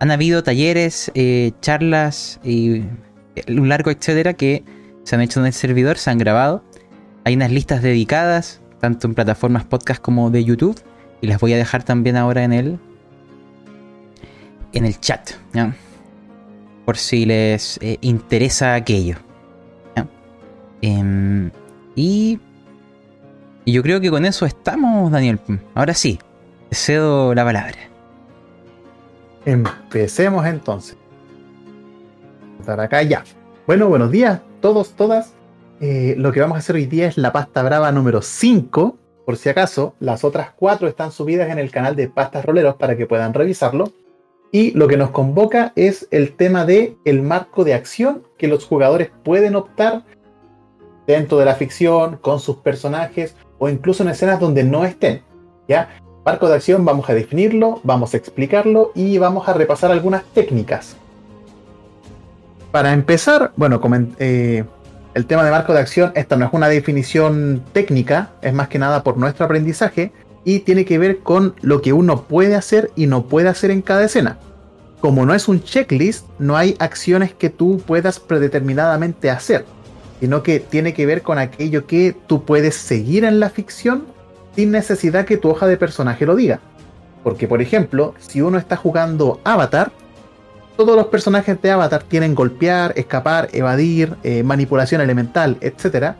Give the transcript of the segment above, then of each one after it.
han habido talleres, eh, charlas y un largo etcétera que se han hecho en el servidor, se han grabado. Hay unas listas dedicadas, tanto en plataformas podcast como de YouTube, y las voy a dejar también ahora en el en el chat, por si les eh, interesa aquello. Em, y, y yo creo que con eso estamos, Daniel. Ahora sí, cedo la palabra. Empecemos entonces. Estar acá ya. Bueno, buenos días, todos, todas. Eh, lo que vamos a hacer hoy día es la pasta brava número 5. Por si acaso, las otras cuatro están subidas en el canal de Pastas Roleros para que puedan revisarlo. Y lo que nos convoca es el tema de el marco de acción que los jugadores pueden optar dentro de la ficción, con sus personajes o incluso en escenas donde no estén. ¿ya? Marco de acción vamos a definirlo, vamos a explicarlo y vamos a repasar algunas técnicas. Para empezar, bueno, eh, el tema de marco de acción, esta no es una definición técnica, es más que nada por nuestro aprendizaje y tiene que ver con lo que uno puede hacer y no puede hacer en cada escena. Como no es un checklist, no hay acciones que tú puedas predeterminadamente hacer sino que tiene que ver con aquello que tú puedes seguir en la ficción sin necesidad que tu hoja de personaje lo diga. Porque, por ejemplo, si uno está jugando Avatar, todos los personajes de Avatar tienen golpear, escapar, evadir, eh, manipulación elemental, etc.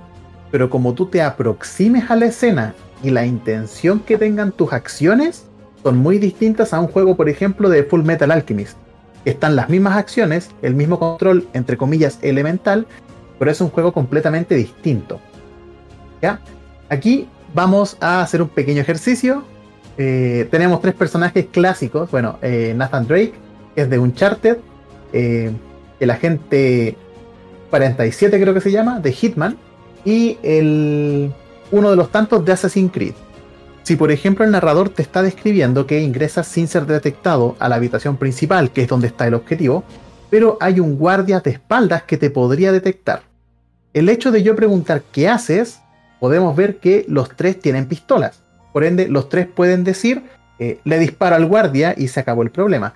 Pero como tú te aproximes a la escena y la intención que tengan tus acciones son muy distintas a un juego, por ejemplo, de Full Metal Alchemist. Están las mismas acciones, el mismo control, entre comillas, elemental, pero es un juego completamente distinto. ¿Ya? Aquí vamos a hacer un pequeño ejercicio. Eh, tenemos tres personajes clásicos. Bueno, eh, Nathan Drake, que es de Uncharted. Eh, el agente 47 creo que se llama, de Hitman. Y el, uno de los tantos de Assassin's Creed. Si por ejemplo el narrador te está describiendo que ingresas sin ser detectado a la habitación principal, que es donde está el objetivo, pero hay un guardia de espaldas que te podría detectar. El hecho de yo preguntar qué haces, podemos ver que los tres tienen pistolas. Por ende, los tres pueden decir, eh, le disparo al guardia y se acabó el problema.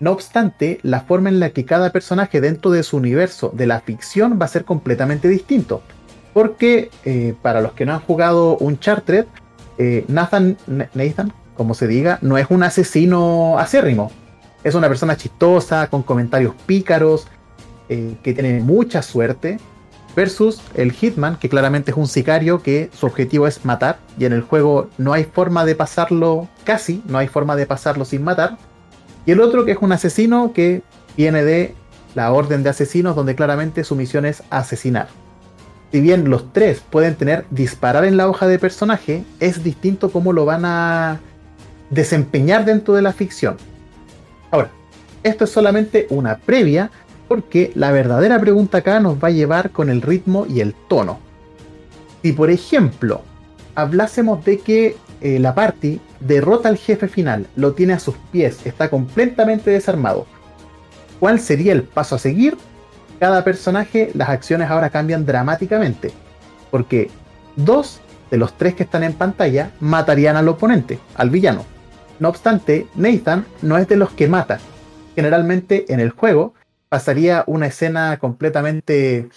No obstante, la forma en la que cada personaje dentro de su universo de la ficción va a ser completamente distinto. Porque eh, para los que no han jugado un Chartred, eh, Nathan, Nathan, como se diga, no es un asesino acérrimo es una persona chistosa, con comentarios pícaros, eh, que tiene mucha suerte, versus el Hitman, que claramente es un sicario que su objetivo es matar, y en el juego no hay forma de pasarlo, casi, no hay forma de pasarlo sin matar. Y el otro que es un asesino que viene de la orden de asesinos, donde claramente su misión es asesinar. Si bien los tres pueden tener disparar en la hoja de personaje, es distinto cómo lo van a desempeñar dentro de la ficción. Ahora, esto es solamente una previa porque la verdadera pregunta acá nos va a llevar con el ritmo y el tono. Si por ejemplo hablásemos de que eh, la party derrota al jefe final, lo tiene a sus pies, está completamente desarmado, ¿cuál sería el paso a seguir? Cada personaje, las acciones ahora cambian dramáticamente, porque dos de los tres que están en pantalla matarían al oponente, al villano. No obstante, Nathan no es de los que mata. Generalmente en el juego pasaría una escena completamente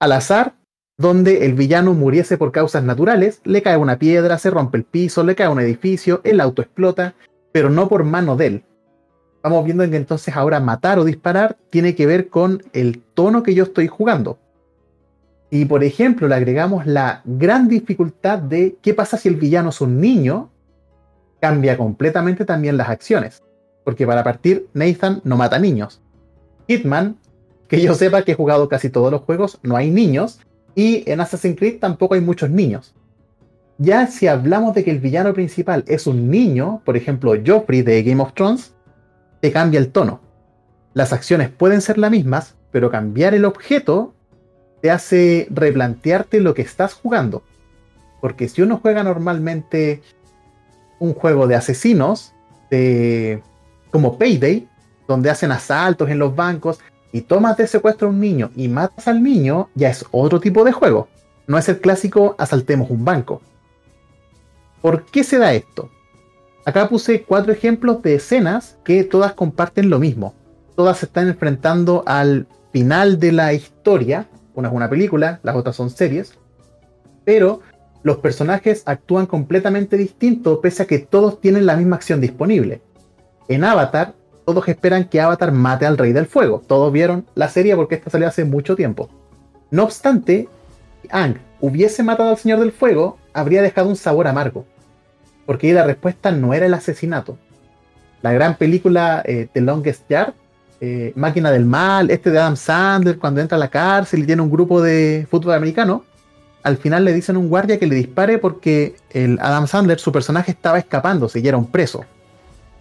al azar, donde el villano muriese por causas naturales, le cae una piedra, se rompe el piso, le cae un edificio, el auto explota, pero no por mano de él. Vamos viendo que entonces ahora matar o disparar tiene que ver con el tono que yo estoy jugando. Y por ejemplo le agregamos la gran dificultad de qué pasa si el villano es un niño cambia completamente también las acciones. Porque para partir, Nathan no mata niños. Hitman, que yo sepa que he jugado casi todos los juegos, no hay niños. Y en Assassin's Creed tampoco hay muchos niños. Ya si hablamos de que el villano principal es un niño, por ejemplo Joffrey de Game of Thrones, te cambia el tono. Las acciones pueden ser las mismas, pero cambiar el objeto te hace replantearte lo que estás jugando. Porque si uno juega normalmente un juego de asesinos, de, como Payday, donde hacen asaltos en los bancos y tomas de secuestro a un niño y matas al niño, ya es otro tipo de juego. No es el clásico asaltemos un banco. ¿Por qué se da esto? Acá puse cuatro ejemplos de escenas que todas comparten lo mismo. Todas se están enfrentando al final de la historia. Una es una película, las otras son series. Pero los personajes actúan completamente distintos pese a que todos tienen la misma acción disponible. En Avatar, todos esperan que Avatar mate al Rey del Fuego. Todos vieron la serie porque esta salió hace mucho tiempo. No obstante, Ang hubiese matado al Señor del Fuego, habría dejado un sabor amargo. Porque la respuesta no era el asesinato. La gran película eh, The Longest Yard, eh, Máquina del Mal, este de Adam Sandler, cuando entra a la cárcel y tiene un grupo de fútbol americano, al final le dicen a un guardia que le dispare porque el Adam Sandler, su personaje, estaba escapándose y era un preso.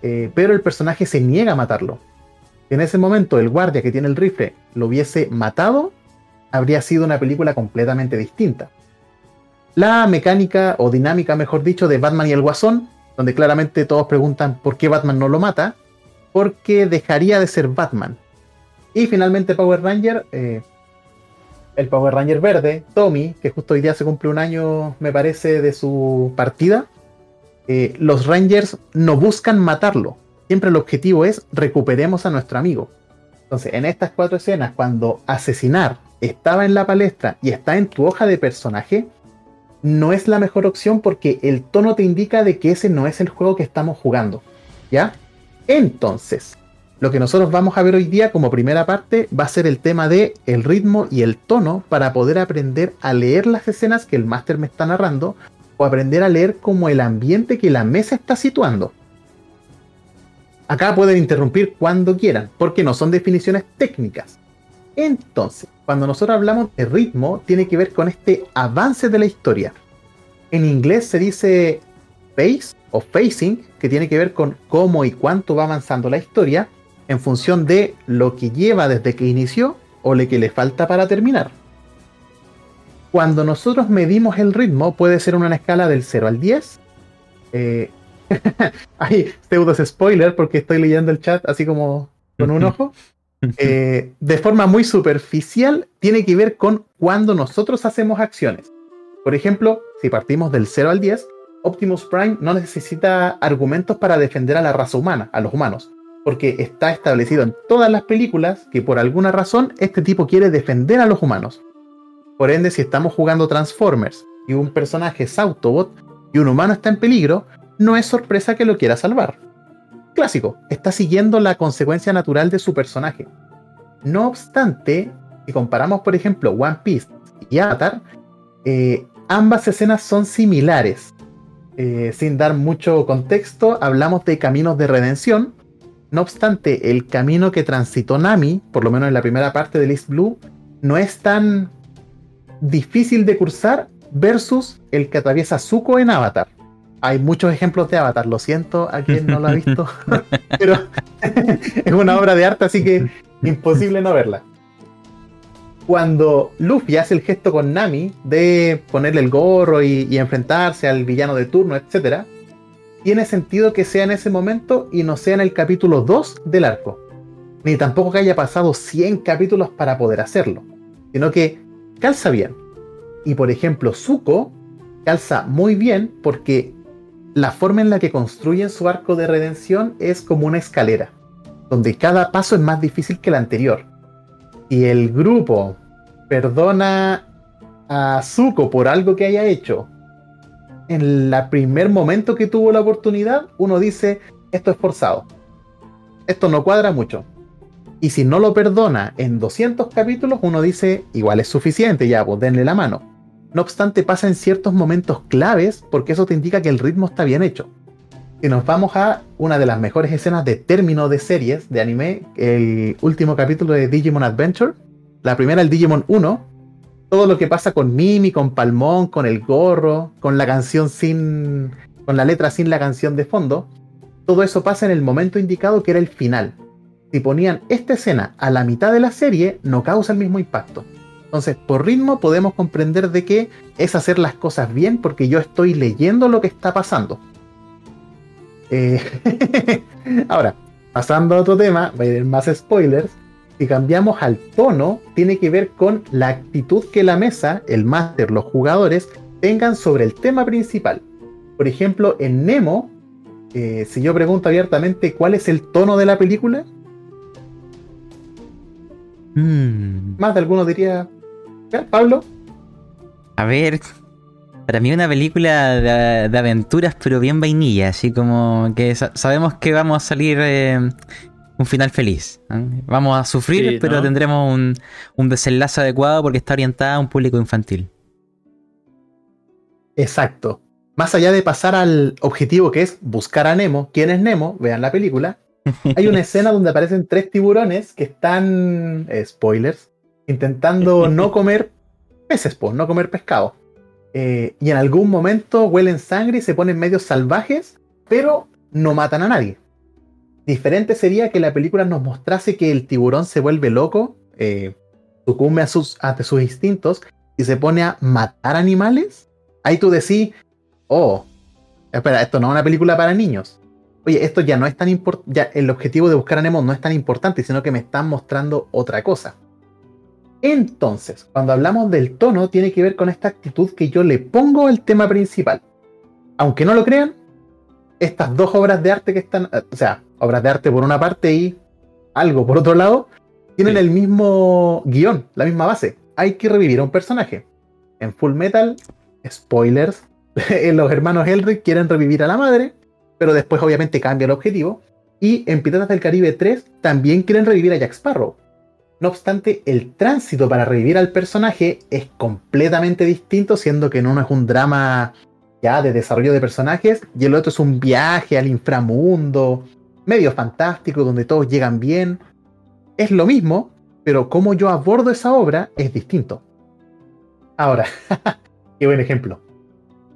Eh, pero el personaje se niega a matarlo. En ese momento, el guardia que tiene el rifle lo hubiese matado, habría sido una película completamente distinta. La mecánica o dinámica, mejor dicho, de Batman y el Guasón, donde claramente todos preguntan por qué Batman no lo mata, porque dejaría de ser Batman. Y finalmente Power Ranger, eh, el Power Ranger verde, Tommy, que justo hoy día se cumple un año, me parece, de su partida, eh, los Rangers no buscan matarlo. Siempre el objetivo es recuperemos a nuestro amigo. Entonces, en estas cuatro escenas, cuando asesinar estaba en la palestra y está en tu hoja de personaje, no es la mejor opción porque el tono te indica de que ese no es el juego que estamos jugando. ¿Ya? Entonces, lo que nosotros vamos a ver hoy día como primera parte va a ser el tema de el ritmo y el tono para poder aprender a leer las escenas que el máster me está narrando o aprender a leer como el ambiente que la mesa está situando. Acá pueden interrumpir cuando quieran, porque no son definiciones técnicas. Entonces, cuando nosotros hablamos de ritmo, tiene que ver con este avance de la historia. En inglés se dice pace o facing, que tiene que ver con cómo y cuánto va avanzando la historia en función de lo que lleva desde que inició o lo que le falta para terminar. Cuando nosotros medimos el ritmo, puede ser una escala del 0 al 10. Eh, hay pseudos spoiler porque estoy leyendo el chat así como con un ojo. Eh, de forma muy superficial, tiene que ver con cuando nosotros hacemos acciones. Por ejemplo, si partimos del 0 al 10, Optimus Prime no necesita argumentos para defender a la raza humana, a los humanos porque está establecido en todas las películas que por alguna razón este tipo quiere defender a los humanos. Por ende, si estamos jugando Transformers y un personaje es Autobot y un humano está en peligro, no es sorpresa que lo quiera salvar. Clásico, está siguiendo la consecuencia natural de su personaje. No obstante, si comparamos por ejemplo One Piece y Avatar, eh, ambas escenas son similares. Eh, sin dar mucho contexto, hablamos de caminos de redención, no obstante, el camino que transitó Nami, por lo menos en la primera parte de East Blue, no es tan difícil de cursar versus el que atraviesa Zuko en Avatar. Hay muchos ejemplos de Avatar, lo siento a quien no lo ha visto, pero es una obra de arte, así que imposible no verla. Cuando Luffy hace el gesto con Nami de ponerle el gorro y, y enfrentarse al villano de turno, etc., tiene sentido que sea en ese momento y no sea en el capítulo 2 del arco. Ni tampoco que haya pasado 100 capítulos para poder hacerlo, sino que calza bien. Y por ejemplo, Zuko calza muy bien porque la forma en la que construyen su arco de redención es como una escalera, donde cada paso es más difícil que el anterior. Y el grupo perdona a Zuko por algo que haya hecho en el primer momento que tuvo la oportunidad, uno dice, esto es forzado. Esto no cuadra mucho. Y si no lo perdona en 200 capítulos, uno dice, igual es suficiente, ya, pues denle la mano. No obstante, pasa en ciertos momentos claves porque eso te indica que el ritmo está bien hecho. Si nos vamos a una de las mejores escenas de término de series de anime, el último capítulo de Digimon Adventure, la primera, el Digimon 1, todo lo que pasa con Mimi, con Palmón, con el gorro, con la canción sin. con la letra sin la canción de fondo. Todo eso pasa en el momento indicado que era el final. Si ponían esta escena a la mitad de la serie, no causa el mismo impacto. Entonces, por ritmo podemos comprender de que es hacer las cosas bien porque yo estoy leyendo lo que está pasando. Eh, ahora, pasando a otro tema, va a ir más spoilers si cambiamos al tono, tiene que ver con la actitud que la mesa, el máster, los jugadores tengan sobre el tema principal. Por ejemplo, en Nemo, eh, si yo pregunto abiertamente cuál es el tono de la película, Mm, más de alguno diría, "Ya, Pablo, a ver, para mí una película de, de aventuras, pero bien vainilla, así como que sa- sabemos que vamos a salir eh, un final feliz. ¿eh? Vamos a sufrir, Sí, pero ¿no? tendremos un, un desenlace adecuado porque está orientada a un público infantil. exacto. Más allá de pasar al objetivo que es buscar a Nemo, ¿quién es Nemo? Vean la película. Hay una escena donde aparecen tres tiburones que están, eh, spoilers, intentando no comer peces, pues, no comer pescado. Eh, y en algún momento huelen sangre y se ponen medios salvajes, pero no matan a nadie. Diferente sería que la película nos mostrase que el tiburón se vuelve loco, eh, sucumbe a sus, ante sus instintos y se pone a matar animales. Ahí tú decís, oh, espera, esto no es una película para niños. Oye, esto ya no es tan importante, el objetivo de buscar a Nemo no es tan importante, sino que me están mostrando otra cosa. Entonces, cuando hablamos del tono, tiene que ver con esta actitud que yo le pongo al tema principal. Aunque no lo crean, estas dos obras de arte que están, eh, o sea, obras de arte por una parte y algo por otro lado, tienen Sí. el mismo guion, la misma base. Hay que revivir a un personaje. En Full Metal, spoilers, los hermanos Elric quieren revivir a la madre, pero después obviamente cambia el objetivo. Y en Piratas del Caribe 3 también quieren revivir a Jack Sparrow. No obstante, el tránsito para revivir al personaje es completamente distinto, siendo que uno es un drama ya de desarrollo de personajes y el otro es un viaje al inframundo, medio fantástico, donde todos llegan bien. Es lo mismo, pero como yo abordo esa obra es distinto. Ahora, qué buen ejemplo.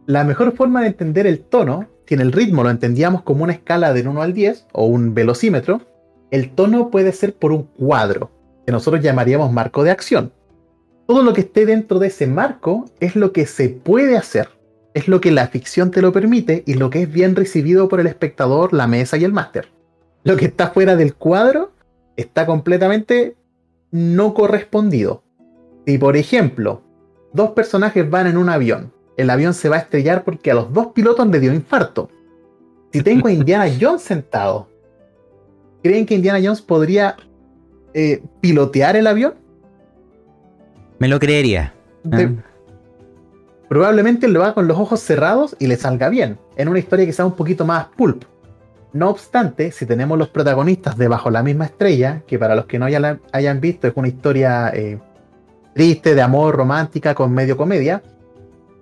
La mejor forma de entender el tono, si en el ritmo lo entendíamos como una escala del 1 al 10 o un velocímetro, el tono puede ser por un cuadro, que nosotros llamaríamos marco de acción. Todo lo que esté dentro de ese marco es lo que se puede hacer, es lo que la ficción te lo permite y lo que es bien recibido por el espectador, la mesa y el máster. Lo que está fuera del cuadro está completamente no correspondido. Si por ejemplo, dos personajes van en un avión, el avión se va a estrellar porque a los dos pilotos le dio infarto. Si tengo a Indiana Jones sentado, ¿creen que Indiana Jones podría eh, pilotear el avión? Me lo creería. De- Ah. Probablemente lo haga con los ojos cerrados y le salga bien, en una historia que sea un poquito más pulp. No obstante, si tenemos los protagonistas de Bajo la misma estrella, que para los que no haya- hayan visto es una historia eh, triste, de amor, romántica, con medio comedia,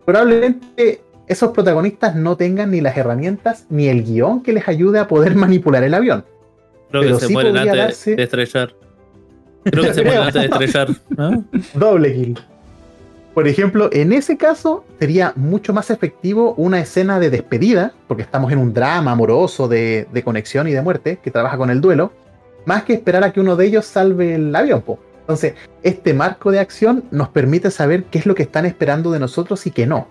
probablemente esos protagonistas no tengan ni las herramientas ni el guion que les ayude a poder manipular el avión. Creo Pero que se sí mueren antes darse- de estrellar. Creo que se mueren antes de estrellar. ¿no? Doble kill. Por ejemplo, en ese caso sería mucho más efectivo una escena de despedida, porque estamos en un drama amoroso de, de conexión y de muerte que trabaja con el duelo, más que esperar a que uno de ellos salve el avión. po. Entonces, este marco de acción nos permite saber qué es lo que están esperando de nosotros y qué no.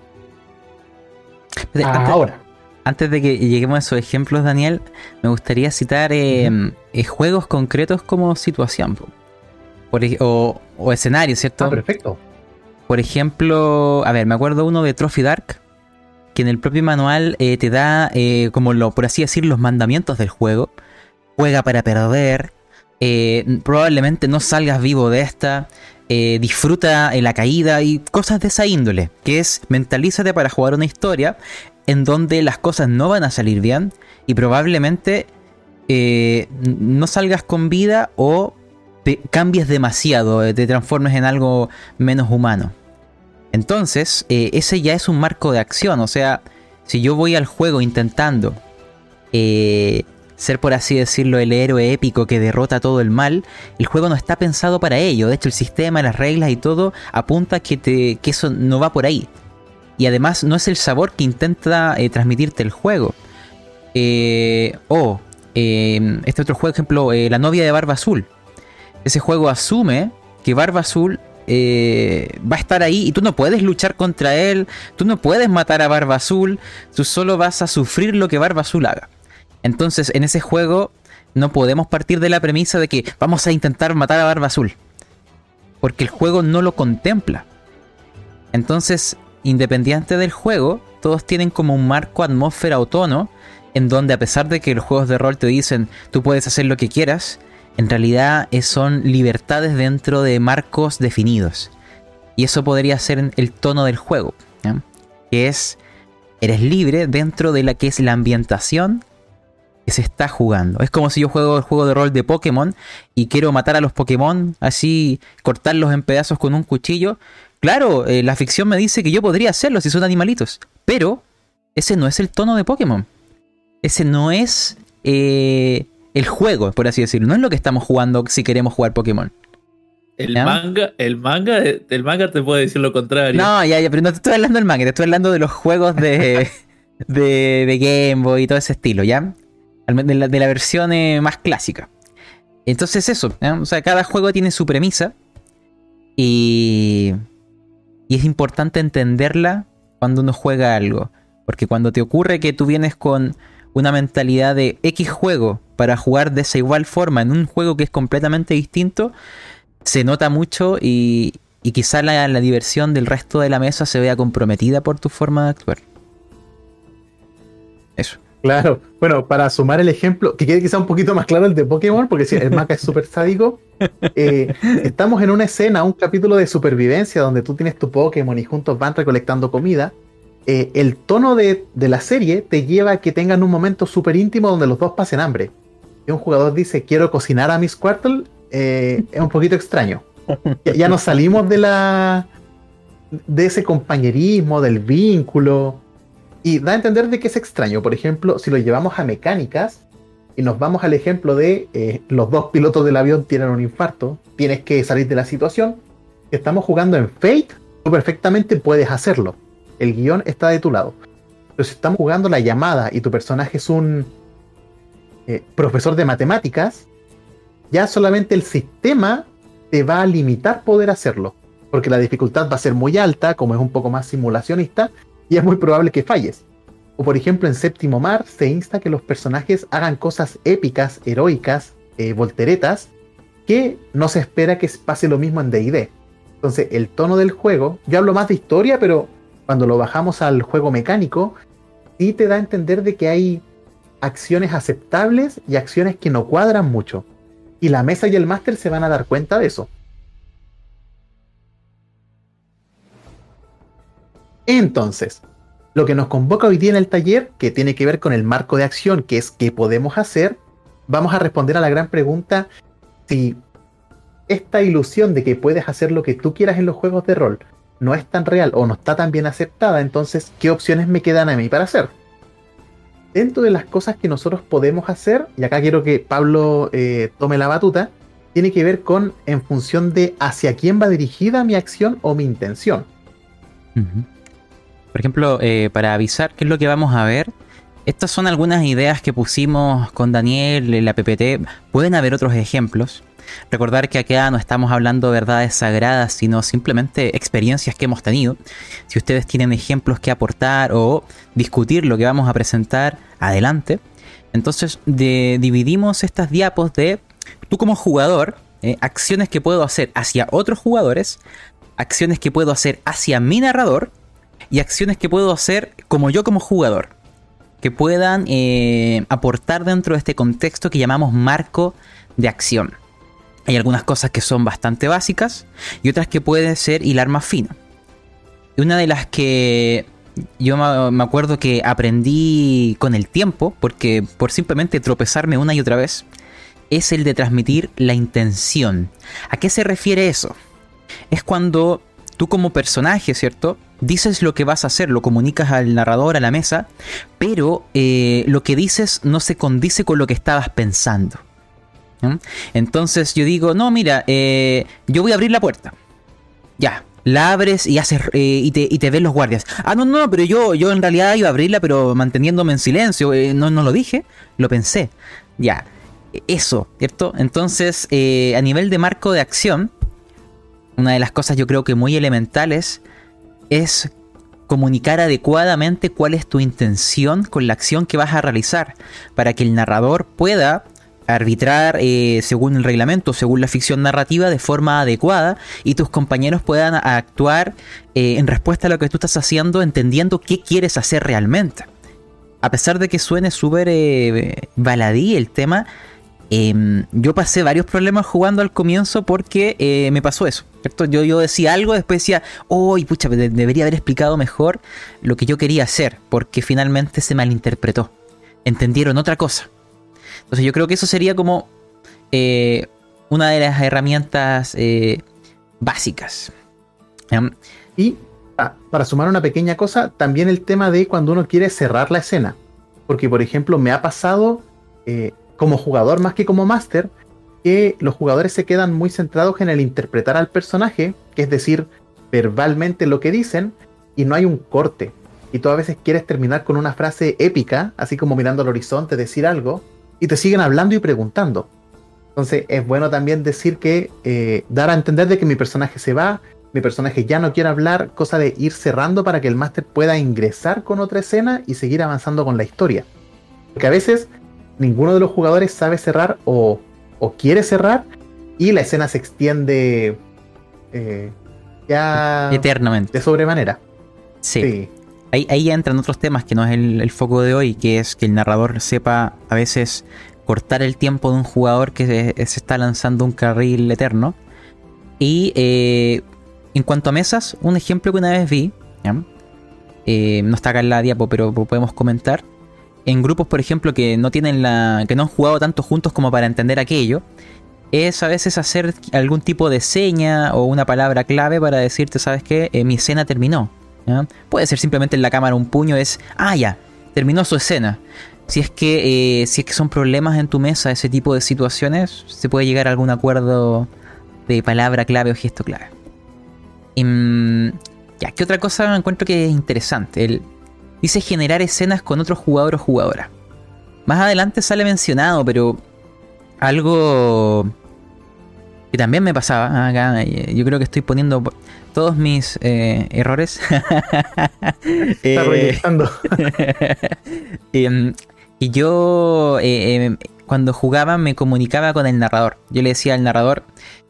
Antes- Ahora, Antes de que lleguemos a esos ejemplos, Daniel, me gustaría citar eh, eh, juegos concretos como situación. po. Por o, o escenario, ¿cierto? ah, perfecto. Por ejemplo, a ver, me acuerdo uno de Trophy Dark, que en el propio manual eh, te da, eh, como lo, por así decir, los mandamientos del juego. Juega para perder, eh, probablemente no salgas vivo de esta, disfruta en la caída y cosas de esa índole, que es mentalízate para jugar una historia en donde las cosas no van a salir bien y probablemente no salgas con vida o te cambies demasiado, eh, te transformes en algo menos humano. Entonces, eh, ese ya es un marco de acción. O sea, si yo voy al juego intentando eh, ser, por así decirlo, el héroe épico que derrota todo el mal, el juego no está pensado para ello. De hecho, el sistema, las reglas y todo apunta que, te, que eso no va por ahí. Y además no es el sabor que intenta transmitirte el juego. Eh, o este otro juego, ejemplo, La novia de Barba Azul. Ese juego asume que Barba Azul eh, va a estar ahí y tú no puedes luchar contra él, tú no puedes matar a Barba Azul, tú solo vas a sufrir lo que Barba Azul haga. Entonces, en ese juego no podemos partir de la premisa de que vamos a intentar matar a Barba Azul, porque el juego no lo contempla. Entonces, independiente del juego, todos tienen como un marco atmósfera o tono en donde a pesar de que los juegos de rol te dicen tú puedes hacer lo que quieras, en realidad son libertades dentro de marcos definidos. Y eso podría ser el tono del juego, que es, eres libre dentro de la que es la ambientación que se está jugando. Es como si yo juego el juego de rol de Pokémon y quiero matar a los Pokémon, así cortarlos en pedazos con un cuchillo. Claro, eh, la ficción me dice que yo podría hacerlo si son animalitos, pero ese no es el tono de Pokémon. Ese no es eh, el juego, por así decirlo. No es lo que estamos jugando si queremos jugar Pokémon. El manga, el manga, el manga te puede decir lo contrario. No, ya, ya, pero no te estoy hablando del manga, te estoy hablando de los juegos de, de, Game Boy y todo ese estilo, ¿ya? De la, de la versión eh, más clásica. Entonces eso, o sea, cada juego tiene su premisa y, y es importante entenderla cuando uno juega algo. Porque cuando te ocurre que tú vienes con una mentalidad de X juego para jugar de esa igual forma en un juego que es completamente distinto, se nota mucho y, y quizá la, diversión del resto de la mesa se vea comprometida por tu forma de actuar. Eso. Claro, bueno, para sumar el ejemplo, que quede quizá un poquito más claro el de Pokémon, porque si el Maca es súper sádico, eh, estamos en una escena, un capítulo de supervivencia donde tú tienes tu Pokémon y juntos van recolectando comida. Eh, el tono de, de, la serie te lleva a que tengan un momento súper íntimo donde los dos pasen hambre. Y un jugador dice, quiero cocinar a Miss Quartle, eh, es un poquito extraño. Ya, nos salimos de la de ese compañerismo, del vínculo, y da a entender de que es extraño. Por ejemplo, si lo llevamos a mecánicas y nos vamos al ejemplo de eh, los dos pilotos del avión tienen un infarto, tienes que salir de la situación. Estamos jugando en Fate, tú perfectamente puedes hacerlo. El guion está de tu lado. Pero si estamos jugando la llamada y tu personaje es un eh, profesor de matemáticas, ya solamente el sistema te va a limitar poder hacerlo, porque la dificultad va a ser muy alta, como es un poco más simulacionista, y es muy probable que falles. O por ejemplo en Séptimo Mar se insta que los personajes hagan cosas épicas, heroicas, eh, volteretas, que no se espera que pase lo mismo en DD. Entonces el tono del juego, yo hablo más de historia, pero cuando lo bajamos al juego mecánico, sí te da a entender de que hay acciones aceptables y acciones que no cuadran mucho. Y la mesa y el máster se van a dar cuenta de eso. Entonces, lo que nos convoca hoy día en el taller, que tiene que ver con el marco de acción, que es qué podemos hacer, vamos a responder a la gran pregunta si esta ilusión de que puedes hacer lo que tú quieras en los juegos de rol no es tan real o no está tan bien aceptada, entonces, ¿qué opciones me quedan a mí para hacer? Dentro de las cosas que nosotros podemos hacer, y acá quiero que Pablo eh, tome la batuta, tiene que ver con en función de hacia quién va dirigida mi acción o mi intención. Por ejemplo, eh, para avisar qué es lo que vamos a ver, estas son algunas ideas que pusimos con Daniel en la PPT. Pueden haber otros ejemplos. Recordar que acá no estamos hablando de verdades sagradas, sino simplemente experiencias que hemos tenido. Si ustedes tienen ejemplos que aportar o discutir lo que vamos a presentar, adelante. Entonces dividimos estas diapos de tú como jugador, eh, acciones que puedo hacer hacia otros jugadores, acciones que puedo hacer hacia mi narrador y acciones que puedo hacer como yo como jugador, que puedan eh, aportar dentro de este contexto que llamamos marco de acción. Hay algunas cosas que son bastante básicas y otras que pueden ser hilar más fino. Una de las que yo me acuerdo que aprendí con el tiempo, porque por simplemente tropezarme una y otra vez, es el de transmitir la intención. ¿A qué se refiere eso? Es cuando tú como personaje, ¿cierto? Dices lo que vas a hacer, lo comunicas al narrador, a la mesa, pero eh, lo que dices no se condice con lo que estabas pensando. Entonces yo digo, no, mira, eh, yo voy a abrir la puerta. Ya, la abres y haces eh, y, te, y, te, ven los guardias. Ah, no, no, pero yo, yo en realidad iba a abrirla, pero manteniéndome en silencio. Eh, no, no lo dije, lo pensé. Ya, eso, ¿cierto? Entonces, a nivel de marco de acción, una de las cosas yo creo que muy elementales es comunicar adecuadamente cuál es tu intención con la acción que vas a realizar, para que el narrador pueda arbitrar eh, según el reglamento, según la ficción narrativa, de forma adecuada y tus compañeros puedan actuar eh, en respuesta a lo que tú estás haciendo, entendiendo qué quieres hacer realmente. a pesar de que suene súper eh, baladí el tema, em, yo pasé varios problemas jugando al comienzo porque me pasó eso. Yo, yo decía algo, después decía, uy, pucha, debería haber explicado mejor lo que yo quería hacer, porque finalmente se malinterpretó. Entendieron otra cosa. Entonces yo creo que eso sería como eh, una de las herramientas básicas. Y Ah, para sumar una pequeña cosa, también el tema de cuando uno quiere cerrar la escena. Porque, por ejemplo, me ha pasado eh, como jugador más que como máster, que los jugadores se quedan muy centrados en el interpretar al personaje, que es decir, verbalmente lo que dicen, y no hay un corte. Y tú a veces quieres terminar con una frase épica, así como mirando al horizonte, decir algo, y te siguen hablando y preguntando. Entonces es bueno también decir que eh, dar a entender de que mi personaje se va, mi personaje ya no quiere hablar, cosa de ir cerrando para que el máster pueda ingresar con otra escena y seguir avanzando con la historia. Porque a veces ninguno de los jugadores sabe cerrar o, quiere cerrar y la escena se extiende eh, ya eternamente. De sobremanera. Sí. Ahí, ahí, entran otros temas que no es el, foco de hoy, que es que el narrador sepa a veces cortar el tiempo de un jugador que se, está lanzando un carril eterno. Y eh, en cuanto a mesas, un ejemplo que una vez vi, eh, no está acá en la diapo, pero podemos comentar. En grupos, por ejemplo, que no tienen la. que no han jugado tanto juntos como para entender aquello. Es a veces hacer algún tipo de seña o una palabra clave para decirte, ¿sabes qué? Eh, mi escena terminó. Puede ser simplemente en la cámara un puño, es. Ah, ya, terminó su escena. Si es que. Eh, si es que son problemas en tu mesa, ese tipo de situaciones, se puede llegar a algún acuerdo de palabra clave o gesto clave. Em, ya, ¿qué otra cosa encuentro que es interesante? El, dice generar escenas con otro jugador o jugadora. Más adelante sale mencionado, pero algo que también me pasaba acá. Eh, yo creo que estoy poniendo todos mis eh, errores. Está eh, em, y yo em, cuando jugaba me comunicaba con el narrador. Yo le decía al narrador,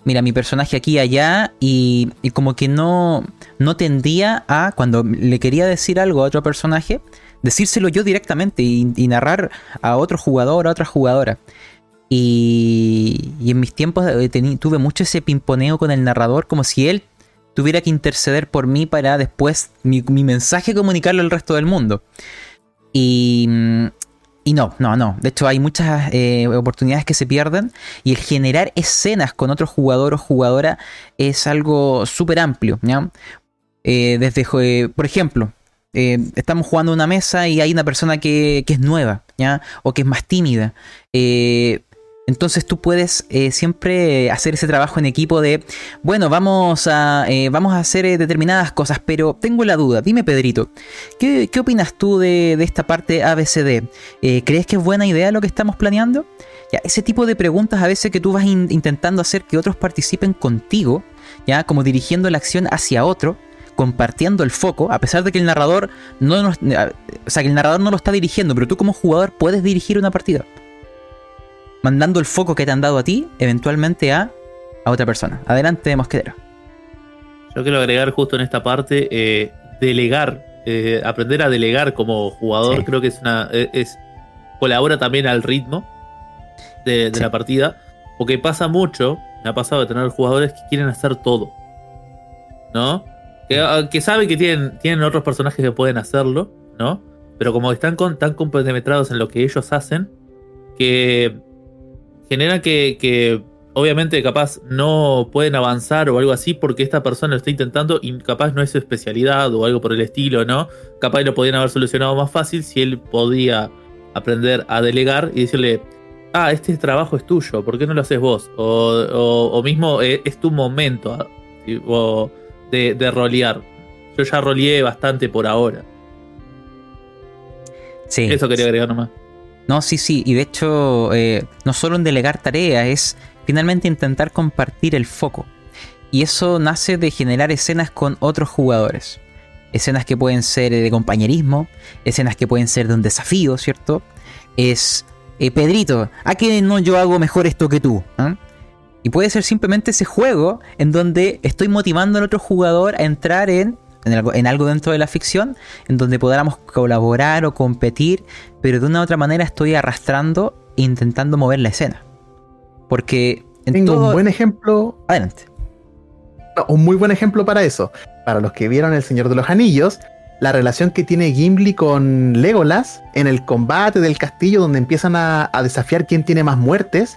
mira, mi personaje aquí y allá, y, como que no, no tendía a, cuando le quería decir algo a otro personaje, decírselo yo directamente y, narrar a otro jugador, a otra jugadora. Y, y en mis tiempos eh, tuve mucho ese pimponeo con el narrador, como si él tuviera que interceder por mí para después mi, mi mensaje comunicarlo al resto del mundo. Y, y no, no, no. De hecho, hay muchas eh, oportunidades que se pierden. Y el generar escenas con otro jugador o jugadora es algo súper amplio. Eh, desde, por ejemplo, estamos jugando una mesa y hay una persona que, que es nueva, ¿ya? O que es más tímida. Entonces tú puedes eh, siempre hacer ese trabajo en equipo de, bueno, vamos a, eh, vamos a hacer eh, determinadas cosas, pero tengo la duda. Dime, Pedrito, ¿qué, opinas tú de, esta parte ABCD? ¿Crees que es buena idea lo que estamos planeando? Ya, ese tipo de preguntas a veces que tú vas intentando hacer que otros participen contigo, ya como dirigiendo la acción hacia otro, compartiendo el foco, a pesar de que el narrador no, o sea, que el narrador no lo está dirigiendo, pero tú como jugador puedes dirigir una partida mandando el foco que te han dado a ti, eventualmente a, a otra persona. Adelante, Mosquedero. Yo quiero agregar justo en esta parte, eh, delegar, eh, aprender a delegar como jugador, creo que es una. Eh, es, colabora también al ritmo de, la partida. Porque pasa mucho, me ha pasado de tener jugadores que quieren hacer todo. ¿No? Que, ah, saben que tienen, tienen otros personajes que pueden hacerlo, ¿no? Pero como están tan compenetrados en lo que ellos hacen, que genera que, obviamente capaz no pueden avanzar o algo así porque esta persona lo está intentando y capaz no es su especialidad o algo por el estilo, ¿no? Capaz lo podían haber solucionado más fácil si él podía aprender a delegar y decirle, ah, este trabajo es tuyo, ¿por qué no lo haces vos? O, mismo eh, es, tu momento ah, de, de rolear. Yo ya roleé bastante por ahora. Sí. Eso quería agregar nomás. No, sí, sí, y de hecho, eh, no solo en delegar tareas, es finalmente intentar compartir el foco. Y eso nace de generar escenas con otros jugadores. Escenas que pueden ser de compañerismo, escenas que pueden ser de un desafío, ¿cierto? Es, eh, Pedrito, ¿a qué no yo hago mejor esto que tú? ¿Ah? Y puede ser simplemente ese juego en donde estoy motivando al otro jugador a entrar en en algo, en algo dentro de la ficción, en donde podamos colaborar o competir, pero de una u otra manera estoy arrastrando e intentando mover la escena. Porque en Tengo todo... un buen ejemplo. Adelante. no, un muy buen ejemplo para eso. Para los que vieron El Señor de los Anillos, la relación que tiene Gimli con Legolas en el combate del castillo, donde empiezan a, a desafiar quién tiene más muertes,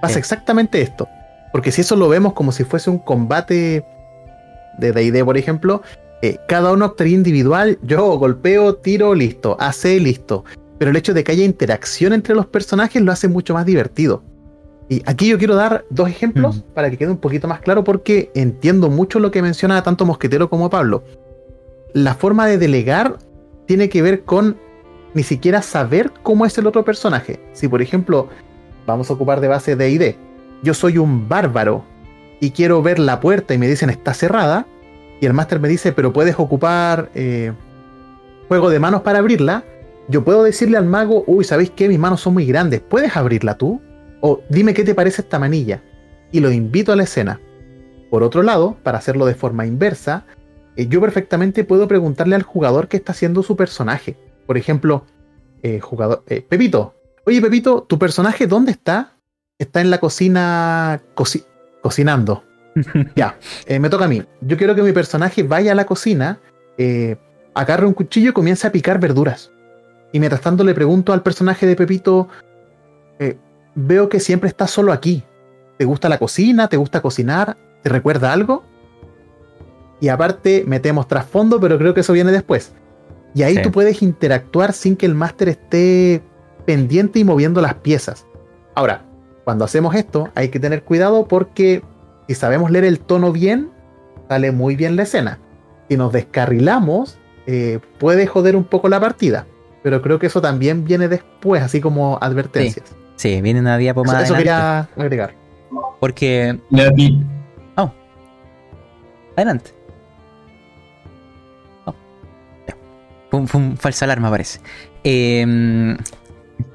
pasa Sí. exactamente esto. Porque si eso lo vemos como si fuese un combate de DD, por ejemplo, eh, cada uno actuaría individual. Yo golpeo, tiro, listo. AC, listo. Pero el hecho de que haya interacción entre los personajes lo hace mucho más divertido. Y aquí yo quiero dar dos ejemplos para que quede un poquito más claro porque entiendo mucho lo que menciona tanto Mosquetero como Pablo. La forma de delegar tiene que ver con ni siquiera saber cómo es el otro personaje. Si por ejemplo vamos a ocupar de base de ID, yo soy un bárbaro y quiero ver la puerta y me dicen está cerrada y el máster me dice pero puedes ocupar eh, juego de manos para abrirla, yo puedo decirle al mago, uy, ¿sabéis qué? Mis manos son muy grandes, ¿puedes abrirla tú? O dime qué te parece esta manilla. Y lo invito a la escena. Por otro lado, para hacerlo de forma inversa, eh, yo perfectamente puedo preguntarle al jugador qué está haciendo su personaje. Por ejemplo, eh, jugador, eh, Pepito, oye Pepito, ¿tu personaje dónde está? Está en la cocina coci- cocinando. ya, eh, me toca a mí. Yo quiero que mi personaje vaya a la cocina, eh, agarre un cuchillo y comience a picar verduras. Y mientras tanto le pregunto al personaje de Pepito, eh, veo que siempre estás solo aquí. ¿Te gusta la cocina? ¿Te gusta cocinar? ¿Te recuerda algo? Y aparte metemos trasfondo, pero creo que eso viene después. Y ahí Sí. tú puedes interactuar sin que el máster esté pendiente y moviendo las piezas. Ahora, cuando hacemos esto, hay que tener cuidado porque si sabemos leer el tono bien, sale muy bien la escena. Si nos descarrilamos, eh, puede joder un poco la partida. Pero creo que eso también viene después, así como advertencias. Sí, viene una diapo Eso, más eso adelante, quería agregar. Porque... Di- Adelante. Oh. Fue, un- fue un falsa alarma, parece. Eh,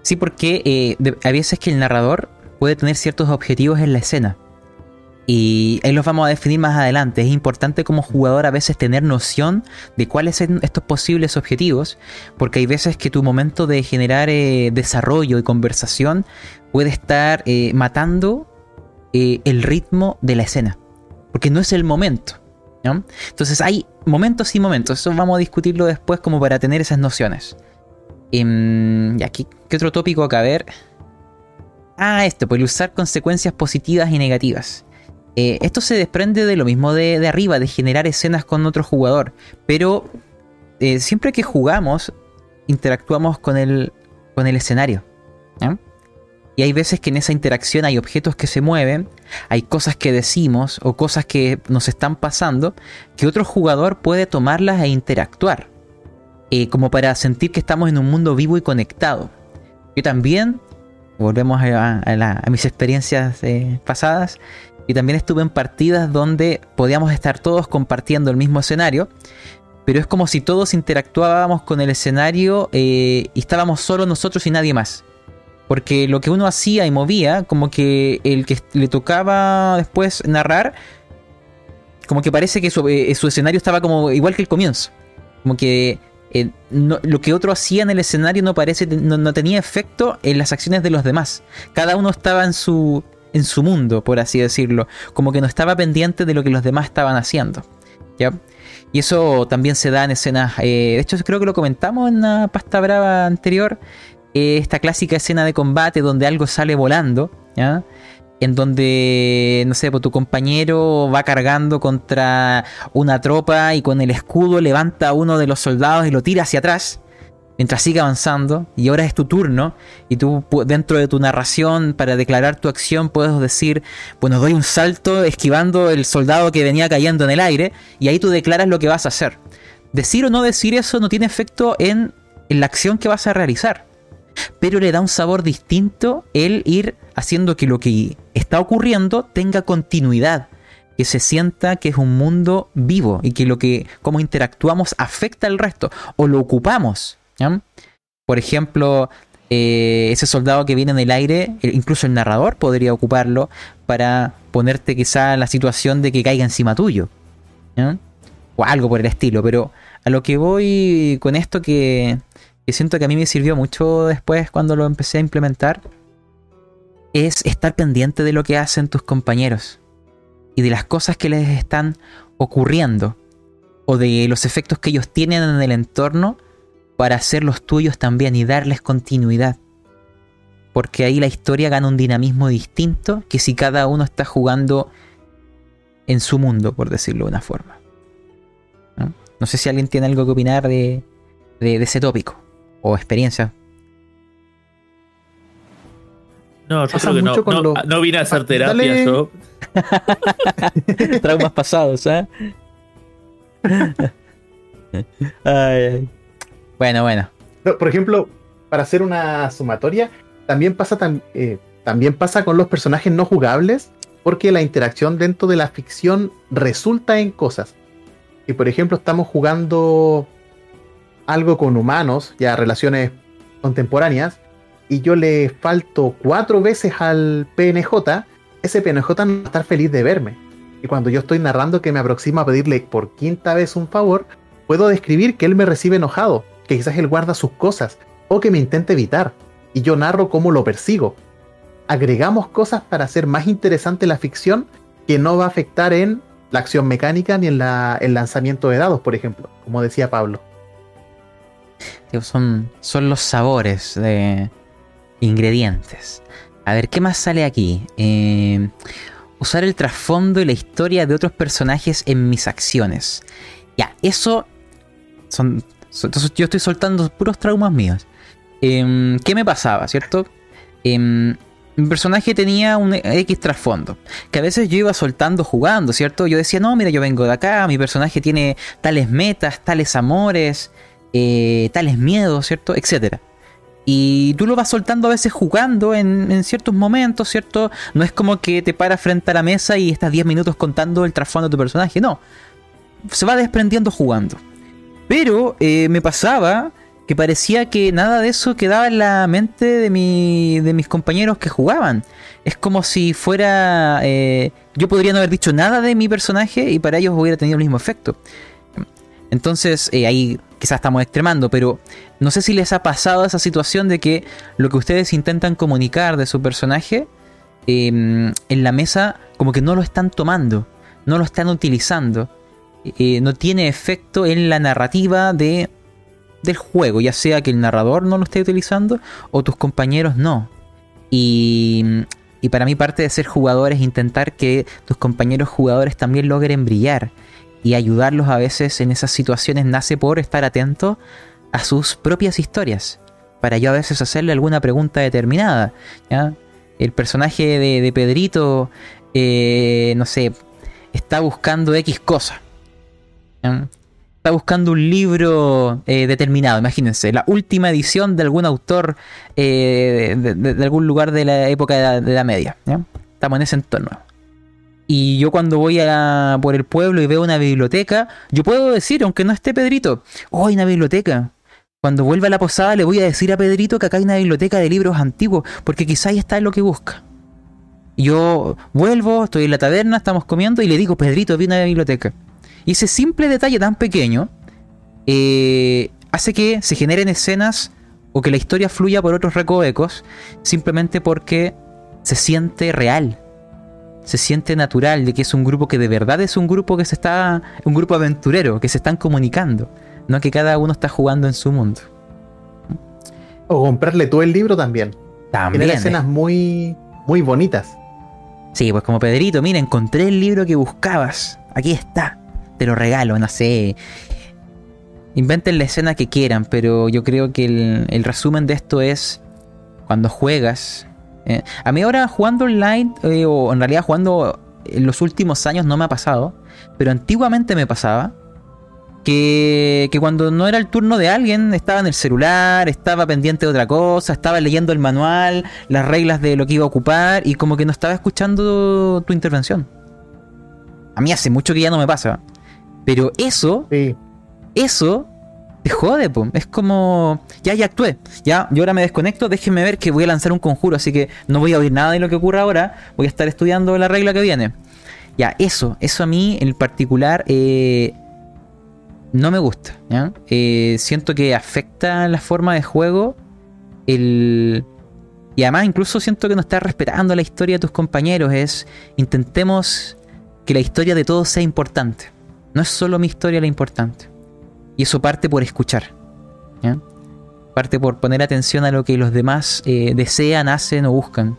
sí, porque eh, de- a veces que el narrador puede tener ciertos objetivos en la escena. Y ahí los vamos a definir más adelante. Es importante como jugador a veces tener noción de cuáles son estos posibles objetivos, porque hay veces que tu momento de generar eh, desarrollo y conversación puede estar eh, matando eh, el ritmo de la escena, porque no es el momento. Entonces hay momentos y momentos, eso vamos a discutirlo después como para tener esas nociones. Em, y aquí, ¿qué otro tópico acá? Ver. Ah, esto, pues usar consecuencias positivas y negativas. Eh, esto se desprende de lo mismo de, arriba, de generar escenas con otro jugador. Pero eh, siempre que jugamos, interactuamos con el, con el escenario. Y hay veces que en esa interacción hay objetos que se mueven, hay cosas que decimos o cosas que nos están pasando que otro jugador puede tomarlas e interactuar. eh, como para sentir que estamos en un mundo vivo y conectado. Yo también, volvemos a, mis experiencias pasadas, y también estuve en partidas donde podíamos estar todos compartiendo el mismo escenario, pero es como si todos interactuábamos con el escenario eh, y estábamos solo nosotros y nadie más. Porque lo que uno hacía y movía, como que el que le tocaba después narrar, como que parece que su, eh, escenario estaba como igual que el comienzo. Como que eh, lo que otro hacía en el escenario no parece no tenía efecto en las acciones de los demás. Cada uno estaba en su en su mundo, por así decirlo, como que no estaba pendiente de lo que los demás estaban haciendo. ¿ya? Y eso también se da en escenas. eh, de hecho, creo que lo comentamos en la pasta brava anterior. eh, esta clásica escena de combate donde algo sale volando, ¿ya? En donde, no sé, pues tu compañero va cargando contra una tropa y con el escudo levanta a uno de los soldados y lo tira hacia atrás mientras sigue avanzando y ahora es tu turno y tú dentro de tu narración para declarar tu acción puedes decir, bueno, doy un salto esquivando el soldado que venía cayendo en el aire y ahí tú declaras lo que vas a hacer. Decir o no decir eso no tiene efecto en, en la acción que vas a realizar, pero le da un sabor distinto el ir haciendo que lo que está ocurriendo tenga continuidad que se sienta que es un mundo vivo y que lo que como interactuamos afecta al resto o lo ocupamos. Por ejemplo, eh, ese soldado que viene en el aire, eh, incluso el narrador podría ocuparlo para ponerte quizá la situación de que caiga encima tuyo. o algo por el estilo, pero a lo que voy con esto que, que siento que a mí me sirvió mucho después cuando lo empecé a implementar, es estar pendiente de lo que hacen tus compañeros y de las cosas que les están ocurriendo o de los efectos que ellos tienen en el entorno para hacer los tuyos también y darles continuidad. Porque ahí la historia gana un dinamismo distinto que si cada uno está jugando en su mundo, por decirlo de una forma. No, sé si alguien tiene algo que opinar de, de, ese tópico o experiencia. No, yo creo que no, no, vine a hacer terapia yo. Traumas pasados, ¿eh? Bueno, bueno. Por ejemplo, para hacer una sumatoria, también pasa, eh, también pasa con los personajes no jugables, porque la interacción dentro de la ficción resulta en cosas. Si por ejemplo estamos jugando algo con humanos, ya relaciones contemporáneas, y yo le falto cuatro veces al PNJ, ese PNJ no va a estar feliz de verme. Y cuando yo estoy narrando que me aproxima a pedirle por quinta vez un favor, puedo describir que él me recibe enojado, que quizás él guarda sus cosas, o que me intenta evitar, y yo narro cómo lo persigo. Agregamos cosas para hacer más interesante la ficción que no va a afectar en la acción mecánica ni en el lanzamiento de dados, por ejemplo, como decía Pablo. Son, son los sabores de ingredientes. A ver, ¿qué más sale aquí? Eh, usar el trasfondo y la historia de otros personajes en mis acciones. Ya, eso son, entonces yo estoy soltando puros traumas míos. Em, ¿Qué me pasaba, cierto? Em, mi personaje tenía un X trasfondo, que a veces yo iba soltando jugando, ¿cierto? Yo decía, no, mira, yo vengo de acá, mi personaje tiene tales metas, tales amores, eh, tales miedos, ¿cierto? Etcétera. Y tú lo vas soltando a veces jugando en, ciertos momentos, ¿cierto? No es como que te paras frente a la mesa y estás 10 minutos contando el trasfondo de tu personaje, no. Se va desprendiendo jugando. Pero eh, me pasaba que parecía que nada de eso quedaba en la mente de, mi, de mis compañeros que jugaban. Es como si fuera... Eh, yo podría no haber dicho nada de mi personaje y para ellos hubiera tenido el mismo efecto. Entonces, eh, ahí quizás estamos extremando, pero no sé si les ha pasado esa situación de que lo que ustedes intentan comunicar de su personaje em, en la mesa como que no lo están tomando, no lo están utilizando. Eh, no tiene efecto en la narrativa de del juego, ya sea que el narrador no lo esté utilizando o tus compañeros no. Y, y para mí parte de ser jugador es intentar que tus compañeros jugadores también logren brillar y ayudarlos a veces en esas situaciones nace por estar atento a sus propias historias. Para yo a veces hacerle alguna pregunta determinada. El personaje de, Pedrito, eh, no sé, está buscando X cosa está buscando un libro eh, determinado, imagínense, la última edición de algún autor eh, de, algún lugar de la época de la, media. Estamos en ese entorno. Y yo cuando voy por el pueblo y veo una biblioteca, yo puedo decir, aunque no esté Pedrito, oh, hay una biblioteca. Cuando vuelva a la posada le voy a decir a Pedrito que acá hay una biblioteca de libros antiguos, porque quizá ahí está lo que busca. Yo vuelvo, estoy en la taberna, estamos comiendo y le digo, Pedrito, vi una biblioteca. Y ese simple detalle tan pequeño eh, hace que se generen escenas o que la historia fluya por otros recovecos simplemente porque se siente real. Se siente natural de que es un grupo que de verdad es un grupo que se está. un grupo aventurero, que se están comunicando. No que cada uno está jugando en su mundo. O comprarle todo el libro también. También. Tiene escenas muy. muy bonitas. Sí, pues como Pedrito, mira, encontré el libro que buscabas. Aquí está te lo regalo, no sé. Inventen la escena que quieran, pero yo creo que el, resumen de esto es cuando juegas. Eh, a mí ahora jugando online, eh, o en realidad jugando en los últimos años no me ha pasado, pero antiguamente me pasaba. Que, que, cuando no era el turno de alguien, estaba en el celular, estaba pendiente de otra cosa, estaba leyendo el manual, las reglas de lo que iba a ocupar y como que no estaba escuchando tu intervención. A mí hace mucho que ya no me pasa. Pero eso, eso te jode, po. es como, ya, ya actué, ya, yo ahora me desconecto, déjenme ver que voy a lanzar un conjuro, así que no voy a oír nada de lo que ocurra ahora, voy a estar estudiando la regla que viene. Ya, eso, eso a mí en particular eh, no me gusta. Eh, siento que afecta la forma de juego. El... Y además incluso siento que no estás respetando la historia de tus compañeros. Es intentemos que la historia de todos sea importante. No es solo mi historia la importante. Y eso parte por escuchar. Parte por poner atención a lo que los demás eh, desean, hacen o buscan.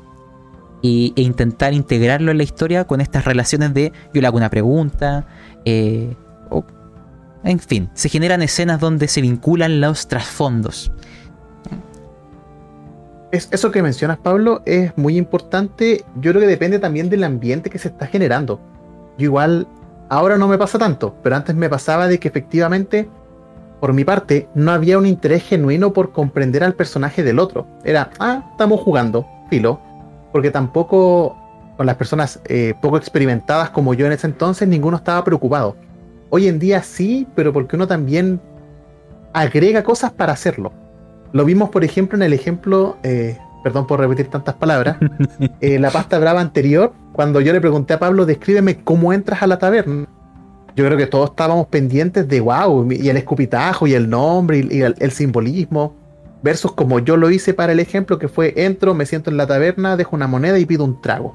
e intentar integrarlo en la historia con estas relaciones de yo le hago una pregunta. Eh, en fin, se generan escenas donde se vinculan los trasfondos. eso que mencionas, Pablo, es muy importante. Yo creo que depende también del ambiente que se está generando. Yo igual, ahora no me pasa tanto, pero antes me pasaba de que efectivamente, por mi parte, no había un interés genuino por comprender al personaje del otro. Era, ah, estamos jugando, filo. Porque tampoco, con las personas eh, poco experimentadas como yo en ese entonces, ninguno estaba preocupado Hoy en día sí, pero porque uno también agrega cosas para hacerlo. Lo vimos, por ejemplo, en el ejemplo, eh, perdón por repetir tantas palabras, eh, la pasta brava anterior, cuando yo le pregunté a Pablo, descríbeme cómo entras a la taberna. Yo creo que todos estábamos pendientes de wow, y el escupitajo, y el nombre, y, el, el, simbolismo, versus como yo lo hice para el ejemplo, que fue entro, me siento en la taberna, dejo una moneda y pido un trago.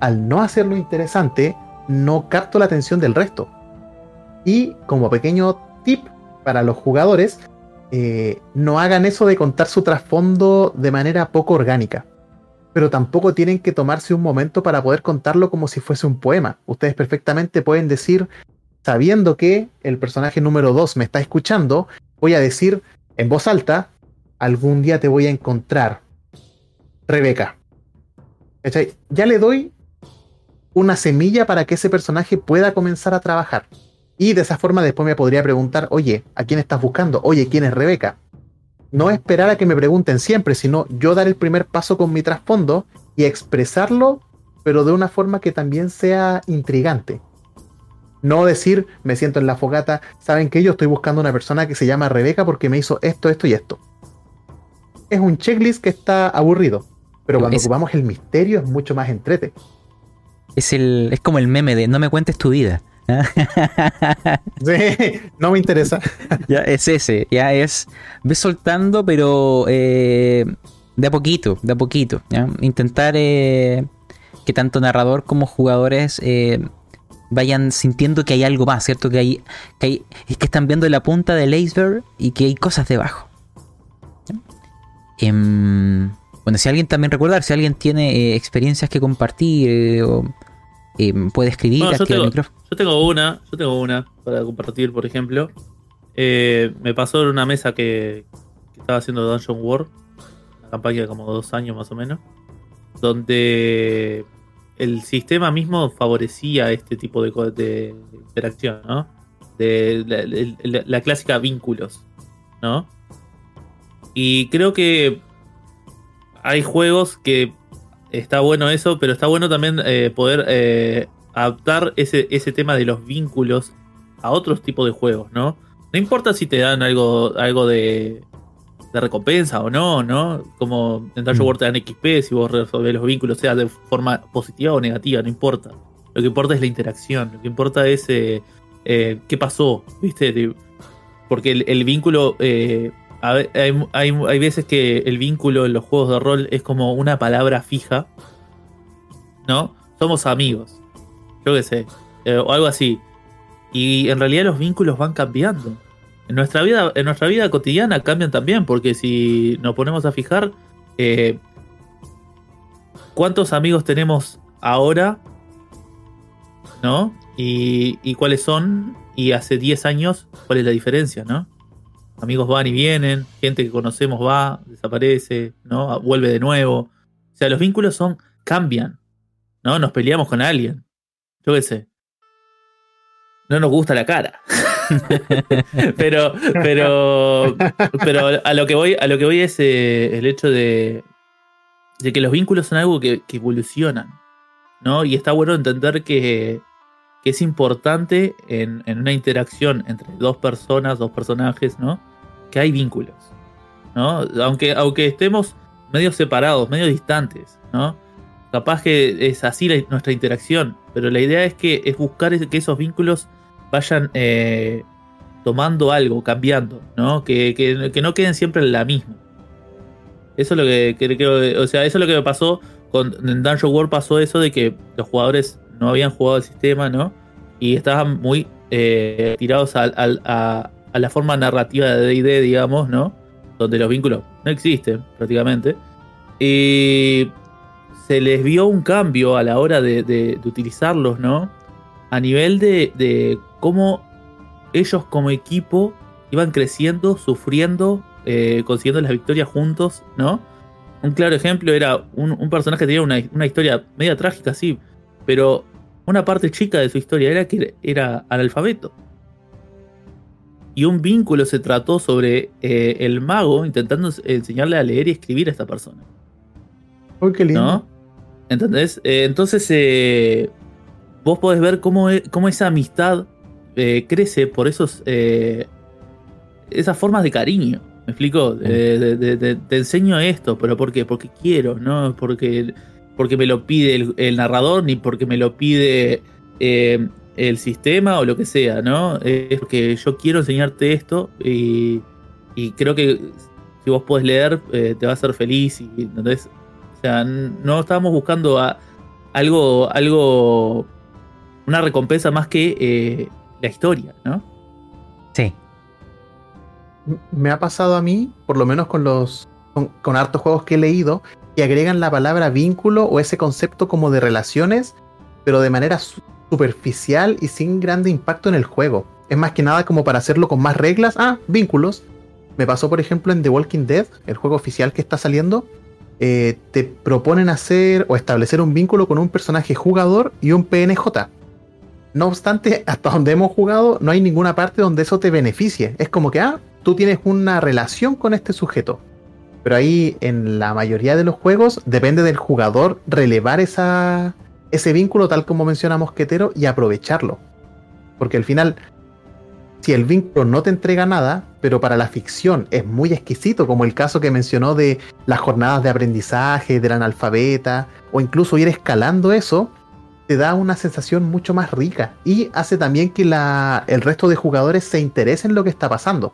Al no hacerlo interesante, no capto la atención del resto. Y como pequeño tip para los jugadores, eh, no hagan eso de contar su trasfondo de manera poco orgánica. Pero tampoco tienen que tomarse un momento para poder contarlo como si fuese un poema. Ustedes perfectamente pueden decir, sabiendo que el personaje número 2 me está escuchando, voy a decir en voz alta, algún día te voy a encontrar. Rebeca. Ya le doy una semilla para que ese personaje pueda comenzar a trabajar. Y de esa forma después me podría preguntar, oye, ¿a quién estás buscando? Oye, ¿quién es Rebeca? No esperar a que me pregunten siempre, sino yo dar el primer paso con mi trasfondo y expresarlo, pero de una forma que también sea intrigante. No decir, me siento en la fogata, saben que yo estoy buscando una persona que se llama Rebeca porque me hizo esto, esto y esto. Es un checklist que está aburrido, pero cuando ocupamos el misterio es mucho más entrete. Es, el, es como el meme de no me cuentes tu vida. sí, no me interesa. ya es ese, ya es. Ves soltando, pero eh, de a poquito, de a poquito. Intentar eh, que tanto narrador como jugadores eh, vayan sintiendo que hay algo más, ¿cierto? Que hay, que hay. Es que están viendo la punta del iceberg y que hay cosas debajo. Em, bueno, si alguien también recordar, si alguien tiene experiencias que compartir o puede escribir, yo, tengo, yo tengo una, yo tengo una para compartir, por ejemplo. Eh, me pasó en una mesa que, estaba haciendo Dungeon War, una campaña de como dos años más o menos, donde el sistema mismo favorecía este tipo de, de interacción, ¿no? De la, clásica vínculos, ¿no? Y creo que hay juegos que está bueno eso, pero está bueno también eh, poder eh, adaptar ese, ese tema de los vínculos a otros tipos de juegos, ¿no? No importa si te dan algo, algo de, de recompensa o no, ¿no? Como en Dungeon mm. te dan XP, si vos resolvés los vínculos, sea de forma positiva o negativa, no importa. Lo que importa es la interacción, lo que importa es eh, qué pasó, ¿viste? Porque el, vínculo hay, hay, veces que el vínculo en los juegos de rol es como una palabra fija, ¿no? Somos amigos, yo qué sé, eh, o algo así. Y en realidad los vínculos van cambiando. En nuestra vida, en nuestra vida cotidiana cambian también, porque si nos ponemos a fijar, eh, ¿cuántos amigos tenemos ahora? ¿No? Y, y cuáles son, y hace 10 años, cuál es la diferencia, ¿no? Amigos van y vienen, gente que conocemos va, desaparece, ¿no? Vuelve de nuevo. O sea, los vínculos son, cambian, ¿no? Nos peleamos con alguien. Yo qué sé. No nos gusta la cara. pero, pero, pero a lo que voy, a lo que voy es eh, el hecho de, de que los vínculos son algo que, que evolucionan, ¿no? Y está bueno entender que, que es importante en, una interacción entre dos personas, dos personajes, ¿no? Que hay vínculos, ¿no? Aunque, aunque estemos medio separados, medio distantes, ¿no? Capaz que es así nuestra interacción, pero la idea es que es buscar que esos vínculos vayan eh, tomando algo, cambiando, ¿no? Que, que, no queden siempre en la misma. Eso es lo que, creo, o sea, eso es lo que me pasó con en Dungeon World pasó eso de que los jugadores no habían jugado el sistema, ¿no? Y estaban muy eh, tirados a, a, la forma narrativa de D&D, digamos, ¿no? Donde los vínculos no existen prácticamente. Y se les vio un cambio a la hora de, utilizarlos, ¿no? A nivel de, de, cómo ellos como equipo iban creciendo, sufriendo, eh, consiguiendo las victorias juntos, ¿no? Un claro ejemplo era un, personaje que tenía una, una, historia media trágica, sí, pero una parte chica de su historia era que era analfabeto. Y un vínculo se trató sobre eh, el mago intentando enseñarle a leer y escribir a esta persona. Uy, qué lindo. ¿No? ¿Entendés? Eh, entonces, eh, vos podés ver cómo, e, cómo esa amistad crece por esos esas formas de cariño. ¿Me explico? te enseño esto, pero ¿por qué? Porque quiero, ¿no? Porque porque me lo pide el, narrador, ni porque me lo pide eh, el sistema o lo que sea, ¿no? Es porque yo quiero enseñarte esto y, creo que si vos podés leer eh, te va a hacer feliz. Y, entonces, o sea, no estábamos buscando algo, algo, una recompensa más que eh, la historia, ¿no? Sí. Me ha pasado a mí, por lo menos con los con, con hartos juegos que he leído, y agregan la palabra vínculo o ese concepto como de relaciones, pero de manera superficial y sin grande impacto en el juego. Es más que nada como para hacerlo con más reglas. Ah, vínculos. Me pasó, por ejemplo, en The Walking Dead, el juego oficial que está saliendo. Eh, te proponen hacer o establecer un vínculo con un personaje jugador y un PNJ. No obstante, hasta donde hemos jugado, no hay ninguna parte donde eso te beneficie. Es como que, ah, tú tienes una relación con este sujeto. Pero ahí en la mayoría de los juegos depende del jugador relevar esa, ese vínculo tal como menciona Mosquetero y aprovecharlo. Porque al final, si el vínculo no te entrega nada, pero para la ficción es muy exquisito, como el caso que mencionó de las jornadas de aprendizaje, del analfabeta, o incluso ir escalando eso, te da una sensación mucho más rica y hace también que la, el resto de jugadores se interesen en lo que está pasando.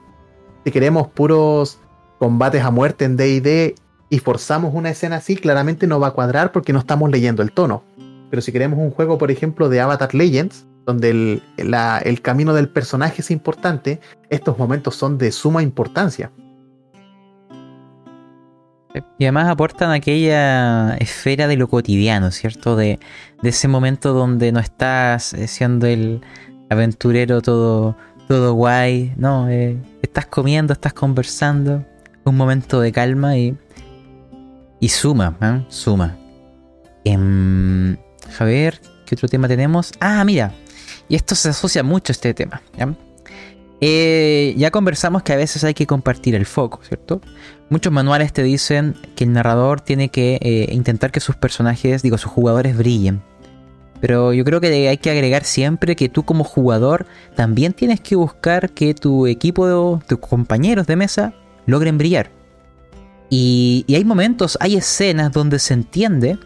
Si queremos puros combates a muerte en DD y forzamos una escena así, claramente no va a cuadrar porque no estamos leyendo el tono. Pero si queremos un juego, por ejemplo, de Avatar Legends, donde el, el camino del personaje es importante, estos momentos son de suma importancia. Y además aportan aquella esfera de lo cotidiano, ¿cierto? De, de ese momento donde no estás eh, siendo el aventurero todo, todo guay, no, eh, estás comiendo, estás conversando, un momento de calma y, y suma, ¿eh? suma. Eh, a ver, ¿qué otro tema tenemos? Ah, mira, y esto se asocia mucho a este tema. ¿ya? Eh, ya conversamos que a veces hay que compartir el foco, ¿cierto? Muchos manuales te dicen que el narrador tiene que eh, intentar que sus personajes, digo, sus jugadores brillen. Pero yo creo que hay que agregar siempre que tú como jugador también tienes que buscar que tu equipo, tus compañeros de mesa, logren brillar. Y, hay momentos, hay escenas donde se entiende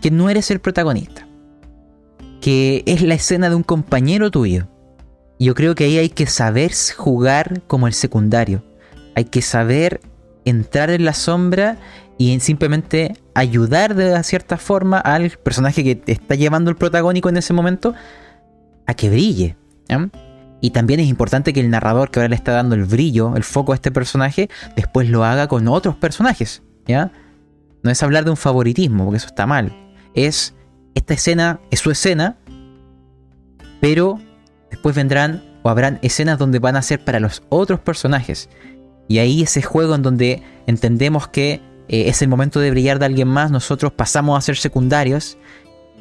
que no eres el protagonista. Que es la escena de un compañero tuyo. Yo creo que ahí hay que saber jugar como el secundario. Hay que saber entrar en la sombra y simplemente ayudar de cierta forma al personaje que te está llevando el protagónico en ese momento a que brille. Y también es importante que el narrador que ahora le está dando el brillo, el foco a este personaje, después lo haga con otros personajes, ¿ya? No es hablar de un favoritismo, porque eso está mal. Es, esta escena es su escena, pero después vendrán o habrán escenas donde van a ser para los otros personajes. Y ahí ese juego en donde entendemos que eh, es el momento de brillar de alguien más, nosotros pasamos a ser secundarios.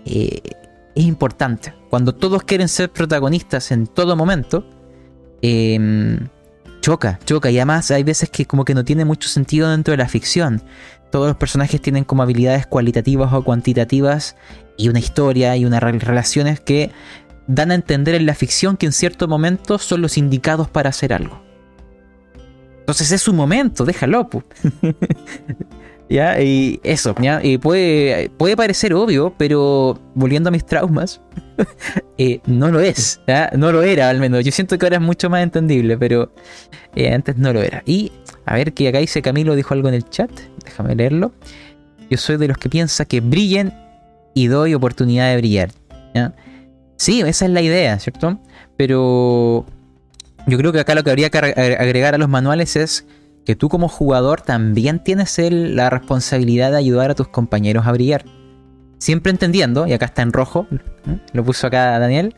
Eh, es importante. Cuando todos quieren ser protagonistas en todo momento, em, choca, choca. Y además hay veces que como que no tiene mucho sentido dentro de la ficción. Todos los personajes tienen como habilidades cualitativas o cuantitativas y una historia y unas relaciones que dan a entender en la ficción que en cierto momento son los indicados para hacer algo. Entonces es su momento, déjalo. ¿Ya? Y eso. Y puede, puede parecer obvio, pero volviendo a mis traumas, eh, no lo es. No lo era al menos. Yo siento que ahora es mucho más entendible, pero eh, antes no lo era. Y a ver que acá dice Camilo, dijo algo en el chat, déjame leerlo. Yo soy de los que piensa que brillen y doy oportunidad de brillar. ¿ya? Sí, esa es la idea, ¿cierto? Pero yo creo que acá lo que habría que agregar a los manuales es que tú como jugador también tienes la responsabilidad de ayudar a tus compañeros a brillar. Siempre entendiendo, y acá está en rojo, lo puso acá Daniel,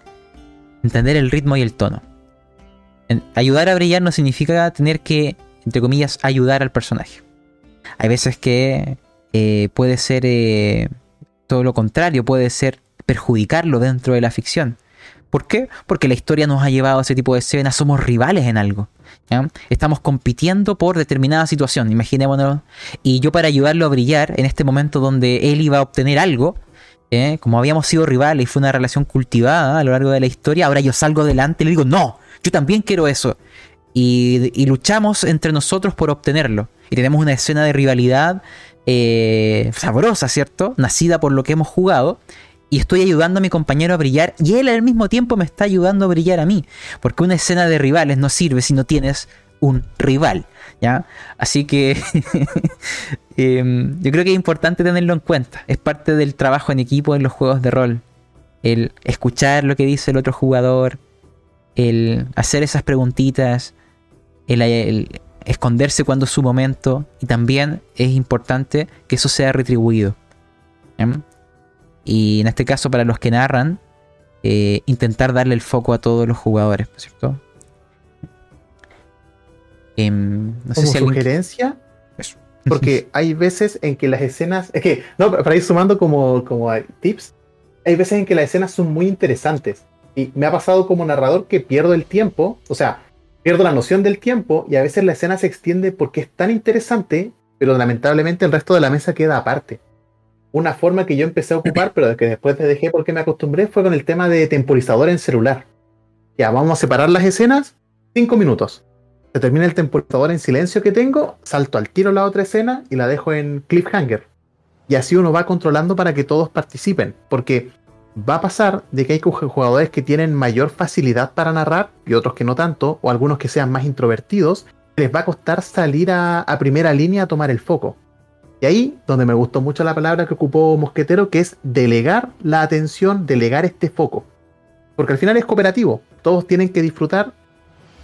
entender el ritmo y el tono. ayudar a brillar no significa tener que, entre comillas, ayudar al personaje. Hay veces que eh, puede ser eh, todo lo contrario, puede ser perjudicarlo dentro de la ficción. ¿Por qué? Porque la historia nos ha llevado a ese tipo de escenas, somos rivales en algo. Estamos compitiendo por determinada situación, imaginémonos. Y yo para ayudarlo a brillar en este momento donde él iba a obtener algo, ¿eh? como habíamos sido rivales y fue una relación cultivada a lo largo de la historia, ahora yo salgo adelante y le digo, no, yo también quiero eso. Y, luchamos entre nosotros por obtenerlo. Y tenemos una escena de rivalidad eh, sabrosa, ¿cierto? Nacida por lo que hemos jugado y estoy ayudando a mi compañero a brillar y él al mismo tiempo me está ayudando a brillar a mí. Porque una escena de rivales no sirve si no tienes un rival. ¿ya? Así que em, yo creo que es importante tenerlo en cuenta. Es parte del trabajo en equipo en los juegos de rol. El escuchar lo que dice el otro jugador, el hacer esas preguntitas, el, esconderse cuando es su momento y también es importante que eso sea retribuido. Y en este caso, para los que narran, eh, intentar darle el foco a todos los jugadores, ¿cierto? Em, no sé si sugerencia, porque hay veces en que las escenas, es que, no, para ir sumando como, como tips, hay veces en que las escenas son muy interesantes. Y me ha pasado como narrador que pierdo el tiempo, o sea, pierdo la noción del tiempo y a veces la escena se extiende porque es tan interesante, pero lamentablemente el resto de la mesa queda aparte una forma que yo empecé a ocupar, pero que después dejé porque me acostumbré, fue con el tema de temporizador en celular. Ya, vamos a separar las escenas, cinco minutos. Se termina el temporizador en silencio que tengo, salto al tiro la otra escena y la dejo en cliffhanger. Y así uno va controlando para que todos participen, porque va a pasar de que hay jugadores que tienen mayor facilidad para narrar y otros que no tanto, o algunos que sean más introvertidos, les va a costar salir a primera línea a tomar el foco. Y ahí donde me gustó mucho la palabra que ocupó Mosquetero, que es delegar la atención, delegar este foco. Porque al final es cooperativo, todos tienen que disfrutar,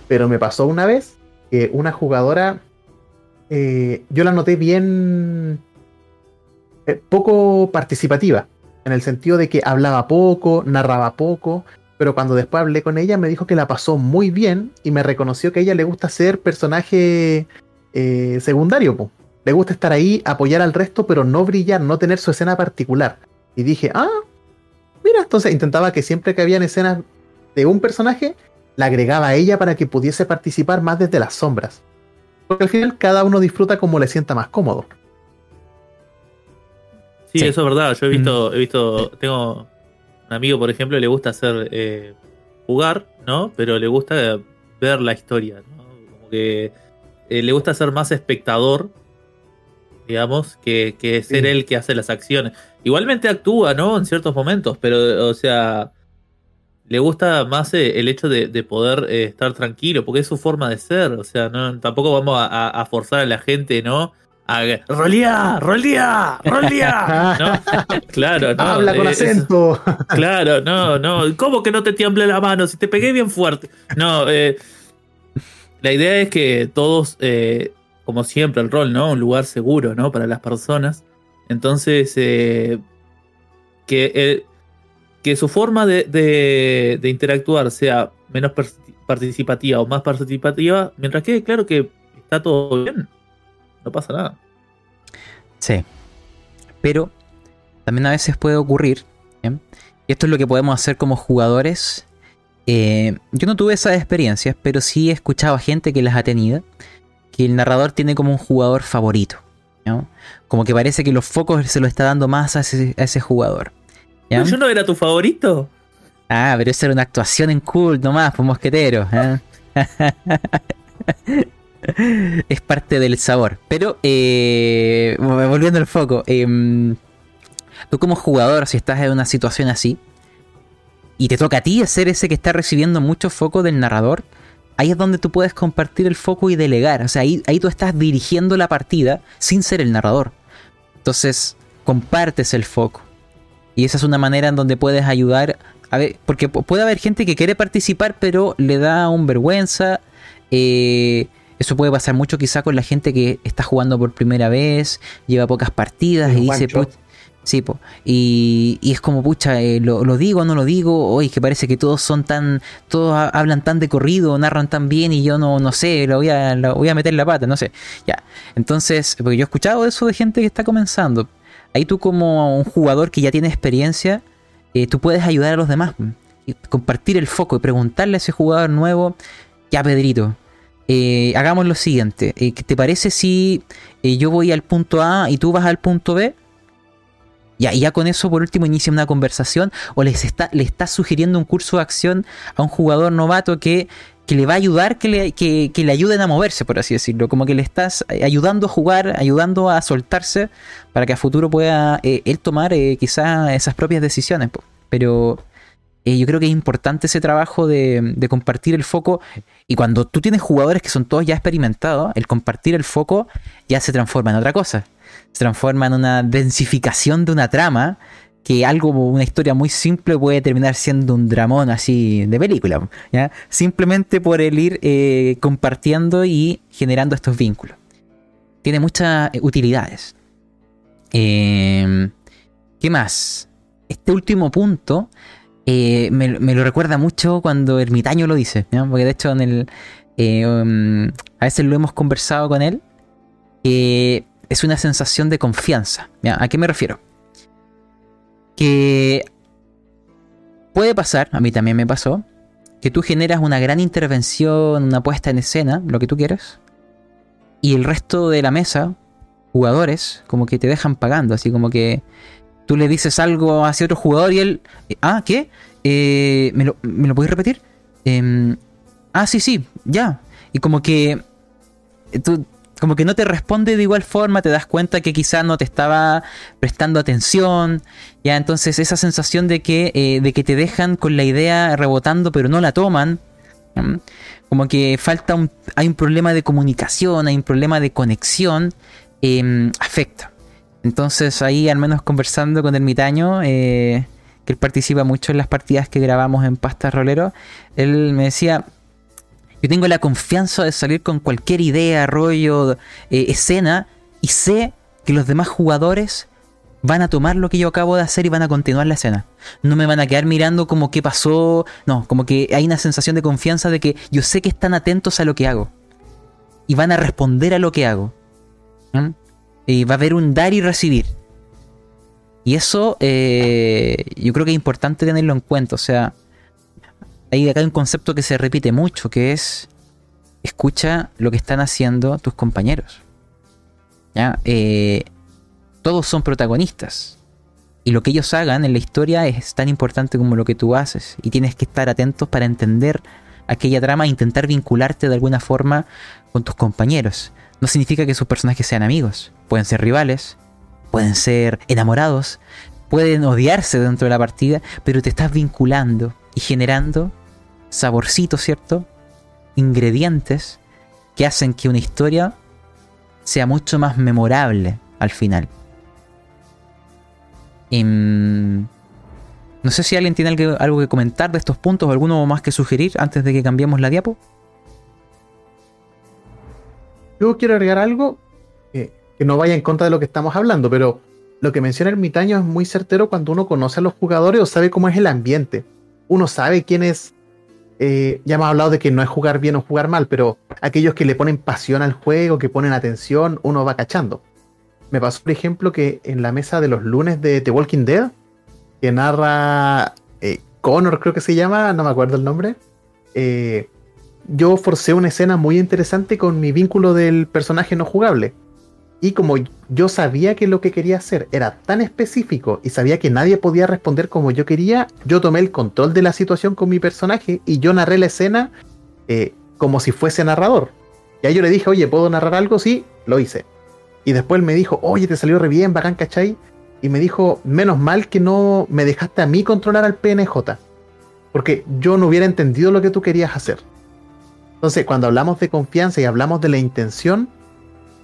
pero me pasó una vez que una jugadora, eh, yo la noté bien eh, poco participativa, en el sentido de que hablaba poco, narraba poco, pero cuando después hablé con ella me dijo que la pasó muy bien y me reconoció que a ella le gusta ser personaje eh, secundario le gusta estar ahí, apoyar al resto, pero no brillar, no tener su escena particular. Y dije, ah, mira, entonces intentaba que siempre que habían escenas de un personaje, la agregaba a ella para que pudiese participar más desde las sombras. Porque al final cada uno disfruta como le sienta más cómodo. Sí, eso es verdad. Yo he visto, mm. he visto, tengo un amigo, por ejemplo, le gusta hacer eh, jugar, ¿no? Pero le gusta ver la historia, ¿no? Como que eh, le gusta ser más espectador digamos, que, que ser él que hace las acciones. Igualmente actúa, ¿no? En ciertos momentos, pero, o sea, le gusta más eh, el hecho de, poder eh, estar tranquilo, porque es su forma de ser, o sea, no tampoco vamos a, forzar a la gente, ¿no? A rolía, rolía, rolía, ¿no? Claro, no. Habla con acento. claro, no, no. ¿Cómo que no te tiemble la mano si te pegué bien fuerte? No, eh, la idea es que todos como siempre, el rol, ¿no? Un lugar seguro, ¿no? Para las personas. Entonces, eh, que, eh, que su forma de, interactuar sea menos participativa o más participativa, mientras que, claro que está todo bien, no pasa nada. Sí. Pero también a veces puede ocurrir, y esto es lo que podemos hacer como jugadores. Eh, yo no tuve esas experiencias, pero sí he escuchado a gente que las ha tenido que el narrador tiene como un jugador favorito. ¿no? Como que parece que los focos se lo está dando más a ese, jugador. ¿Yo no era tu favorito? Ah, pero esa era una actuación en cool nomás, pues mosquetero. ¿eh? es parte del sabor. Pero, eh, volviendo al foco, em, tú como jugador, si estás en una situación así, y te toca a ti ser ese que está recibiendo mucho foco del narrador, ahí es donde tú puedes compartir el foco y delegar. O sea, ahí, ahí tú estás dirigiendo la partida sin ser el narrador. Entonces, compartes el foco. Y esa es una manera en donde puedes ayudar. A ver, porque puede haber gente que quiere participar, pero le da un vergüenza. Eh, eso puede pasar mucho quizá con la gente que está jugando por primera vez, lleva pocas partidas y dice, Sí, po. Y, y, es como, pucha, eh, lo, lo, digo o no lo digo, hoy que parece que todos son tan, todos hablan tan de corrido, narran tan bien y yo no, no sé, lo voy, a, lo voy a meter la pata, no sé. Ya, entonces, porque yo he escuchado eso de gente que está comenzando. Ahí tú como un jugador que ya tiene experiencia, eh, tú puedes ayudar a los demás. Y compartir el foco y preguntarle a ese jugador nuevo, ya Pedrito, eh, hagamos lo siguiente, ¿qué ¿te parece si yo voy al punto A y tú vas al punto B? Ya, y ya con eso, por último, inicia una conversación o les está, le está sugiriendo un curso de acción a un jugador novato que, que le va a ayudar, que le, que, le ayuden a moverse, por así decirlo. Como que le estás ayudando a jugar, ayudando a soltarse para que a futuro pueda eh, él tomar eh, quizás esas propias decisiones. Pero eh, yo creo que es importante ese trabajo de, de, compartir el foco. Y cuando tú tienes jugadores que son todos ya experimentados, el compartir el foco ya se transforma en otra cosa se transforma en una densificación de una trama que algo, una historia muy simple puede terminar siendo un dramón así de película. Simplemente por el ir eh, compartiendo y generando estos vínculos. Tiene muchas eh, utilidades. Em, ¿Qué más? Este último punto eh, me, lo recuerda mucho cuando Ermitaño lo dice, porque de hecho en el, em, a veces lo hemos conversado con él es una sensación de confianza. ¿A qué me refiero? Que puede pasar, a mí también me pasó, que tú generas una gran intervención, una puesta en escena, lo que tú quieres, y el resto de la mesa, jugadores, como que te dejan pagando, así como que tú le dices algo hacia otro jugador y él, eh, ah, ¿qué? Eh, ¿me, lo, ¿Me repetir? Em, ah, sí, sí, ya. Y como que tú como que no te responde de igual forma, te das cuenta que quizás no te estaba prestando atención, ya entonces esa sensación de que, eh, de que te dejan con la idea rebotando pero no la toman, como que falta un, hay un problema de comunicación, hay un problema de conexión, em, afecta. Entonces ahí al menos conversando con Ermitaño, eh, que él participa mucho en las partidas que grabamos en Pasta Rolero, él me decía, yo tengo la confianza de salir con cualquier idea, rollo, eh, escena y sé que los demás jugadores van a tomar lo que yo acabo de hacer y van a continuar la escena. No me van a quedar mirando como qué pasó. No, como que hay una sensación de confianza de que yo sé que están atentos a lo que hago. Y van a responder a lo que hago. Y va a haber un dar y recibir. Y eso eh, yo creo que es importante tenerlo en cuenta. O sea, hay acá un concepto que se repite mucho, que es escucha lo que están haciendo tus compañeros. ¿Ya? Eh, todos son protagonistas. Y lo que ellos hagan en la historia es tan importante como lo que tú haces. Y tienes que estar atentos para entender aquella trama e intentar vincularte de alguna forma con tus compañeros. No significa que sus personajes sean amigos. Pueden ser rivales, pueden ser enamorados, pueden odiarse dentro de la partida, pero te estás vinculando y generando saborcitos, ¿cierto? Ingredientes que hacen que una historia sea mucho más memorable al final. Em, no sé si alguien tiene algo, que comentar de estos puntos o alguno más que sugerir antes de que cambiemos la diapo. Yo quiero agregar algo que no vaya en contra de lo que estamos hablando, pero lo que menciona Ermitaño es muy certero cuando uno conoce a los jugadores o sabe cómo es el ambiente. Uno sabe quién es eh, ya hemos hablado de que no es jugar bien o jugar mal, pero aquellos que le ponen pasión al juego, que ponen atención, uno va cachando. Me pasó, por ejemplo, que en la mesa de los lunes de The Walking Dead, que narra eh, Connor, creo que se llama, no me acuerdo el nombre, eh, yo forcé una escena muy interesante con mi vínculo del personaje no jugable. Y como yo sabía que lo que quería hacer era tan específico y sabía que nadie podía responder como yo quería, yo tomé el control de la situación con mi personaje y yo narré la escena eh, como si fuese narrador. Y ahí yo le dije, oye, ¿puedo narrar algo? Sí, lo hice. Y después me dijo, oye, te salió re bien, bacán, ¿cachai? Y me dijo, menos mal que no me dejaste a mí controlar al PNJ. Porque yo no hubiera entendido lo que tú querías hacer. Entonces, cuando hablamos de confianza y hablamos de la intención,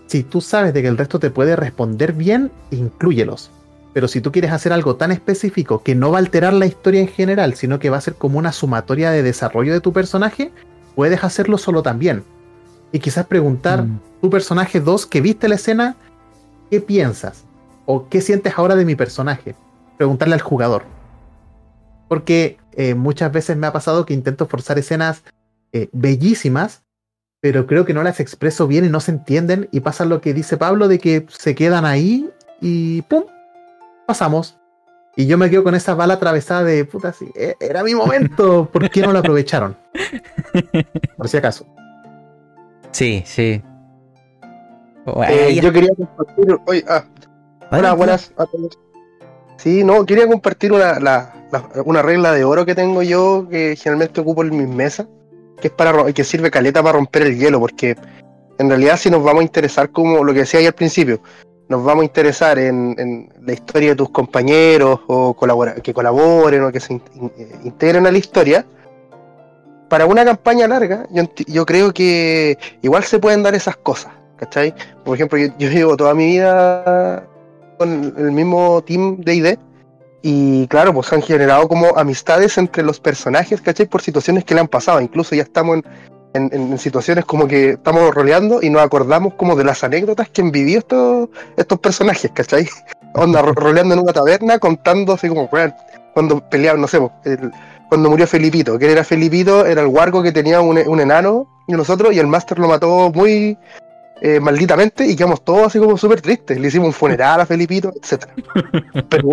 si tú sabes de que el resto te puede responder bien, inclúyelos. Pero si tú quieres hacer algo tan específico que no va a alterar la historia en general, sino que va a ser como una sumatoria de desarrollo de tu personaje, puedes hacerlo solo también. Y quizás preguntar, Mm. tu personaje 2 que viste la escena, ¿qué piensas? ¿O qué sientes ahora de mi personaje? Preguntarle al jugador. Porque eh, muchas veces me ha pasado que intento forzar escenas eh, bellísimas, pero creo que no las expreso bien y no se entienden y pasa lo que dice Pablo de que se quedan ahí y ¡pum! Pasamos. Y yo me quedo con esa bala atravesada de puta, sí, e- era mi momento, ¿por qué no lo aprovecharon? Por si acaso. Sí, sí. Oh, Eh, yo quería compartir. Oye, ah, hola, buenas a todos. Sí, no, quería compartir una, la- la- una regla de oro que tengo yo que generalmente ocupo en mis mesas, que es para que sirve caleta para romper el hielo, porque en realidad si nos vamos a interesar como lo que decía ahí al principio, nos vamos a interesar en, en la historia de tus compañeros o colabora- que colaboren o que se eh, integren a la historia. Para una campaña larga, yo, yo creo que igual se pueden dar esas cosas, ¿cachai? Por ejemplo, yo, yo llevo toda mi vida con el mismo team de ID y claro, pues han generado como amistades entre los personajes, ¿cachai? Por situaciones que le han pasado. Incluso ya estamos en, en- en situaciones como que estamos roleando y nos acordamos como de las anécdotas que han vivido estos, estos personajes, ¿cachai? Onda, ro- roleando en una taberna contando así como, "Weón, cuando peleaban, no sé, el- cuando murió Felipito. ¿Quién era Felipito? Era el guargo que tenía un, un enano y nosotros y el máster lo mató muy eh, malditamente y quedamos todos así como súper tristes. Le hicimos un funeral a Felipito, etc. Pero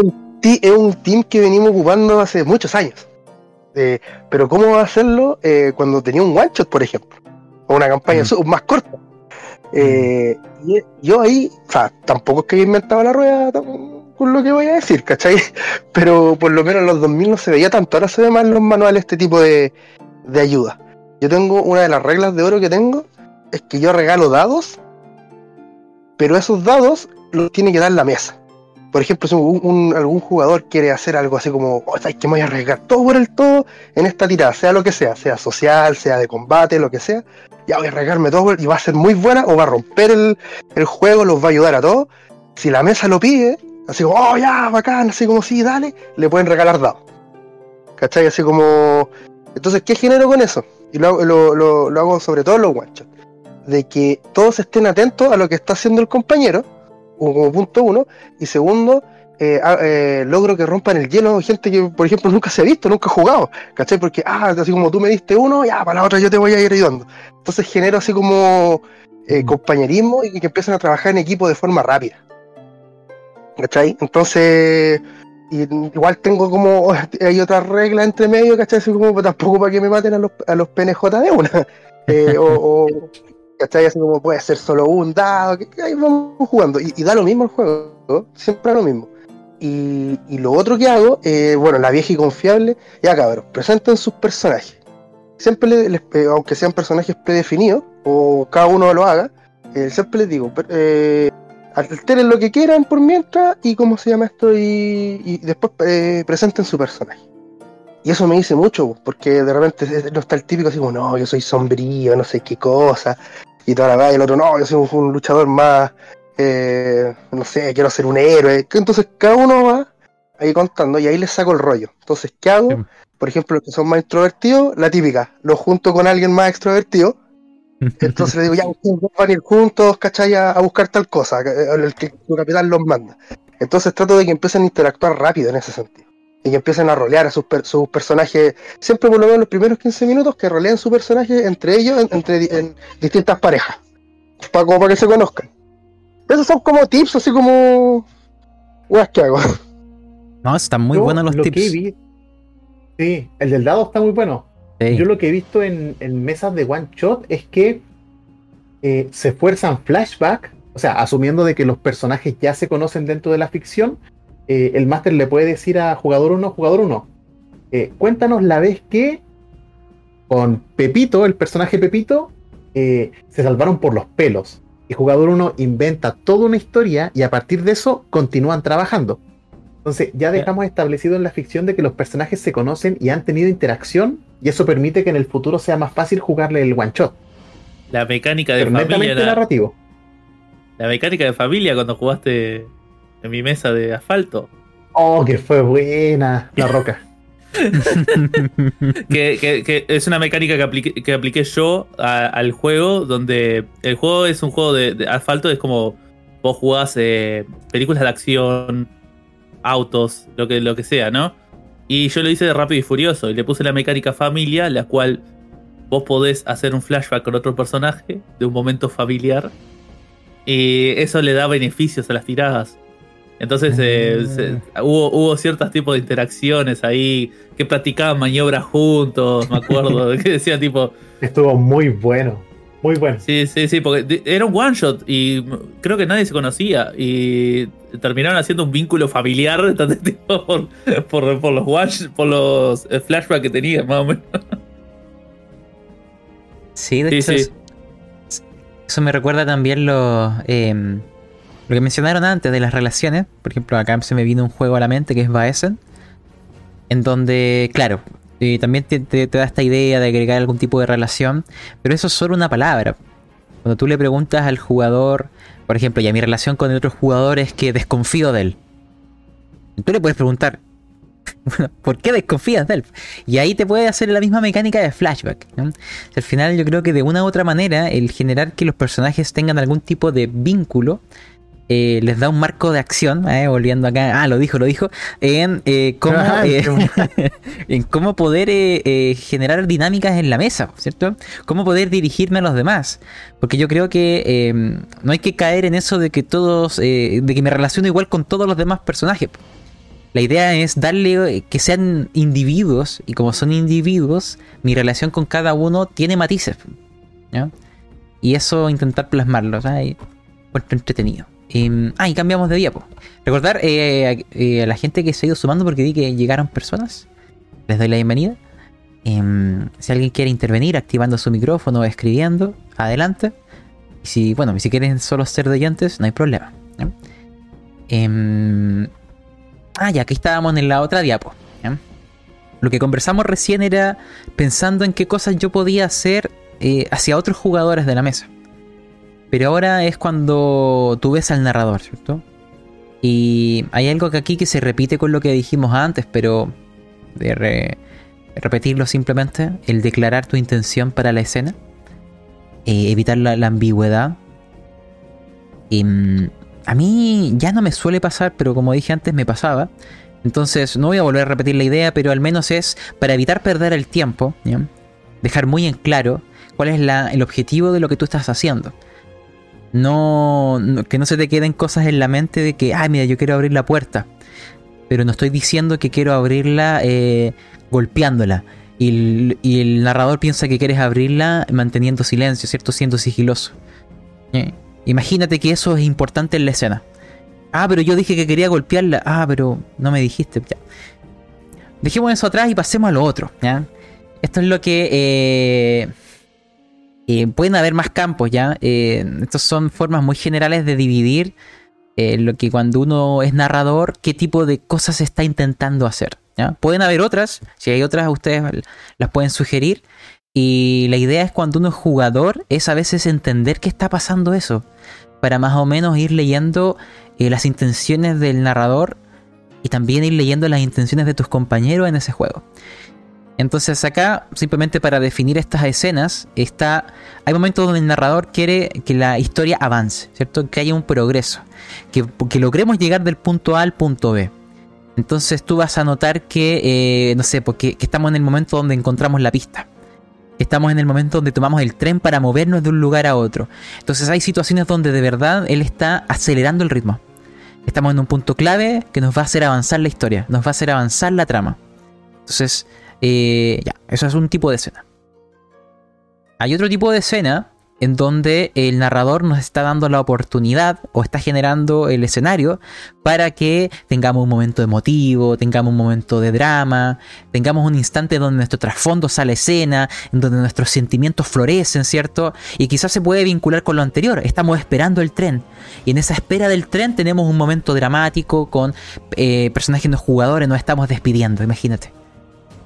un- es un team que venimos ocupando hace muchos años. Eh, pero ¿cómo hacerlo eh, cuando tenía un one shot, por ejemplo? O una campaña Mm. su- más corta. Eh, y yo ahí, o sea, tampoco es que haya inventado la rueda con lo que voy a decir, ¿cachai? Pero por lo menos en los 2000 no se veía tanto, ahora se ve más en los manuales este tipo de, de ayuda. Yo tengo una de las reglas de oro que tengo, es que yo regalo dados, pero esos dados los tiene que dar la mesa. Por ejemplo, si algún jugador quiere hacer algo así como, oh, ¿sabes que me voy a arriesgar todo por el todo en esta tirada? Sea lo que sea, sea social, sea de combate, lo que sea. Ya voy a arriesgarme todo y va a ser muy buena o va a romper el, juego, los va a ayudar a todos. Si la mesa lo pide, así como, oh, ya, bacán, así como, sí, dale, le pueden regalar dados. ¿Cachai? Así como... Entonces, ¿qué genero con eso? Y lo, lo, lo- lo hago sobre todo en los one shots. De que todos estén atentos a lo que está haciendo el compañero, como punto uno. Y segundo, eh, a- eh, logro que rompan el hielo gente que, por ejemplo, nunca se ha visto, nunca ha jugado. ¿Cachai? Porque, ah, así como tú me diste uno, ya, para la otra yo te voy a ir ayudando. Entonces genero así como eh, Mm. compañerismo y que empiezan a trabajar en equipo de forma rápida. ¿Cachai? Entonces, igual tengo como, hay otra regla entre medio, ¿cachai? Así como tampoco para que me maten a los, a los PNJ de una. O, o, ¿cachai? Así como puede ser solo un dado, que, vamos jugando. Y, da lo mismo el juego, siempre da lo mismo. Y, y lo otro que hago, eh, bueno, la vieja y confiable, ya cabros, presenten sus personajes. Siempre les, eh, aunque sean personajes predefinidos, o cada uno lo haga, eh, siempre les digo, alteren lo que quieran por mientras y cómo se llama esto y, después presenten su personaje. Y eso me dice mucho, porque de repente no está el típico así como, no, yo soy sombrío, no sé qué cosa, y toda la vez, y el otro, no, yo soy un, un luchador más, eh, no sé, quiero ser un héroe. Entonces cada uno va ahí contando y ahí les saco el rollo. Entonces, ¿qué hago? Por ejemplo, los que son más introvertidos, la típica, lo junto con alguien más extrovertido, entonces le digo, ya, ustedes van a ir juntos, ¿cachai? A, a buscar tal cosa, eh, el que su capitán los manda. Entonces trato de que empiecen a interactuar rápido en ese sentido. Y que empiecen a rolear a sus, per- sus personajes, siempre por lo menos los primeros 15 minutos, que roleen su personaje entre ellos, en- entre di- en distintas parejas. Para, como para que se conozcan. Esos son como tips, así como... Weas que hago. No, están muy Yo buenos los lo tips. que vi- sí, el del dado está muy bueno. Sí. Yo lo que he visto en, en mesas de one shot es que eh, se esfuerzan flashback, o sea, asumiendo de que los personajes ya se conocen dentro de la ficción, eh, el máster le puede decir a jugador 1, jugador 1, cuéntanos la vez que con Pepito, el personaje Pepito, eh, se salvaron por los pelos. Y jugador 1 inventa toda una historia y a partir de eso continúan trabajando. Entonces ya dejamos establecido en la ficción de que los personajes se conocen y han tenido interacción y eso permite que en el futuro sea más fácil jugarle el one shot. La mecánica de familia. narrativo. La mecánica de familia cuando jugaste en mi mesa de asfalto. Oh, que fue buena la roca. que, es una mecánica que apliqué, que apliqué yo al juego, donde el juego es un juego de, asfalto, es como vos jugás eh, películas de acción, autos, lo que, lo que sea, ¿no? Y yo lo hice de rápido y furioso, y le puse la mecánica familia, la cual vos podés hacer un flashback con otro personaje de un momento familiar. Y eso le da beneficios a las tiradas. Entonces eh, ah. hubo, hubo ciertos tipos de interacciones ahí, que practicaban maniobras juntos, me acuerdo, que decían tipo... Estuvo muy bueno, muy bueno. Sí, sí, sí, porque era un one shot y creo que nadie se conocía y terminaron haciendo un vínculo familiar por, por, los por los eh, flashbacks que tenían, más o menos. Sí, de hecho, Eso me recuerda también los... Em, lo que mencionaron antes de las relaciones, por ejemplo, acá se me vino un juego a la mente que es Baesen, en donde, claro, eh, también te, da esta idea de agregar algún tipo de relación, pero eso es solo una palabra. Cuando tú le preguntas al jugador, por ejemplo, ya mi relación con el otro jugador es que desconfío de él. Tú le puedes preguntar, ¿por qué desconfías de él? Y ahí te puede hacer la misma mecánica de flashback. Al final yo creo que de una u otra manera el generar que los personajes tengan algún tipo de vínculo eh, les da un marco de acción, eh, volviendo acá, ah, lo dijo, lo dijo, en, eh, cómo, en cómo poder generar dinámicas en la mesa, ¿cierto? Cómo poder dirigirme a los demás. Porque yo creo que no hay que caer en eso de que todos, de que me relaciono igual con todos los demás personajes. La idea es darle que sean individuos, y como son individuos, mi relación con cada uno tiene matices. Y eso intentar plasmarlo, ¿sabes? entretenido. Em, ah, y cambiamos de diapo. Recordar eh, eh, a la gente que se ha ido sumando porque vi que llegaron personas. Les doy la bienvenida. Em, si alguien quiere intervenir activando su micrófono o escribiendo, adelante. Y si, bueno, si quieren solo ser oyentes, no hay problema. Em, ah, ya, aquí estábamos en la otra diapo. Lo que conversamos recién era pensando en qué cosas yo podía hacer eh, hacia otros jugadores de la mesa. Pero ahora es cuando tú ves al narrador, ¿cierto? Y hay algo que aquí que se repite con lo que dijimos antes, pero de repetirlo simplemente, el declarar tu intención para la escena, eh, evitar la, ambigüedad. Y, mm, a mí ya no me suele pasar, pero como dije antes me pasaba. Entonces no voy a volver a repetir la idea, pero al menos es para evitar perder el tiempo, dejar muy en claro cuál es el objetivo de lo que tú estás haciendo no, que no se te queden cosas en la mente de que, ay, mira, yo quiero abrir la puerta. Pero no estoy diciendo que quiero abrirla eh, golpeándola. Y el, narrador piensa que quieres abrirla manteniendo silencio, ¿cierto? Siendo sigiloso. Eh, imagínate que eso es importante en la escena. Ah, pero yo dije que quería golpearla. Ah, pero no me dijiste. Dejemos eso atrás y pasemos a lo otro. Esto es lo que eh, eh, pueden haber más campos ya. Eh, estas son formas muy generales de dividir eh, lo que cuando uno es narrador, qué tipo de cosas está intentando hacer. Pueden haber otras, si hay otras ustedes las pueden sugerir. Y la idea es cuando uno es jugador, es a veces entender qué está pasando eso. Para más o menos ir leyendo las intenciones del narrador y también ir leyendo las intenciones de tus compañeros en ese juego. Entonces acá, simplemente para definir estas escenas, está, hay momentos donde el narrador quiere que la historia avance, ¿cierto? Que haya un progreso, que, que logremos llegar del punto A al punto B. Entonces tú vas a notar que, eh, no sé, porque que estamos en el momento donde encontramos la pista. Estamos en el momento donde tomamos el tren para movernos de un lugar a otro. Entonces hay situaciones donde de verdad él está acelerando el ritmo. Estamos en un punto clave que nos va a hacer avanzar la historia, nos va a hacer avanzar la trama. Entonces, eh, ya, eso es un tipo de escena. Hay otro tipo de escena en donde el narrador nos está dando la oportunidad o está generando el escenario para que tengamos un momento emotivo, tengamos un momento de drama, tengamos un instante donde nuestro trasfondo sale escena, en donde nuestros sentimientos florecen, ¿cierto? Y quizás se puede vincular con lo anterior, estamos esperando el tren y en esa espera del tren tenemos un momento dramático con eh, personajes no jugadores, nos estamos despidiendo, imagínate.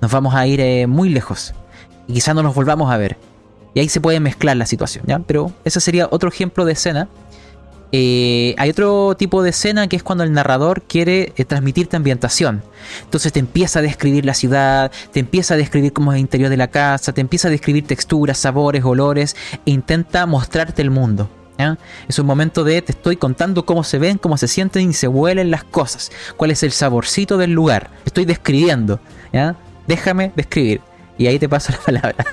Nos vamos a ir eh, muy lejos y quizás no nos volvamos a ver. Y ahí se puede mezclar la situación, ¿ya? Pero ese sería otro ejemplo de escena. Eh, hay otro tipo de escena que es cuando el narrador quiere eh, transmitirte ambientación. Entonces te empieza a describir la ciudad, te empieza a describir cómo es el interior de la casa, te empieza a describir texturas, sabores, olores e intenta mostrarte el mundo. Es un momento de te estoy contando cómo se ven, cómo se sienten y se huelen las cosas, cuál es el saborcito del lugar. Estoy describiendo. ¿ya? Déjame describir. Y ahí te paso la palabra.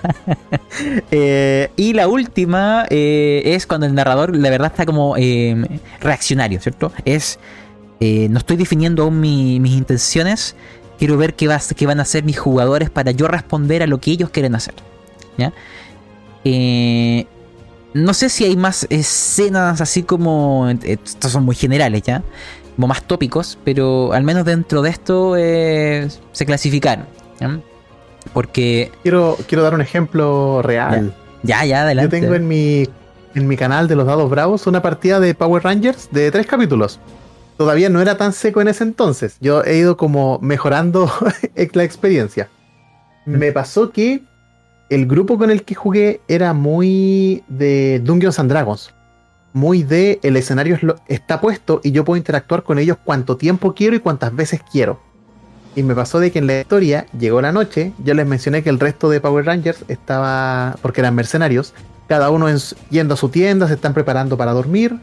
Eh, y la última eh, es cuando el narrador, la verdad, está como eh, reaccionario, ¿cierto? Es. no estoy definiendo aún mis intenciones. Quiero ver qué, qué, van a hacer mis jugadores para yo responder a lo que ellos quieren hacer. ¿Ya? no sé si hay más escenas así como. Estos son muy generales, ¿ya? Como más tópicos, pero al menos dentro de esto se clasificaron. ¿Ya? Porque. Quiero, quiero dar un ejemplo real. Ya, ya, adelante. Yo tengo en mi, en mi canal de los dados bravos una partida de Power Rangers de tres capítulos. Todavía no era tan seco en ese entonces. Yo he ido como mejorando la experiencia. Me pasó que el grupo con el que jugué era muy de Dungeons and Dragons. Muy de el escenario está puesto y yo puedo interactuar con ellos cuanto tiempo quiero y cuantas veces quiero. Y me pasó de que en la historia llegó la noche, yo les mencioné que el resto de Power Rangers estaba, porque eran mercenarios, cada uno yendo a su tienda, se están preparando para dormir,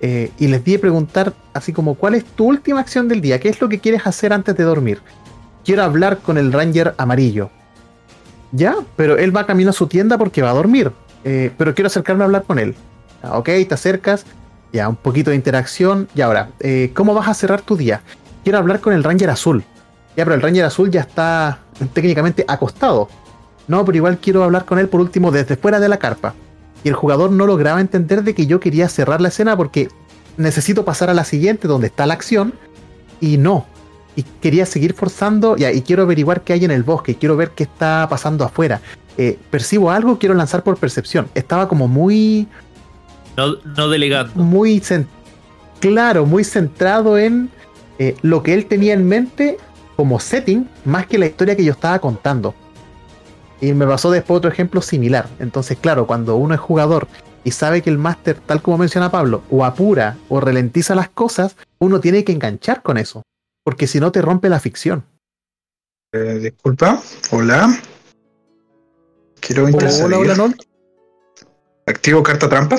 eh, y les di preguntar así como, ¿cuál es tu última acción del día? ¿Qué es lo que quieres hacer antes de dormir? Quiero hablar con el Ranger amarillo. Ya, pero él va camino a su tienda porque va a dormir, eh, pero quiero acercarme a hablar con él. Ah, ok, te acercas, ya, un poquito de interacción, y ahora, eh, ¿cómo vas a cerrar tu día? Quiero hablar con el Ranger azul. Ya, pero el Ranger azul ya está técnicamente acostado. No, pero igual quiero hablar con él por último desde fuera de la carpa. Y el jugador no lograba entender de que yo quería cerrar la escena porque necesito pasar a la siguiente donde está la acción y no. Y quería seguir forzando ya, y quiero averiguar qué hay en el bosque, quiero ver qué está pasando afuera. Eh, percibo algo, quiero lanzar por percepción. Estaba como muy... No, no delegando. Muy... Claro, muy centrado en eh, lo que él tenía en mente como setting más que la historia que yo estaba contando. Y me pasó después otro ejemplo similar. Entonces, claro, cuando uno es jugador y sabe que el máster, tal como menciona Pablo, o apura o ralentiza las cosas, uno tiene que enganchar con eso. Porque si no te rompe la ficción. Eh, disculpa, hola. Quiero Hola, hola, hola, ¿Activo carta trampa?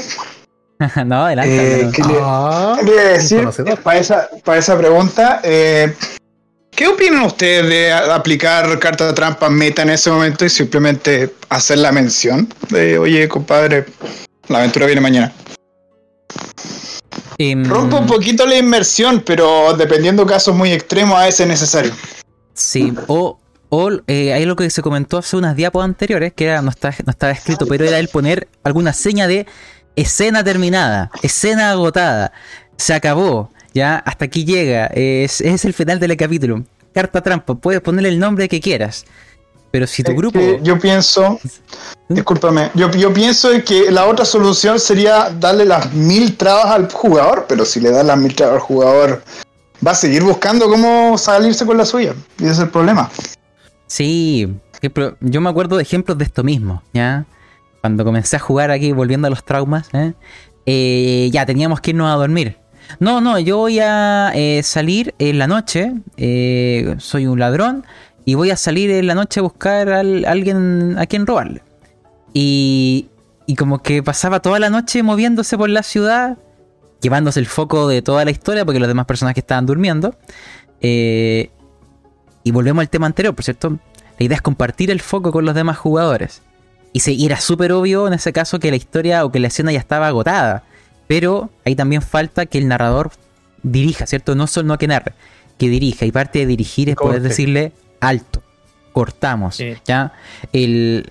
no, adelante. Eh, ah, decir, para esa, para esa pregunta, eh, ¿Qué opinan ustedes de aplicar carta de trampa meta en ese momento y simplemente hacer la mención de, oye, compadre, la aventura viene mañana? Um, Rompe un poquito la inmersión, pero dependiendo casos muy extremos, a veces es necesario. Sí, o, o eh, hay lo que se comentó hace unas diapos anteriores, que era, no, está, no estaba escrito, pero era el poner alguna seña de escena terminada, escena agotada, se acabó, ya, hasta aquí llega. Es, es el final del capítulo. Carta trampa, puedes ponerle el nombre que quieras. Pero si tu grupo. yo pienso. Discúlpame. Yo, yo pienso que la otra solución sería darle las mil trabas al jugador. Pero si le das las mil trabas al jugador, va a seguir buscando cómo salirse con la suya. Y ese es el problema. Sí. Yo me acuerdo de ejemplos de esto mismo. ¿Ya? Cuando comencé a jugar aquí, volviendo a los traumas. ¿eh? Eh, ya teníamos que irnos a dormir. No, no, yo voy a eh, salir en la noche, eh, soy un ladrón, y voy a salir en la noche a buscar a alguien a quien robarle. Y, y como que pasaba toda la noche moviéndose por la ciudad, llevándose el foco de toda la historia, porque los demás personas que estaban durmiendo. Eh, y volvemos al tema anterior, por cierto. La idea es compartir el foco con los demás jugadores. Y, se, y era súper obvio en ese caso que la historia o que la escena ya estaba agotada. Pero ahí también falta que el narrador dirija, ¿cierto? No solo no que narre, que dirija. Y parte de dirigir es poder decirle alto, cortamos. ¿ya? El,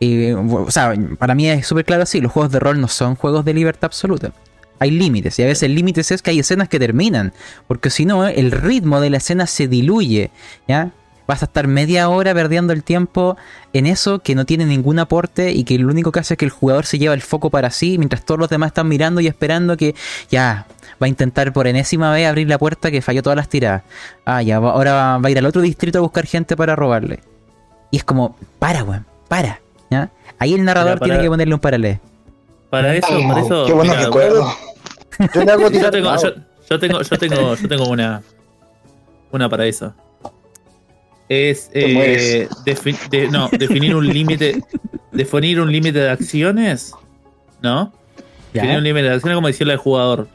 o sea, para mí es súper claro así, los juegos de rol no son juegos de libertad absoluta. Hay límites, y a veces el límite es que hay escenas que terminan, porque si no, el ritmo de la escena se diluye, ¿ya? Vas a estar media hora perdiendo el tiempo en eso que no tiene ningún aporte y que lo único que hace es que el jugador se lleva el foco para sí, mientras todos los demás están mirando y esperando que ya va a intentar por enésima vez abrir la puerta que falló todas las tiradas. Ah, ya, ahora va, a ir al otro distrito a buscar gente para robarle. Y es como, para, weón, para. ¿ya? Ahí el narrador tiene que ponerle un paralelo. Para eso, para eso. Qué bueno recuerdo. Yo, yo, tengo, yo, tengo, yo tengo, yo tengo una, una para eso es eh, no, definir un límite definir un límite de acciones no definir un límite de acciones como decirle al jugador.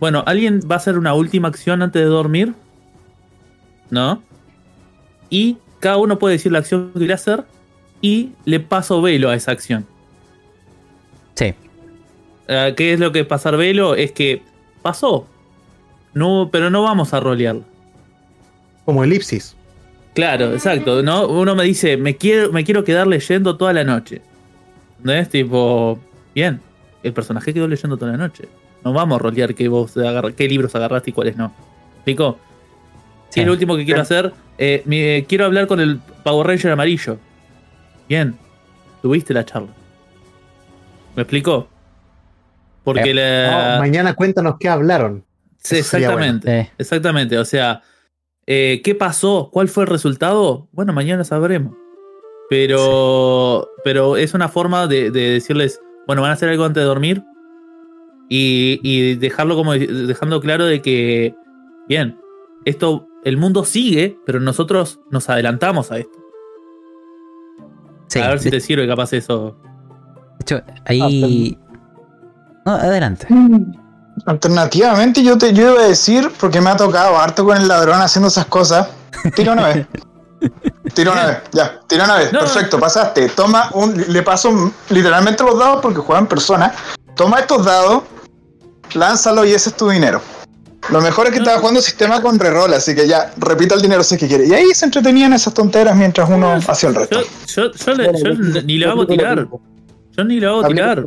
Bueno alguien va a hacer una última acción antes de dormir no y cada uno puede decir la acción que quiere hacer y le paso velo a esa acción. Sí. Eh, ¿qué es lo que pasar velo? es que pasó. No pero no vamos a rolear como elipsis Claro, exacto. ¿no? Uno me dice, me quiero, me quiero quedar leyendo toda la noche. ¿No es? Tipo, bien, el personaje quedó leyendo toda la noche. No vamos a rolear qué, vos qué libros agarraste y cuáles no. ¿Explico? Sí. Y lo último que quiero hacer, eh, quiero hablar con el Power Ranger amarillo. Bien, tuviste la charla. ¿Me explicó? Porque la... mañana cuéntanos qué hablaron. Sí, exactamente. Exactamente. O sea, eh, ¿Qué pasó? ¿Cuál fue el resultado? Bueno, mañana sabremos. Pero, pero es una forma de, decirles, bueno, van a hacer algo antes de dormir. Y, dejarlo como dejando claro de que, bien, esto, el mundo sigue, pero nosotros nos adelantamos a esto. a ver si te sirve capaz eso. De hecho, ahí... No, adelante. Alternativamente, yo te yo iba a decir, porque me ha tocado harto con el ladrón haciendo esas cosas. Tira una vez. Tira una vez, ya, tira una vez. Perfecto, pasaste. Toma un. Le paso literalmente los dados porque juegan personas. Toma estos dados, lánzalo y ese es tu dinero. Lo mejor es que estaba jugando sistema con reroll, así que ya, repita el dinero si es que quiere. Y ahí se entretenían esas tonteras mientras uno hacía el resto. Yo, ni le hago a tirar. Yo ni le hago a tirar.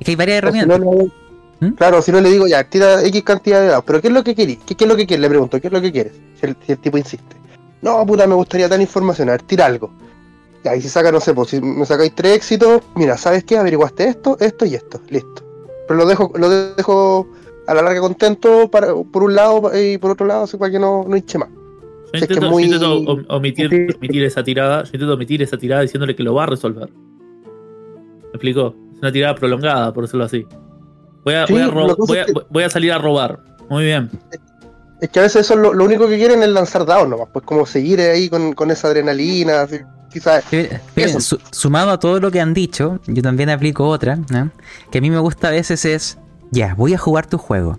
Es que hay varias herramientas. ¿Mm? Claro, si no le digo ya, tira X cantidad de dados, pero ¿qué es lo que querís? ¿Qué, es lo que quieres? Le pregunto, ¿qué es lo que quieres? Si el, tipo insiste. No, puta, me gustaría dar información, a ver, tira algo. Y ahí si saca, no sé, pues si me sacáis tres éxitos, mira, ¿sabes qué? Averiguaste esto, esto y esto, listo. Pero lo dejo, lo dejo a la larga contento para, por un lado y por otro lado, así para que no, no hinche más. Yo intento, omitir, omitir, esa tirada, yo intento omitir esa tirada diciéndole que lo va a resolver. ¿Me explicó? Una tirada prolongada, por decirlo así. Voy a, voy, a salir a robar. Muy bien. Es que a veces eso lo, único que quieren es lanzar dados nomás, pues como seguir ahí con, esa adrenalina, quizás. sumado a todo lo que han dicho, yo también aplico otra, que a mí me gusta a veces es, ya, voy a jugar tu juego.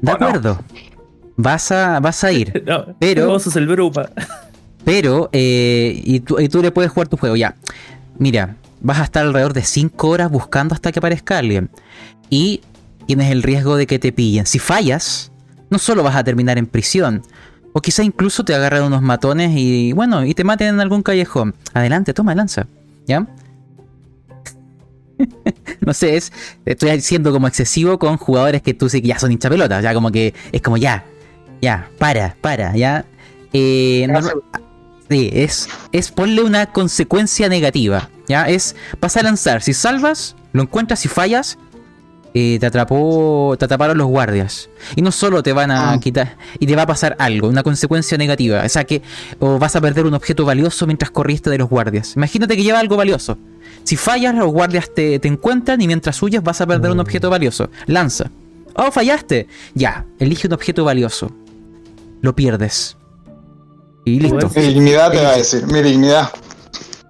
De acuerdo. Vas a, vas a ir. pero. Vos sos el brupa. Pero, eh, y, tú, y tú le puedes jugar tu juego, ya. Mira, vas a estar alrededor de 5 horas buscando hasta que aparezca alguien. Y tienes el riesgo de que te pillen. Si fallas, no solo vas a terminar en prisión, o quizá incluso te agarren unos matones y bueno, y te maten en algún callejón. Adelante, toma, lanza. ¿Ya? no sé, es, estoy siendo como excesivo con jugadores que tú sí que ya son hinchapelotas. Ya como que es como ya, ya, para, para, ya. Eh, Sí, es, es ponle una consecuencia negativa. ¿Ya? Es, vas a lanzar. Si salvas, lo encuentras. Si fallas, eh, te atrapó. Te atraparon los guardias. Y no solo te van a ah. quitar. Y te va a pasar algo, una consecuencia negativa. O sea que. O vas a perder un objeto valioso mientras corriste de los guardias. Imagínate que lleva algo valioso. Si fallas, los guardias te, te encuentran y mientras huyas vas a perder un objeto valioso. Lanza. Oh, fallaste. Ya, elige un objeto valioso. Lo pierdes. Y listo. Mi dignidad te va a decir, mi dignidad.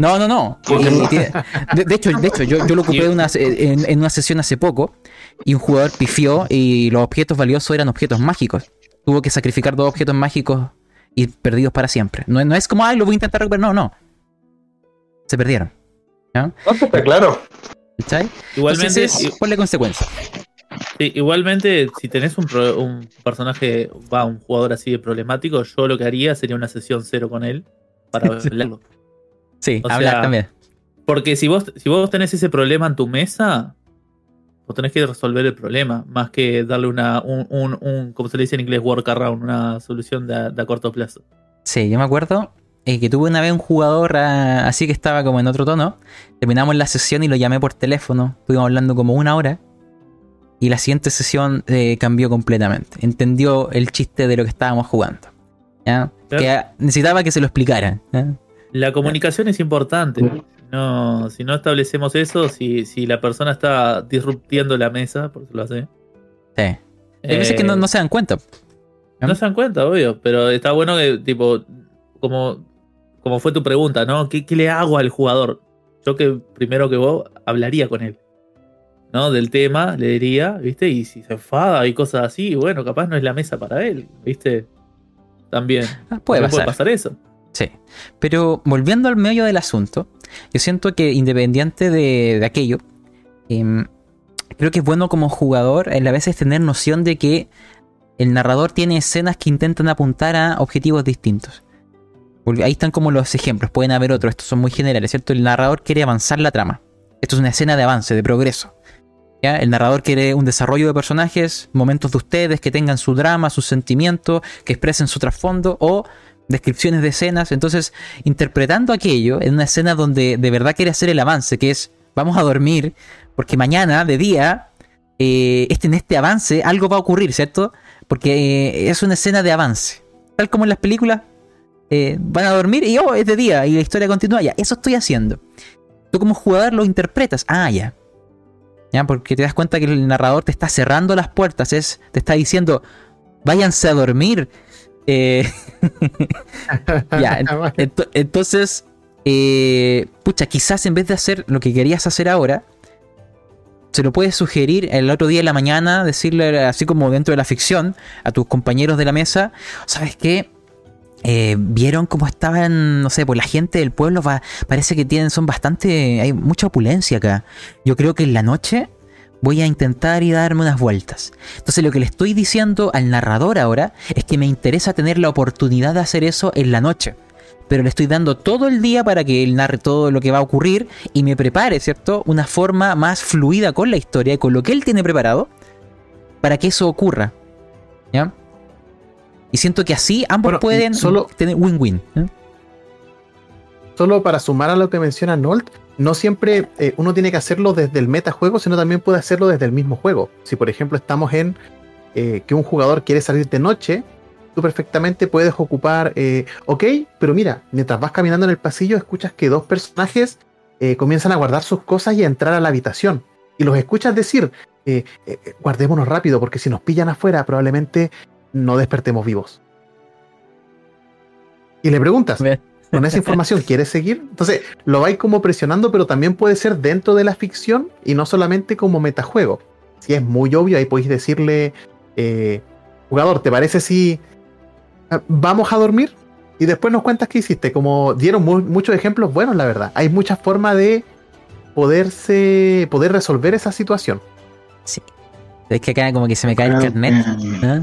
No, no, no. De, hecho, de hecho yo, lo ocupé en, una sesión hace poco y un jugador pifió y los objetos valiosos eran objetos mágicos. Tuvo que sacrificar dos objetos mágicos y perdidos para siempre. No, no es como, ay, lo voy a intentar recuperar. No, no. Se perdieron. ¿Ya? está claro. Igualmente, Entonces, ponle consecuencias igualmente, si tenés un, personaje, va, un jugador así de problemático, yo lo que haría sería una sesión cero con él. para hablarlo. Sí, hablar también. Porque si vos, si vos tenés ese problema en tu mesa, vos tenés que resolver el problema, más que darle una, un, un, como se le dice en inglés, workaround, una solución de, a corto plazo. Sí, yo me acuerdo eh, que tuve una vez un jugador ah, así que estaba como en otro tono. Terminamos la sesión y lo llamé por teléfono. Estuvimos hablando como una hora. Y la siguiente sesión eh, cambió completamente. Entendió el chiste de lo que estábamos jugando. Que necesitaba que se lo explicaran. La comunicación es importante. No, si no establecemos eso, si, si la persona está disruptiendo la mesa, por eso lo hace. Sí. Hay veces que no, no, se dan cuenta. No se dan cuenta, obvio. Pero está bueno que, tipo, como, como fue tu pregunta, ¿no? ¿Qué, ¿Qué, le hago al jugador? Yo que primero que vos hablaría con él. ¿no? Del tema, le diría, ¿viste? Y si se enfada y cosas así, bueno, capaz no es la mesa para él, ¿viste? También. Ah, puede, pasar. eso. Sí. Pero volviendo al medio del asunto, yo siento que independiente de, aquello, em, creo que es bueno como jugador a veces tener noción de que el narrador tiene escenas que intentan apuntar a objetivos distintos. Ahí están como los ejemplos, pueden haber otros, estos son muy generales, ¿cierto? El narrador quiere avanzar la trama. Esto es una escena de avance, de progreso. El narrador quiere un desarrollo de personajes, momentos de ustedes que tengan su drama, sus sentimientos, que expresen su trasfondo o descripciones de escenas. Entonces, interpretando aquello en una escena donde de verdad quiere hacer el avance, que es vamos a dormir, porque mañana de día, eh, este, en este avance algo va a ocurrir, ¿cierto? Porque eh, es una escena de avance. Tal como en las películas, eh, van a dormir y oh, es de día y la historia continúa. Ya, eso estoy haciendo. Tú como jugador lo interpretas. Ah, ya. ¿ya? Porque te das cuenta que el narrador te está cerrando las puertas, es, te está diciendo, váyanse a dormir. Eh, ya, entonces, eh, pucha, quizás en vez de hacer lo que querías hacer ahora, se lo puedes sugerir el otro día en la mañana, decirle así como dentro de la ficción a tus compañeros de la mesa, ¿sabes qué? Eh, vieron cómo estaban, no sé, pues la gente del pueblo va, parece que tienen, son bastante, hay mucha opulencia acá. Yo creo que en la noche voy a intentar y darme unas vueltas. Entonces lo que le estoy diciendo al narrador ahora es que me interesa tener la oportunidad de hacer eso en la noche. Pero le estoy dando todo el día para que él narre todo lo que va a ocurrir y me prepare, ¿cierto? Una forma más fluida con la historia y con lo que él tiene preparado para que eso ocurra. ¿Ya? Y siento que así ambos pueden solo, tener win-win. ¿eh? Solo para sumar a lo que menciona Nolt, no siempre eh, uno tiene que hacerlo desde el metajuego, sino también puede hacerlo desde el mismo juego. Si por ejemplo estamos en eh, que un jugador quiere salir de noche, tú perfectamente puedes ocupar, ok, pero mira, mientras vas caminando en el pasillo escuchas que dos personajes comienzan a guardar sus cosas y a entrar a la habitación. Y los escuchas decir, guardémonos rápido porque si nos pillan afuera probablemente no despertemos vivos. Y le preguntas, con esa información, ¿quieres seguir? Entonces, lo vais como presionando, pero también puede ser dentro de la ficción y no solamente como metajuego. Si es muy obvio, ahí podéis decirle, eh, jugador, ¿te parece si ah, vamos a dormir? Y después nos cuentas qué hiciste. Como dieron muchos ejemplos buenos, la verdad. Hay muchas formas de poderse, poder resolver esa situación. Sí. Es que acá como que se me cae el carnet. ¿ah?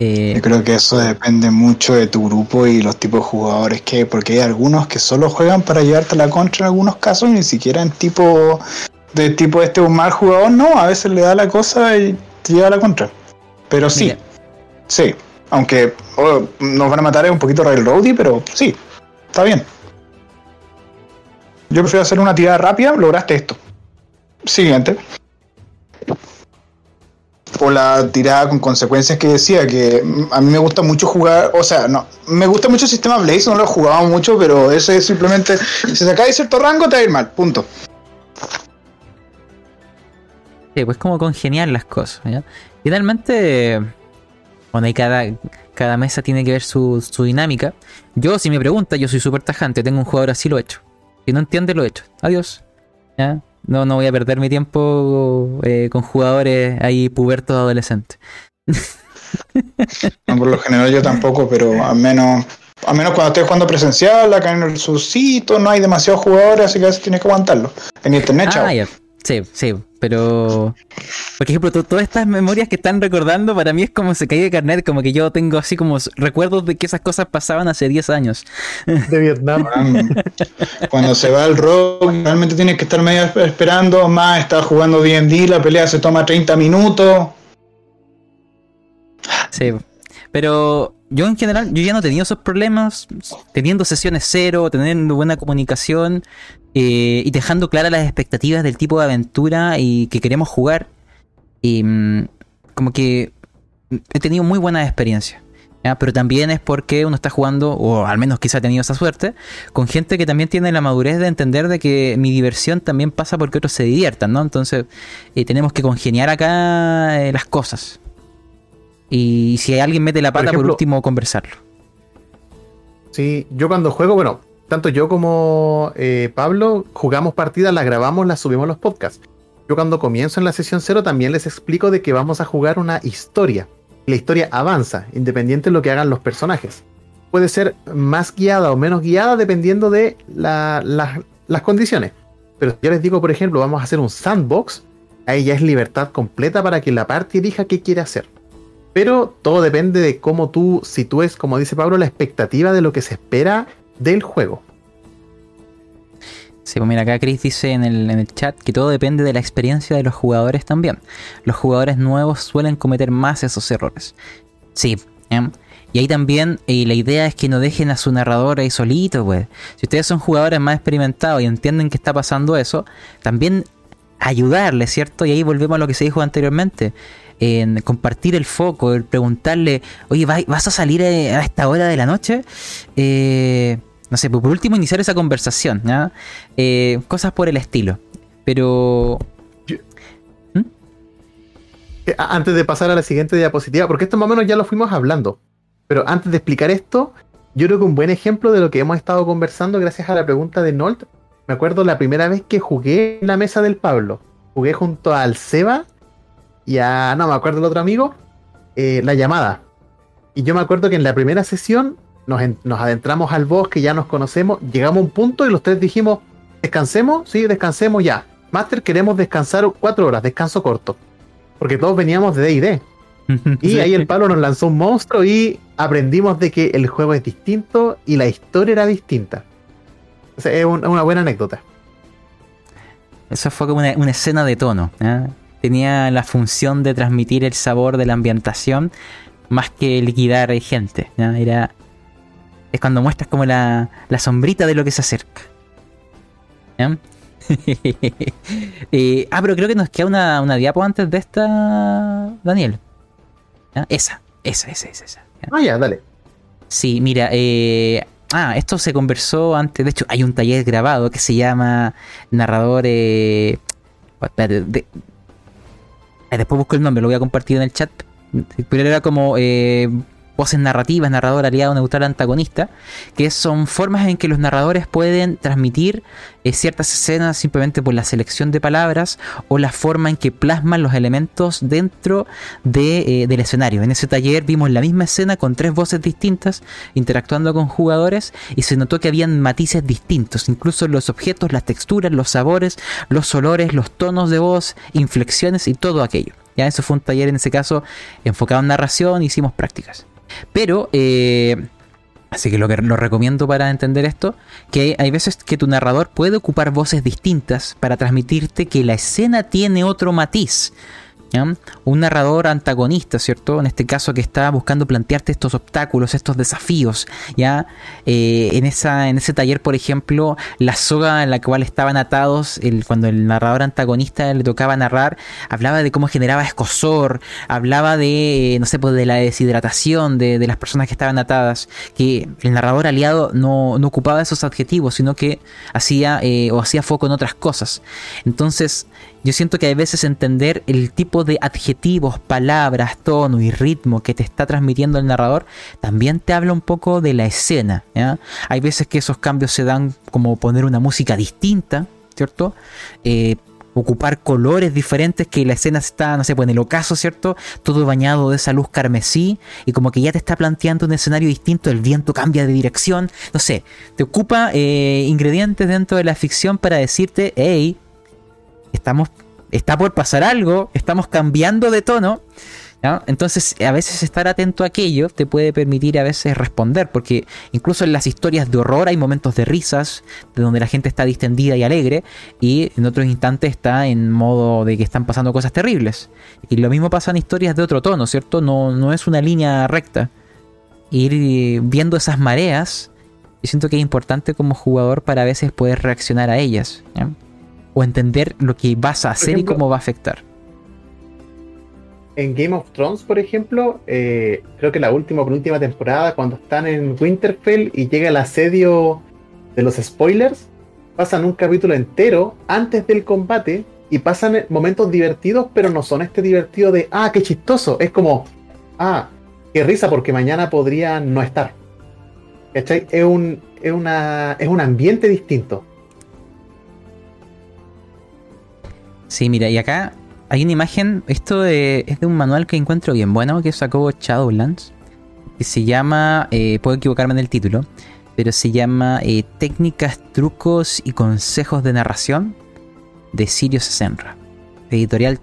Eh, Yo creo que eso depende mucho de tu grupo y los tipos de jugadores que hay, porque hay algunos que solo juegan para llevarte la contra en algunos casos, ni siquiera en tipo de tipo este un mal jugador, no, a veces le da la cosa y te lleva la contra. Pero sí, sí, aunque oh, nos van a matar es un poquito railroady, pero sí, está bien. Yo prefiero hacer una tirada rápida, lograste esto. Siguiente o la tirada con consecuencias que decía, que a mí me gusta mucho jugar, o sea, no, me gusta mucho el sistema Blaze, no lo he jugado mucho, pero ese es simplemente, si cae cierto rango te va a ir mal, punto. Sí, pues como congeniar las cosas. Finalmente, bueno, y cada, cada mesa tiene que ver su, su dinámica. Yo, si me pregunta, yo soy súper tajante, tengo un jugador así, lo he hecho. Si no entiende, lo he hecho. Adiós. ¿Ya? No, no voy a perder mi tiempo eh, con jugadores ahí pubertos adolescentes. por lo general yo tampoco, pero al menos, al menos cuando estoy jugando presencial, acá en el sitio no hay demasiados jugadores, así que a veces tienes que aguantarlo. En internet, ah, Sí, sí. Pero, por ejemplo, todas estas memorias que están recordando, para mí es como se cae de carnet, como que yo tengo así como recuerdos de que esas cosas pasaban hace 10 años. De Vietnam. Cuando se va el rock, realmente tienes que estar medio esperando, más está jugando D&D, la pelea se toma 30 minutos. Sí, pero yo en general, yo ya no he tenido esos problemas, teniendo sesiones cero, teniendo buena comunicación eh, y dejando claras las expectativas del tipo de aventura y que queremos jugar. Y mm, como que he tenido muy buenas experiencias. Pero también es porque uno está jugando, o al menos quizá ha tenido esa suerte, con gente que también tiene la madurez de entender de que mi diversión también pasa porque otros se diviertan, ¿no? Entonces eh, tenemos que congeniar acá eh, las cosas. Y si alguien mete la pata, por, último, conversarlo. Sí, yo cuando juego, bueno, tanto yo como eh, Pablo jugamos partidas, las grabamos, las subimos a los podcasts. Yo cuando comienzo en la sesión cero también les explico de que vamos a jugar una historia. La historia avanza, independiente de lo que hagan los personajes. Puede ser más guiada o menos guiada dependiendo de las condiciones. Pero yo les digo, por ejemplo, vamos a hacer un sandbox, ahí ya es libertad completa para que la parte elija qué quiere hacer. Pero todo depende de cómo tú sitúes, como dice Pablo, la expectativa de lo que se espera del juego. Sí, pues mira, acá Chris dice en el, chat que todo depende de la experiencia de los jugadores también. Los jugadores nuevos suelen cometer más esos errores. Sí, ¿eh? Y ahí también eh, la idea es que no dejen a su narrador ahí solito, pues. Si ustedes son jugadores más experimentados y entienden que está pasando eso, también ayudarle, ¿cierto? Y ahí volvemos a lo que se dijo anteriormente en compartir el foco, el preguntarle, oye, ¿vas a salir a esta hora de la noche? Eh, no sé, por último iniciar esa conversación, eh, cosas por el estilo. Pero... ¿Mm? Eh, antes de pasar a la siguiente diapositiva, porque esto más o menos ya lo fuimos hablando, pero antes de explicar esto, yo creo que un buen ejemplo de lo que hemos estado conversando gracias a la pregunta de Nolt, me acuerdo la primera vez que jugué en la mesa del Pablo, jugué junto al Seba y a, no me acuerdo el otro amigo, eh, la llamada. Y yo me acuerdo que en la primera sesión nos, adentramos al bosque, ya nos conocemos, llegamos a un punto y los tres dijimos, descansemos, sí, descansemos ya. Master, queremos descansar cuatro horas, descanso corto. Porque todos veníamos de D&D. Y ahí el palo nos lanzó un monstruo y aprendimos de que el juego es distinto y la historia era distinta. O sea, es una buena anécdota. Eso fue como una, escena de tono. ¿eh? Tenía la función de transmitir el sabor de la ambientación más que liquidar gente. Era, es cuando muestras como la, la sombrita de lo que se acerca. Eh, ah, pero creo que nos queda una, una diapo antes de esta, Daniel. Esa, esa, esa, esa. esa Ah, ya, dale. Sí, mira, eh, ah, esto se conversó antes. De hecho, hay un taller grabado que se llama Narrador. Eh, de, después busco el nombre, lo voy a compartir en el chat. Pero era como eh, voces narrativas, narrador aliado, neutral, antagonista, que son formas en que los narradores pueden transmitir eh, ciertas escenas simplemente por la selección de palabras o la forma en que plasman los elementos dentro de, eh, del escenario. En ese taller vimos la misma escena con tres voces distintas interactuando con jugadores y se notó que habían matices distintos, incluso los objetos, las texturas, los sabores, los olores, los tonos de voz, inflexiones y todo aquello. Ya eso fue un taller en ese caso enfocado en narración, hicimos prácticas. Pero, eh, así que lo que lo recomiendo para entender esto, que hay veces que tu narrador puede ocupar voces distintas para transmitirte que la escena tiene otro matiz. Un narrador antagonista, ¿cierto? En este caso que está buscando plantearte estos obstáculos, estos desafíos, ¿ya? Eh, en, esa, en ese taller, por ejemplo, la soga en la cual estaban atados, cuando el narrador antagonista le tocaba narrar, hablaba de cómo generaba escosor, hablaba de, no sé, pues de la deshidratación de, las personas que estaban atadas, que el narrador aliado no, no ocupaba esos adjetivos, sino que hacía eh, o hacía foco en otras cosas. Entonces, yo siento que hay veces entender el tipo de adjetivos, palabras, tono y ritmo que te está transmitiendo el narrador también te habla un poco de la escena. Hay veces que esos cambios se dan como poner una música distinta, ¿cierto? Eh, ocupar colores diferentes que la escena está, no sé, pues en el ocaso, ¿cierto? Todo bañado de esa luz carmesí y como que ya te está planteando un escenario distinto, el viento cambia de dirección, no sé, te ocupa eh, ingredientes dentro de la ficción para decirte, hey, estamos está por pasar algo, estamos cambiando de tono. Entonces, a veces estar atento a aquello te puede permitir a veces responder, porque incluso en las historias de horror hay momentos de risas, de donde la gente está distendida y alegre, y en otros instantes está en modo de que están pasando cosas terribles. Y lo mismo pasa en historias de otro tono, ¿cierto? No, no es una línea recta. Ir viendo esas mareas, yo siento que es importante como jugador para a veces poder reaccionar a ellas, o entender lo que vas a hacer y cómo va a afectar en Game of Thrones, por ejemplo, eh, creo que la última o penúltima temporada, cuando están en Winterfell y llega el asedio de los spoilers, pasan un capítulo entero antes del combate y pasan momentos divertidos, pero no son este divertido de, ah, qué chistoso. Es como, ah, qué risa porque mañana podría no estar. ¿Cachai? Es un, es una, es un ambiente distinto. Sí, mira, y acá hay una imagen, esto es de un manual que encuentro bien bueno que sacó Shadowlands, que se llama, eh, puedo equivocarme en el título, pero se llama eh, Técnicas, Trucos y Consejos de Narración de Sirio Senra, editorial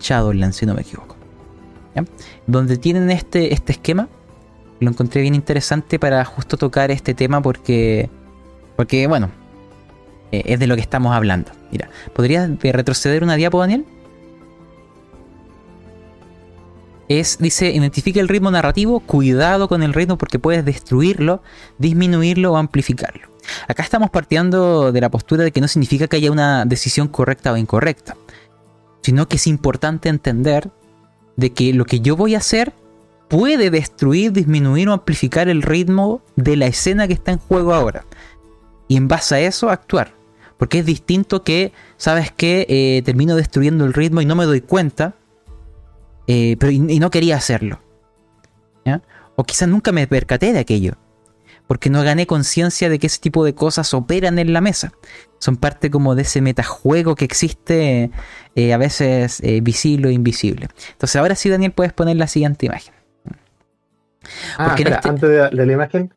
Shadowlands, si no me equivoco. Donde tienen este, este esquema, lo encontré bien interesante para justo tocar este tema porque, porque bueno, es de lo que estamos hablando. Mira, ¿podrías retroceder una diapo, Daniel? es, dice, identifica el ritmo narrativo, cuidado con el ritmo porque puedes destruirlo, disminuirlo o amplificarlo. Acá estamos partiendo de la postura de que no significa que haya una decisión correcta o incorrecta, sino que es importante entender de que lo que yo voy a hacer puede destruir, disminuir o amplificar el ritmo de la escena que está en juego ahora. Y en base a eso actuar. Porque es distinto que, ¿sabes qué? Eh, termino destruyendo el ritmo y no me doy cuenta eh, pero y, no quería hacerlo. O quizás nunca me percaté de aquello, porque no gané conciencia de que ese tipo de cosas operan en la mesa. Son parte como de ese metajuego que existe eh, a veces eh, visible o invisible. Entonces ahora sí, Daniel, puedes poner la siguiente imagen. Ah, este antes de, la imagen.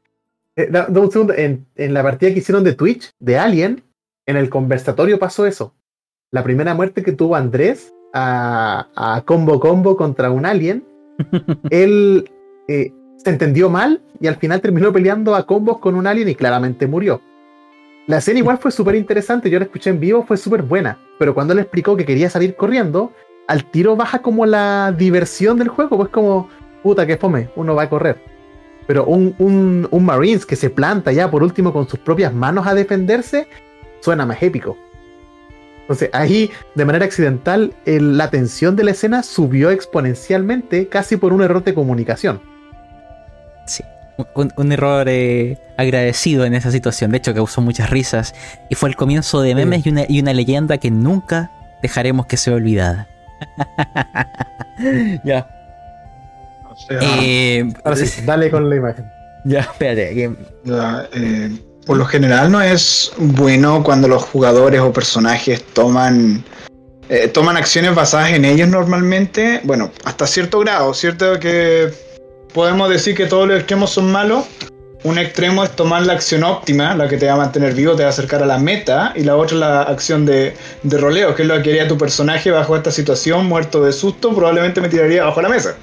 un segundo. En, en la partida que hicieron de Twitch, de Alien, en el conversatorio pasó eso. La primera muerte que tuvo Andrés a, combo combo contra un alien, él eh, se entendió mal y al final terminó peleando a combos con un alien y claramente murió. La escena igual fue súper interesante, yo la escuché en vivo, fue súper buena, pero cuando le explicó que quería salir corriendo, al tiro baja como la diversión del juego, pues como, puta que fome, uno va a correr. Pero un, un, un Marines que se planta ya por último con sus propias manos a defenderse, suena más épico. Entonces ahí, de manera accidental, la tensión de la escena subió exponencialmente casi por un error de comunicación. Sí, un, error eh, agradecido en esa situación. De hecho, causó muchas risas. Y fue el comienzo de memes y, una, y una leyenda que nunca dejaremos que sea olvidada. ya. Eh, Ahora sí, dale con la imagen. Ya, espérate. Ya, eh, por lo general no es bueno cuando los jugadores o personajes toman eh, toman acciones basadas en ellos normalmente, bueno, hasta cierto grado, cierto que podemos decir que todos los extremos son malos. Un extremo es tomar la acción óptima, la que te va a mantener vivo, te va a acercar a la meta, y la otra la acción de, de roleo, que es lo que haría tu personaje bajo esta situación, muerto de susto, probablemente me tiraría bajo la mesa.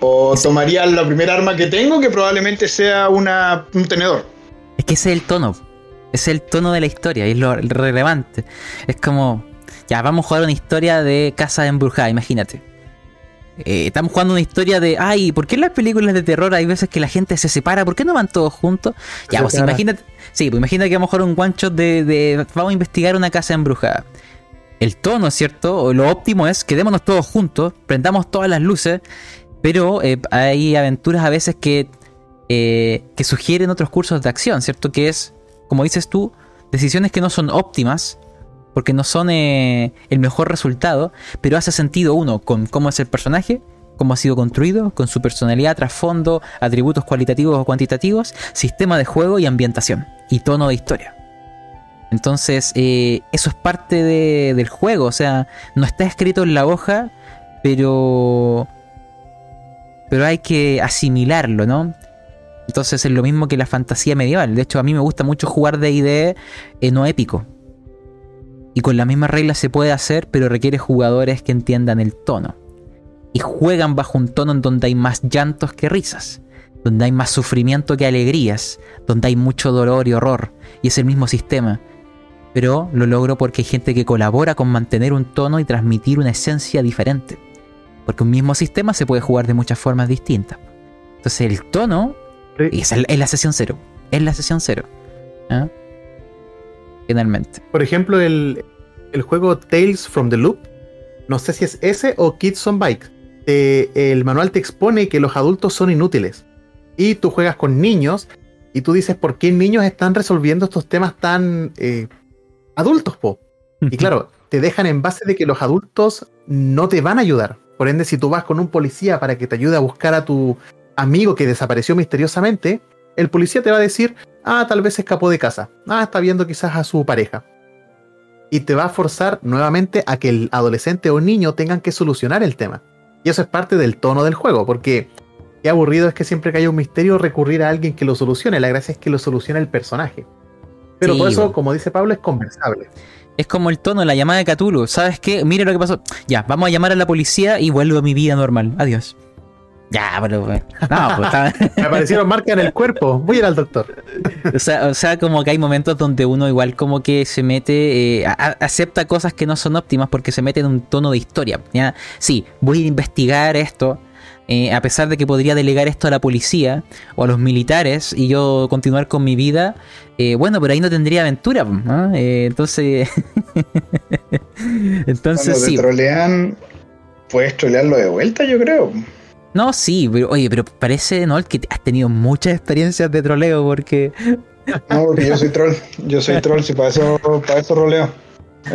O tomaría la primera arma que tengo, que probablemente sea una, un tenedor. Es que ese es el tono. Es el tono de la historia y es lo relevante. Es como, ya, vamos a jugar una historia de casa embrujada, imagínate. Eh, estamos jugando una historia de, ay, ¿por qué en las películas de terror hay veces que la gente se separa? ¿Por qué no van todos juntos? Ya, pues imagínate, sí, pues imagínate que vamos a jugar un one shot de, de, vamos a investigar una casa embrujada. El tono, ¿cierto? Lo óptimo es quedémonos todos juntos, prendamos todas las luces, pero eh, hay aventuras a veces que eh, que sugieren otros cursos de acción, ¿cierto? Que es, como dices tú, decisiones que no son óptimas, porque no son eh, el mejor resultado, pero hace sentido uno con cómo es el personaje, cómo ha sido construido, con su personalidad, trasfondo, atributos cualitativos o cuantitativos, sistema de juego y ambientación, y tono de historia. Entonces, eh, eso es parte del juego, o sea, no está escrito en la hoja, pero pero hay que asimilarlo, ¿no? Entonces es lo mismo que la fantasía medieval. De hecho, a mí me gusta mucho jugar de ID no épico. Y con la misma regla se puede hacer, pero requiere jugadores que entiendan el tono. Y juegan bajo un tono en donde hay más llantos que risas, donde hay más sufrimiento que alegrías, donde hay mucho dolor y horror. Y es el mismo sistema. Pero lo logro porque hay gente que colabora con mantener un tono y transmitir una esencia diferente. Porque un mismo sistema se puede jugar de muchas formas distintas. Entonces el tono es, la sesión cero. Es la sesión cero. ¿ah? Finalmente. Por ejemplo, el, juego Tales from the Loop. No sé si es ese o Kids on Bike. el manual te expone que los adultos son inútiles. Y tú juegas con niños y tú dices por qué niños están resolviendo estos temas tan eh, adultos, po. Y claro, te dejan en base de que los adultos no te van a ayudar. Por ende, si tú vas con un policía para que te ayude a buscar a tu amigo que desapareció misteriosamente, el policía te va a decir, ah, tal vez escapó de casa, ah, está viendo quizás a su pareja. Y te va a forzar nuevamente a que el adolescente o niño tengan que solucionar el tema. Y eso es parte del tono del juego, porque qué aburrido es que siempre que haya un misterio recurrir a alguien que lo solucione. La gracia es que lo solucione el personaje. Pero por eso, como dice Pablo, es conversable. Es como el tono, la llamada de Cthulhu. ¿Sabes qué? Mire lo que pasó. Ya, vamos a llamar a la policía y vuelvo a mi vida normal. Adiós. Ya, pero. No, pues Me aparecieron marcas en el cuerpo. Voy a ir al doctor. o, sea, o sea, como que hay momentos donde uno igual como que se mete. Eh, acepta cosas que no son óptimas porque se mete en un tono de historia. ¿ya? Sí, voy a investigar esto. Eh, a pesar de que podría delegar esto a la policía o a los militares y yo continuar con mi vida, eh, bueno, pero ahí no tendría aventura. entonces. entonces Cuando sí. Trolean, puedes trolearlo de vuelta, yo creo. No, sí, pero oye, pero parece, ¿no? Que has tenido muchas experiencias de troleo porque. No, porque yo soy troll. Yo soy troll, si para eso, para eso roleo.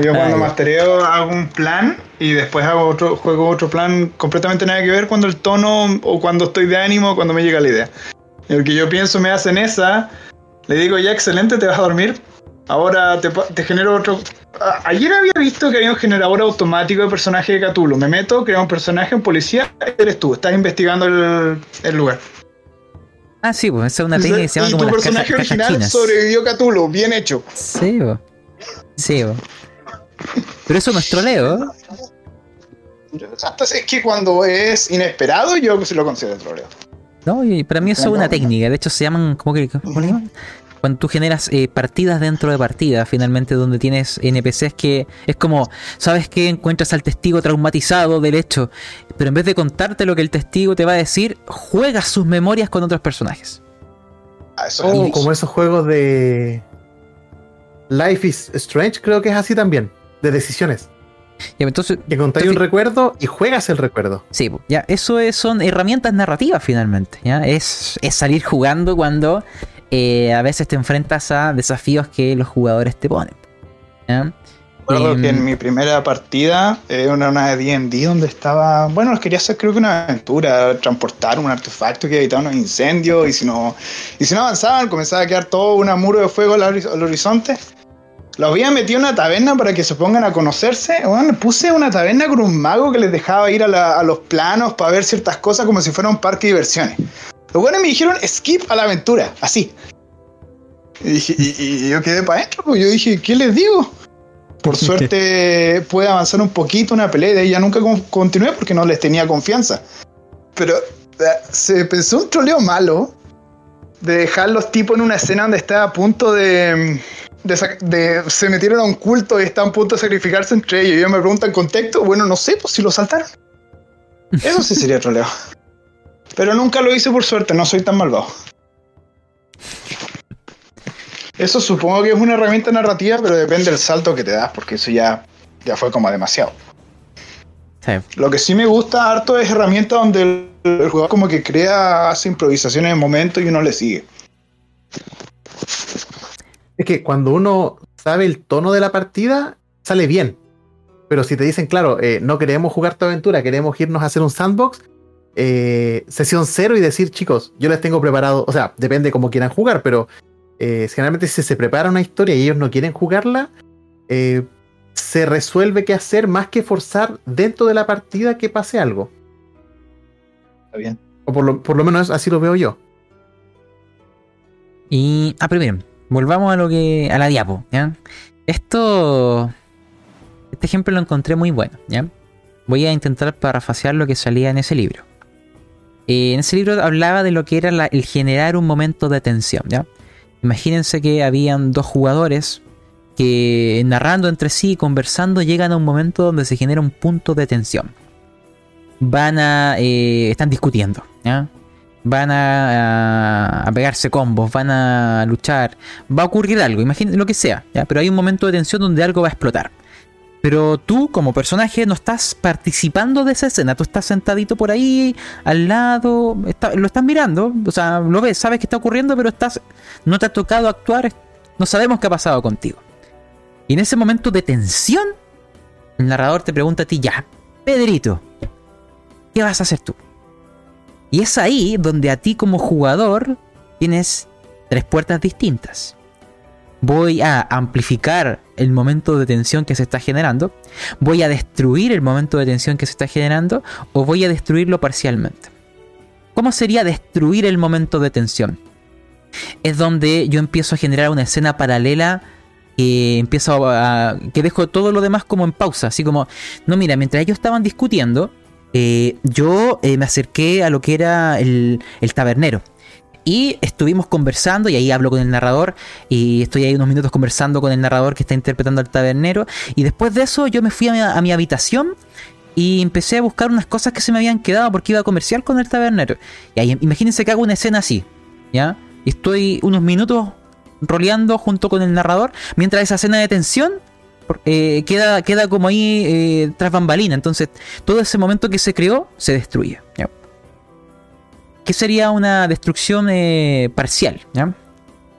Yo cuando mastereo hago un plan y después hago otro, juego otro plan completamente nada que ver cuando el tono o cuando estoy de ánimo o cuando me llega la idea. Y el que yo pienso me hacen esa, le digo ya excelente, te vas a dormir. Ahora te, te genero otro, ayer había visto que había un generador automático de personaje de Cthulhu. Me meto, creo un personaje, un policía, eres tú, estás investigando el, lugar. Ah, sí, pues esa es una técnica que se llama y como tu personaje original sobrevivió Cthulhu, bien hecho. Sí, bo. sí. Bo. Pero eso no es troleo. Es que cuando es inesperado, yo se lo considero troleo. No, y para mí eso es una técnica. De hecho, se llaman. ¿Cómo que, cómo le llaman? Cuando tú generas eh, partidas dentro de partidas, finalmente donde tienes NPCs que es como, ¿sabes que Encuentras al testigo traumatizado del hecho, pero en vez de contarte lo que el testigo te va a decir, juegas sus memorias con otros personajes. Ah, oh, como esos juegos de Life is Strange, creo que es así también, de decisiones. entonces, que contáis un recuerdo y juegas el recuerdo. Sí, ya, eso son herramientas narrativas finalmente. ¿ya? Es, es salir jugando cuando eh, a veces te enfrentas a desafíos que los jugadores te ponen. Recuerdo que en em, mi primera partida era una, una de D&D donde estaba, bueno, quería hacer creo que una aventura, transportar un artefacto que evitaba unos incendios y si no y si no avanzaban comenzaba a quedar todo un muro de fuego al, horizonte. Lo había metido en una taberna para que se pongan a conocerse. Bueno, puse una taberna con un mago que les dejaba ir a, a los planos para ver ciertas cosas como si fuera un parque de diversiones. Los buenos me dijeron skip a la aventura, así. Y, yo quedé para adentro, pues yo dije, ¿qué les digo? Por suerte pude avanzar un poquito una pelea y ya nunca continué porque no les tenía confianza. Pero se pensó un troleo malo de dejar los tipos en una escena donde estaba a punto de, de, se metieron a un culto y están a punto de sacrificarse entre ellos. Y ellos me preguntan contexto, bueno, no sé, pues si lo saltaron. Eso sí sería troleo. Pero nunca lo hice por suerte, no soy tan malvado. Eso supongo que es una herramienta narrativa, pero depende del salto que te das, porque eso ya, ya fue como demasiado. Lo que sí me gusta harto es herramienta donde el, jugador como que crea, hace improvisaciones en el momento y uno le sigue. Es que cuando uno sabe el tono de la partida, sale bien. Pero si te dicen, claro, eh, no queremos jugar tu aventura, queremos irnos a hacer un sandbox, eh, sesión cero y decir, chicos, yo les tengo preparado, o sea, depende cómo quieran jugar, pero eh, generalmente si se prepara una historia y ellos no quieren jugarla, eh, se resuelve qué hacer más que forzar dentro de la partida que pase algo. Está bien. O por lo, por lo menos así lo veo yo. Y, ah, pero volvamos a lo que, a la diapo, ¿ya? Esto, este ejemplo lo encontré muy bueno, ¿ya? Voy a intentar parafasear lo que salía en ese libro. Eh, en ese libro hablaba de lo que era el generar un momento de tensión, ¿ya? Imagínense que habían dos jugadores que narrando entre sí, conversando, llegan a un momento donde se genera un punto de tensión. Van a... Eh, están discutiendo, ¿ya? Van a, a, pegarse combos, van a luchar, va a ocurrir algo, imagínense lo que sea, ¿ya? Pero hay un momento de tensión donde algo va a explotar. Pero tú, como personaje, no estás participando de esa escena. Tú estás sentadito por ahí, al lado, lo estás mirando, o sea, lo ves, sabes que está ocurriendo, pero estás, no te ha tocado actuar, no sabemos qué ha pasado contigo. Y en ese momento de tensión, el narrador te pregunta a ti, ya, Pedrito, ¿qué vas a hacer tú? Y es ahí donde a ti como jugador tienes tres puertas distintas. Voy a amplificar el momento de tensión que se está generando, voy a destruir el momento de tensión que se está generando o voy a destruirlo parcialmente. ¿Cómo sería destruir el momento de tensión? Es donde yo empiezo a generar una escena paralela que empiezo a, que dejo todo lo demás como en pausa, así como, no mira, mientras ellos estaban discutiendo, eh, yo eh, me acerqué a lo que era el, tabernero. Y estuvimos conversando, y ahí hablo con el narrador, y estoy ahí unos minutos conversando con el narrador que está interpretando al tabernero. Y después de eso yo me fui a mi, habitación y empecé a buscar unas cosas que se me habían quedado porque iba a comerciar con el tabernero. Y ahí imagínense que hago una escena así, ¿ya? Y estoy unos minutos roleando junto con el narrador, mientras esa escena de tensión eh, queda, queda como ahí eh, tras bambalina. Entonces, todo ese momento que se creó se destruye. ¿ya? ¿Qué sería una destrucción eh, parcial? ¿ya?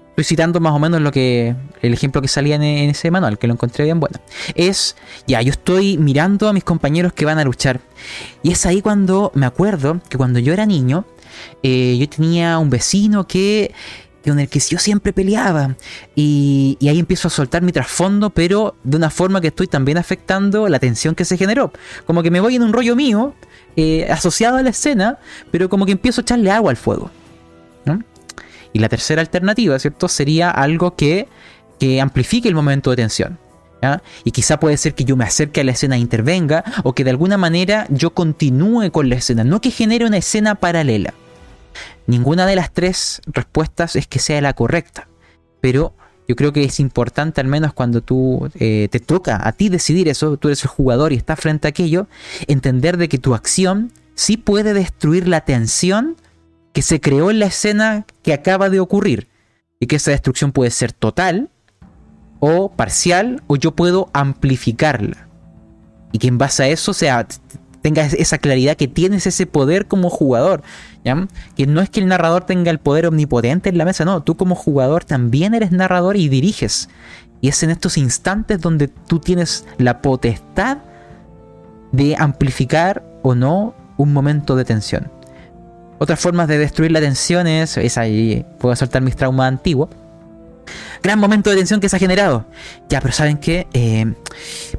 Estoy citando más o menos lo que el ejemplo que salía en, ese manual, que lo encontré bien bueno. Es, ya, yo estoy mirando a mis compañeros que van a luchar. Y es ahí cuando me acuerdo que cuando yo era niño, yo tenía un vecino que con el que yo siempre peleaba. Y, ahí empiezo a soltar mi trasfondo, pero de una forma que estoy también afectando la tensión que se generó. Como que me voy en un rollo mío, eh, asociado a la escena, pero como que empiezo a echarle agua al fuego. Y la tercera alternativa, ¿cierto? Sería algo que, que amplifique el momento de tensión. Y quizá puede ser que yo me acerque a la escena e intervenga, o que de alguna manera yo continúe con la escena, no que genere una escena paralela. Ninguna de las tres respuestas es que sea la correcta, pero yo creo que es importante al menos cuando tú eh, te toca a ti decidir eso, tú eres el jugador y estás frente a aquello, entender de que tu acción sí puede destruir la tensión que se creó en la escena que acaba de ocurrir. Y que esa destrucción puede ser total o parcial o yo puedo amplificarla. Y que en base a eso sea tenga esa claridad que tienes ese poder como jugador. Que no es que el narrador tenga el poder omnipotente en la mesa, no, tú como jugador también eres narrador y diriges. Y es en estos instantes donde tú tienes la potestad de amplificar o no un momento de tensión. Otras formas de destruir la tensión es, es ahí, puedo soltar mis traumas antiguos. Gran momento de tensión que se ha generado. Ya, pero ¿saben qué? Eh,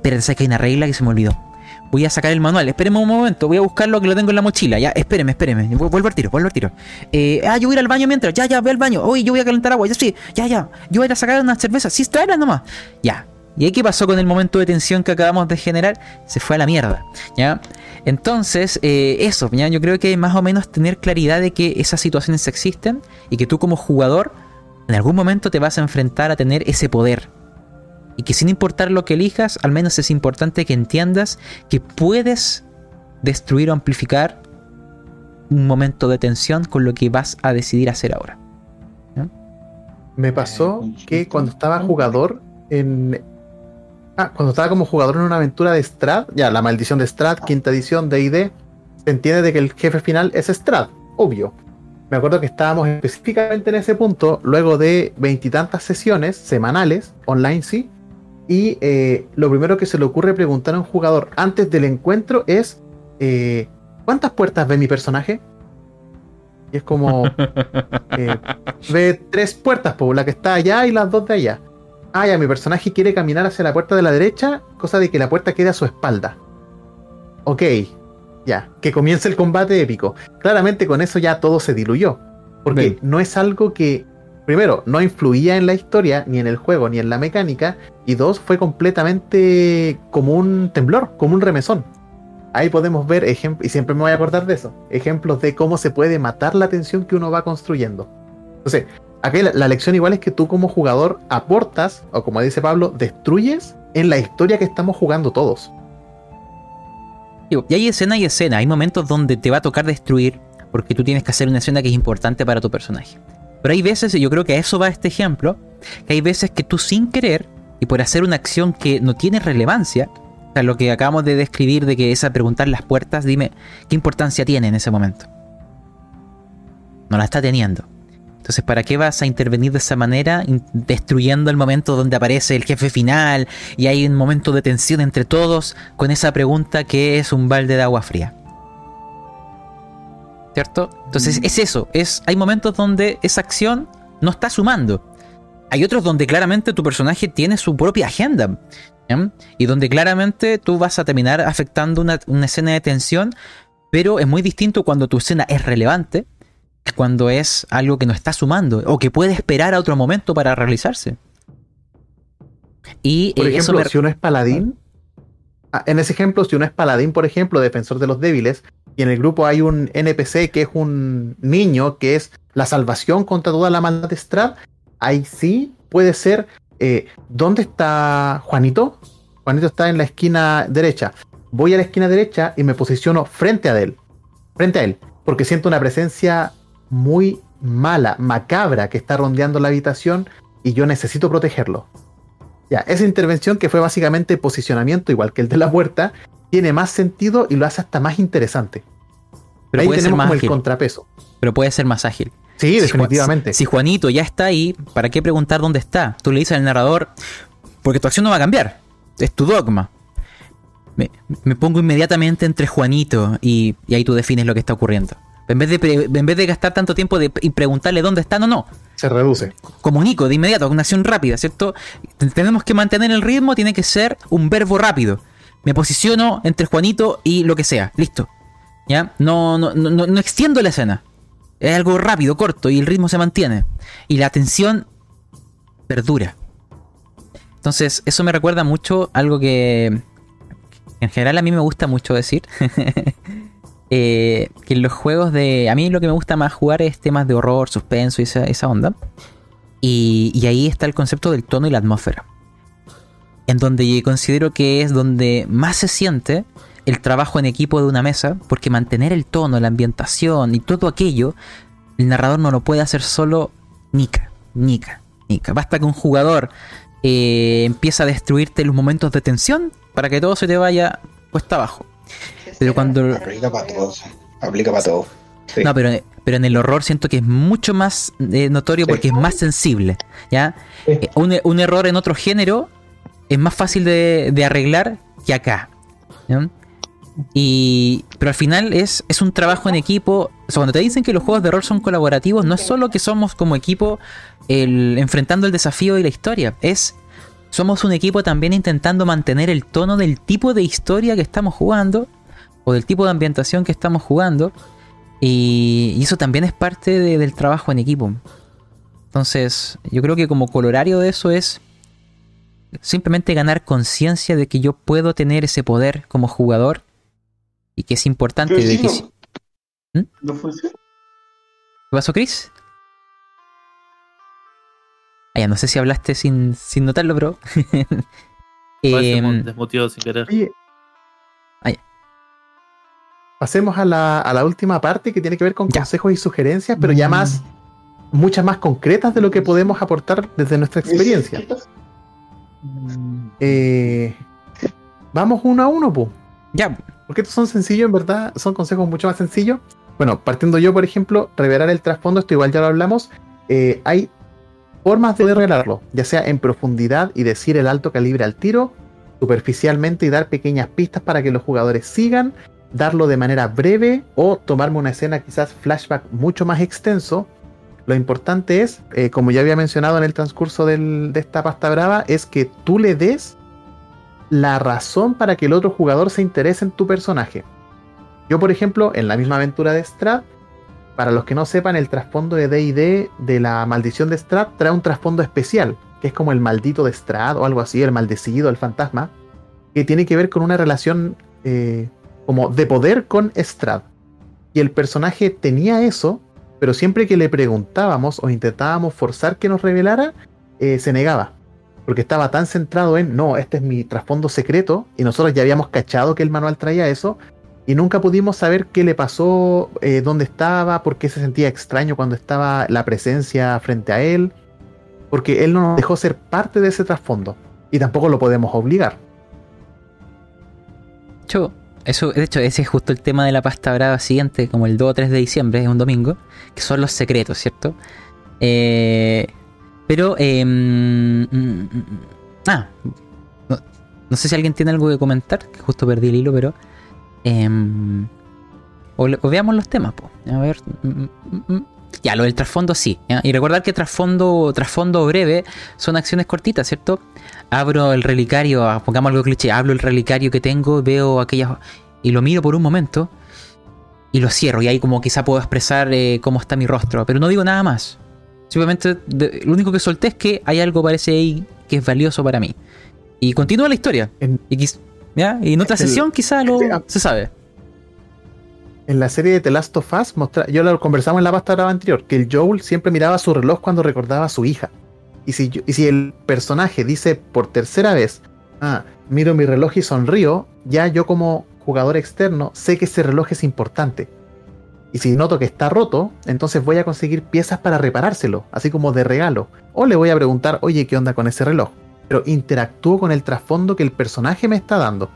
que hay una regla que se me olvidó Voy a sacar el manual. Espéreme un momento. Voy a buscarlo que lo tengo en la mochila. Ya, espéreme, espéreme. Vuelvo al tiro, vuelvo al tiro. Eh, ah, yo voy a ir al baño mientras. Ya, ya, ve al baño. Oye, yo voy a calentar agua. Ya sí, ya, ya. Yo voy a a sacar una cerveza. Sí, tráela nomás. Ya. ¿Y ahí qué pasó con el momento de tensión que acabamos de generar? Se fue a la mierda. ¿Ya? Entonces, eh, eso, ¿ya? yo creo que más o menos tener claridad de que esas situaciones existen y que tú como jugador en algún momento te vas a enfrentar a tener ese poder y que sin importar lo que elijas, al menos es importante que entiendas que puedes destruir o amplificar un momento de tensión con lo que vas a decidir hacer ahora. Me pasó que cuando estaba jugador en... Ah, cuando estaba como jugador en una aventura de Strad, ya la maldición de Strad, quinta edición de ID, se entiende de que el jefe final es Strad, obvio. Me acuerdo que estábamos específicamente en ese punto, luego de veintitantas sesiones semanales, online sí, y eh, lo primero que se le ocurre preguntar a un jugador antes del encuentro es: eh, ¿Cuántas puertas ve mi personaje? Y es como: eh, Ve tres puertas, por la que está allá y las dos de allá. Ah, ya, mi personaje quiere caminar hacia la puerta de la derecha, cosa de que la puerta quede a su espalda. Ok, ya, que comience el combate épico. Claramente con eso ya todo se diluyó. Porque no es algo que primero, no influía en la historia, ni en el juego, ni en la mecánica, y dos, fue completamente como un temblor, como un remesón. Ahí podemos ver ejemplos, y siempre me voy a acordar de eso, ejemplos de cómo se puede matar la tensión que uno va construyendo. Entonces, aquí la, lección igual es que tú como jugador aportas, o como dice Pablo, destruyes en la historia que estamos jugando todos. Y hay escena y escena, hay momentos donde te va a tocar destruir porque tú tienes que hacer una escena que es importante para tu personaje. Pero hay veces, y yo creo que a eso va este ejemplo, que hay veces que tú sin querer y por hacer una acción que no tiene relevancia, o sea, lo que acabamos de describir de que es a preguntar las puertas, dime, ¿qué importancia tiene en ese momento? No la está teniendo. Entonces, ¿para qué vas a intervenir de esa manera, destruyendo el momento donde aparece el jefe final y hay un momento de tensión entre todos con esa pregunta que es un balde de agua fría? ¿Cierto? Entonces es eso, es, hay momentos donde esa acción no está sumando. Hay otros donde claramente tu personaje tiene su propia agenda. Y donde claramente tú vas a terminar afectando una, una escena de tensión, pero es muy distinto cuando tu escena es relevante cuando es algo que no está sumando o que puede esperar a otro momento para realizarse. Y por eh, ejemplo, si uno es paladín, ah, en ese ejemplo, si uno es paladín, por ejemplo, defensor de los débiles, y en el grupo hay un NPC que es un niño que es la salvación contra toda la maldad Strad, ahí sí puede ser. Eh, ¿Dónde está Juanito? Juanito está en la esquina derecha. Voy a la esquina derecha y me posiciono frente a él. Frente a él. Porque siento una presencia muy mala, macabra que está rondeando la habitación y yo necesito protegerlo. Ya, esa intervención que fue básicamente posicionamiento igual que el de la puerta, tiene más sentido y lo hace hasta más interesante. Pero Ahí tenemos como el contrapeso. Pero puede ser más ágil. Sí, definitivamente. Si, Juanito ya está ahí, ¿para qué preguntar dónde está? Tú le dices al narrador, porque tu acción no va a cambiar. Es tu dogma. Me, pongo inmediatamente entre Juanito y ahí tú defines lo que está ocurriendo. En vez de, en vez de gastar tanto tiempo de, y preguntarle dónde está, no, no. Se reduce. Comunico de inmediato, una acción rápida, ¿cierto? Tenemos que mantener el ritmo, tiene que ser un verbo rápido. Me posiciono entre Juanito y lo que sea, listo. ¿Ya? No, no, no, no extiendo la escena. Es algo rápido, corto y el ritmo se mantiene. Y la atención perdura. Entonces, eso me recuerda mucho algo que en general a mí me gusta mucho decir. Eh, que en los juegos de... A mí lo que me gusta más jugar es temas de horror, suspenso y esa, onda. Y, ahí está el concepto del tono y la atmósfera. En donde considero que es donde más se siente el trabajo en equipo de una mesa, porque mantener el tono, la ambientación y todo aquello, el narrador no lo puede hacer solo nica, nica, nica. Basta que un jugador eh, empieza a destruirte los momentos de tensión para que todo se te vaya puesta abajo. Pero cuando. Aplica para todos. Aplica para todo. No, pero, pero en el horror siento que es mucho más eh, notorio porque es más sensible. ¿ya? Eh, un, error en otro género es más fácil de, arreglar que acá. Y, pero al final es, es un trabajo en equipo. Cuando te dicen que los juegos de horror son colaborativos, no es solo que somos como equipo el, enfrentando el desafío y la historia. Es somos un equipo también intentando mantener el tono del tipo de historia que estamos jugando o del tipo de ambientación que estamos jugando. Y, eso también es parte del trabajo en equipo. Entonces, yo creo que como colorario de eso es simplemente ganar conciencia de que yo puedo tener ese poder como jugador y que es importante. De que... ¿Mm? ¿No ¿Qué pasó, Chris? Ah, no sé si hablaste sin, sin notarlo, bro. eh, desmotivado sin querer. Ah, Pasemos a la, última parte que tiene que ver con consejos y sugerencias, pero ya mm. más, muchas más concretas de lo que podemos aportar desde nuestra experiencia. Eh, vamos uno a uno, pues. Ya. Porque estos son sencillos, en verdad, son consejos mucho más sencillos. Bueno, partiendo yo, por ejemplo, revelar el trasfondo, esto igual ya lo hablamos. Eh, hay formas de revelarlo, ya sea en profundidad y decir el alto calibre al tiro, superficialmente y dar pequeñas pistas para que los jugadores sigan, darlo de manera breve o tomarme una escena quizás flashback mucho más extenso. Lo importante es, eh, como ya había mencionado en el transcurso de esta pasta brava, es que tú le des la razón para que el otro jugador se interese en tu personaje. Yo, por ejemplo, en la misma aventura de Strad, para los que no sepan, el trasfondo de DD de la maldición de Strad trae un trasfondo especial, que es como el maldito de Strad o algo así, el maldecido, el fantasma, que tiene que ver con una relación eh, como de poder con Strad. Y el personaje tenía eso, pero siempre que le preguntábamos o intentábamos forzar que nos revelara, eh, se negaba. Porque estaba tan centrado en, no, este es mi trasfondo secreto, y nosotros ya habíamos cachado que el manual traía eso, y nunca pudimos saber qué le pasó, eh, dónde estaba, por qué se sentía extraño cuando estaba la presencia frente a él, porque él no nos dejó ser parte de ese trasfondo, y tampoco lo podemos obligar. Hecho, eso, de hecho, ese es justo el tema de la pasta brava siguiente, como el 2 o 3 de diciembre, es un domingo, que son los secretos, ¿cierto? Eh, pero, mm, ah, no, sé si alguien tiene algo que comentar, que justo perdí el hilo, pero... Em, o, veamos los temas, pues. A ver. Ya, lo del trasfondo sí. Y recordar que trasfondo, trasfondo breve son acciones cortitas, ¿cierto? Abro el relicario, ah, pongamos algo cliché, hablo el relicario que tengo, veo aquellas. y lo miro por un momento y lo cierro. Y ahí como quizá puedo expresar eh, cómo está mi rostro. Pero no digo nada más. Simplemente lo único que solté es que hay algo parece ahí que es valioso para mí. Y continúa la historia. y, y, en otra sesión quizá lo se sabe en la serie de The Last of Us, yo lo conversamos en la pasta anterior, que el Joel siempre miraba su reloj cuando recordaba a su hija. Y si, el personaje dice por tercera vez, ah, miro mi reloj y sonrío, ya yo como jugador externo sé que ese reloj es importante. Y si noto que está roto, entonces voy a conseguir piezas para reparárselo, así como de regalo. O le voy a preguntar, oye, ¿qué onda con ese reloj? Pero interactúo con el trasfondo que el personaje me está dando.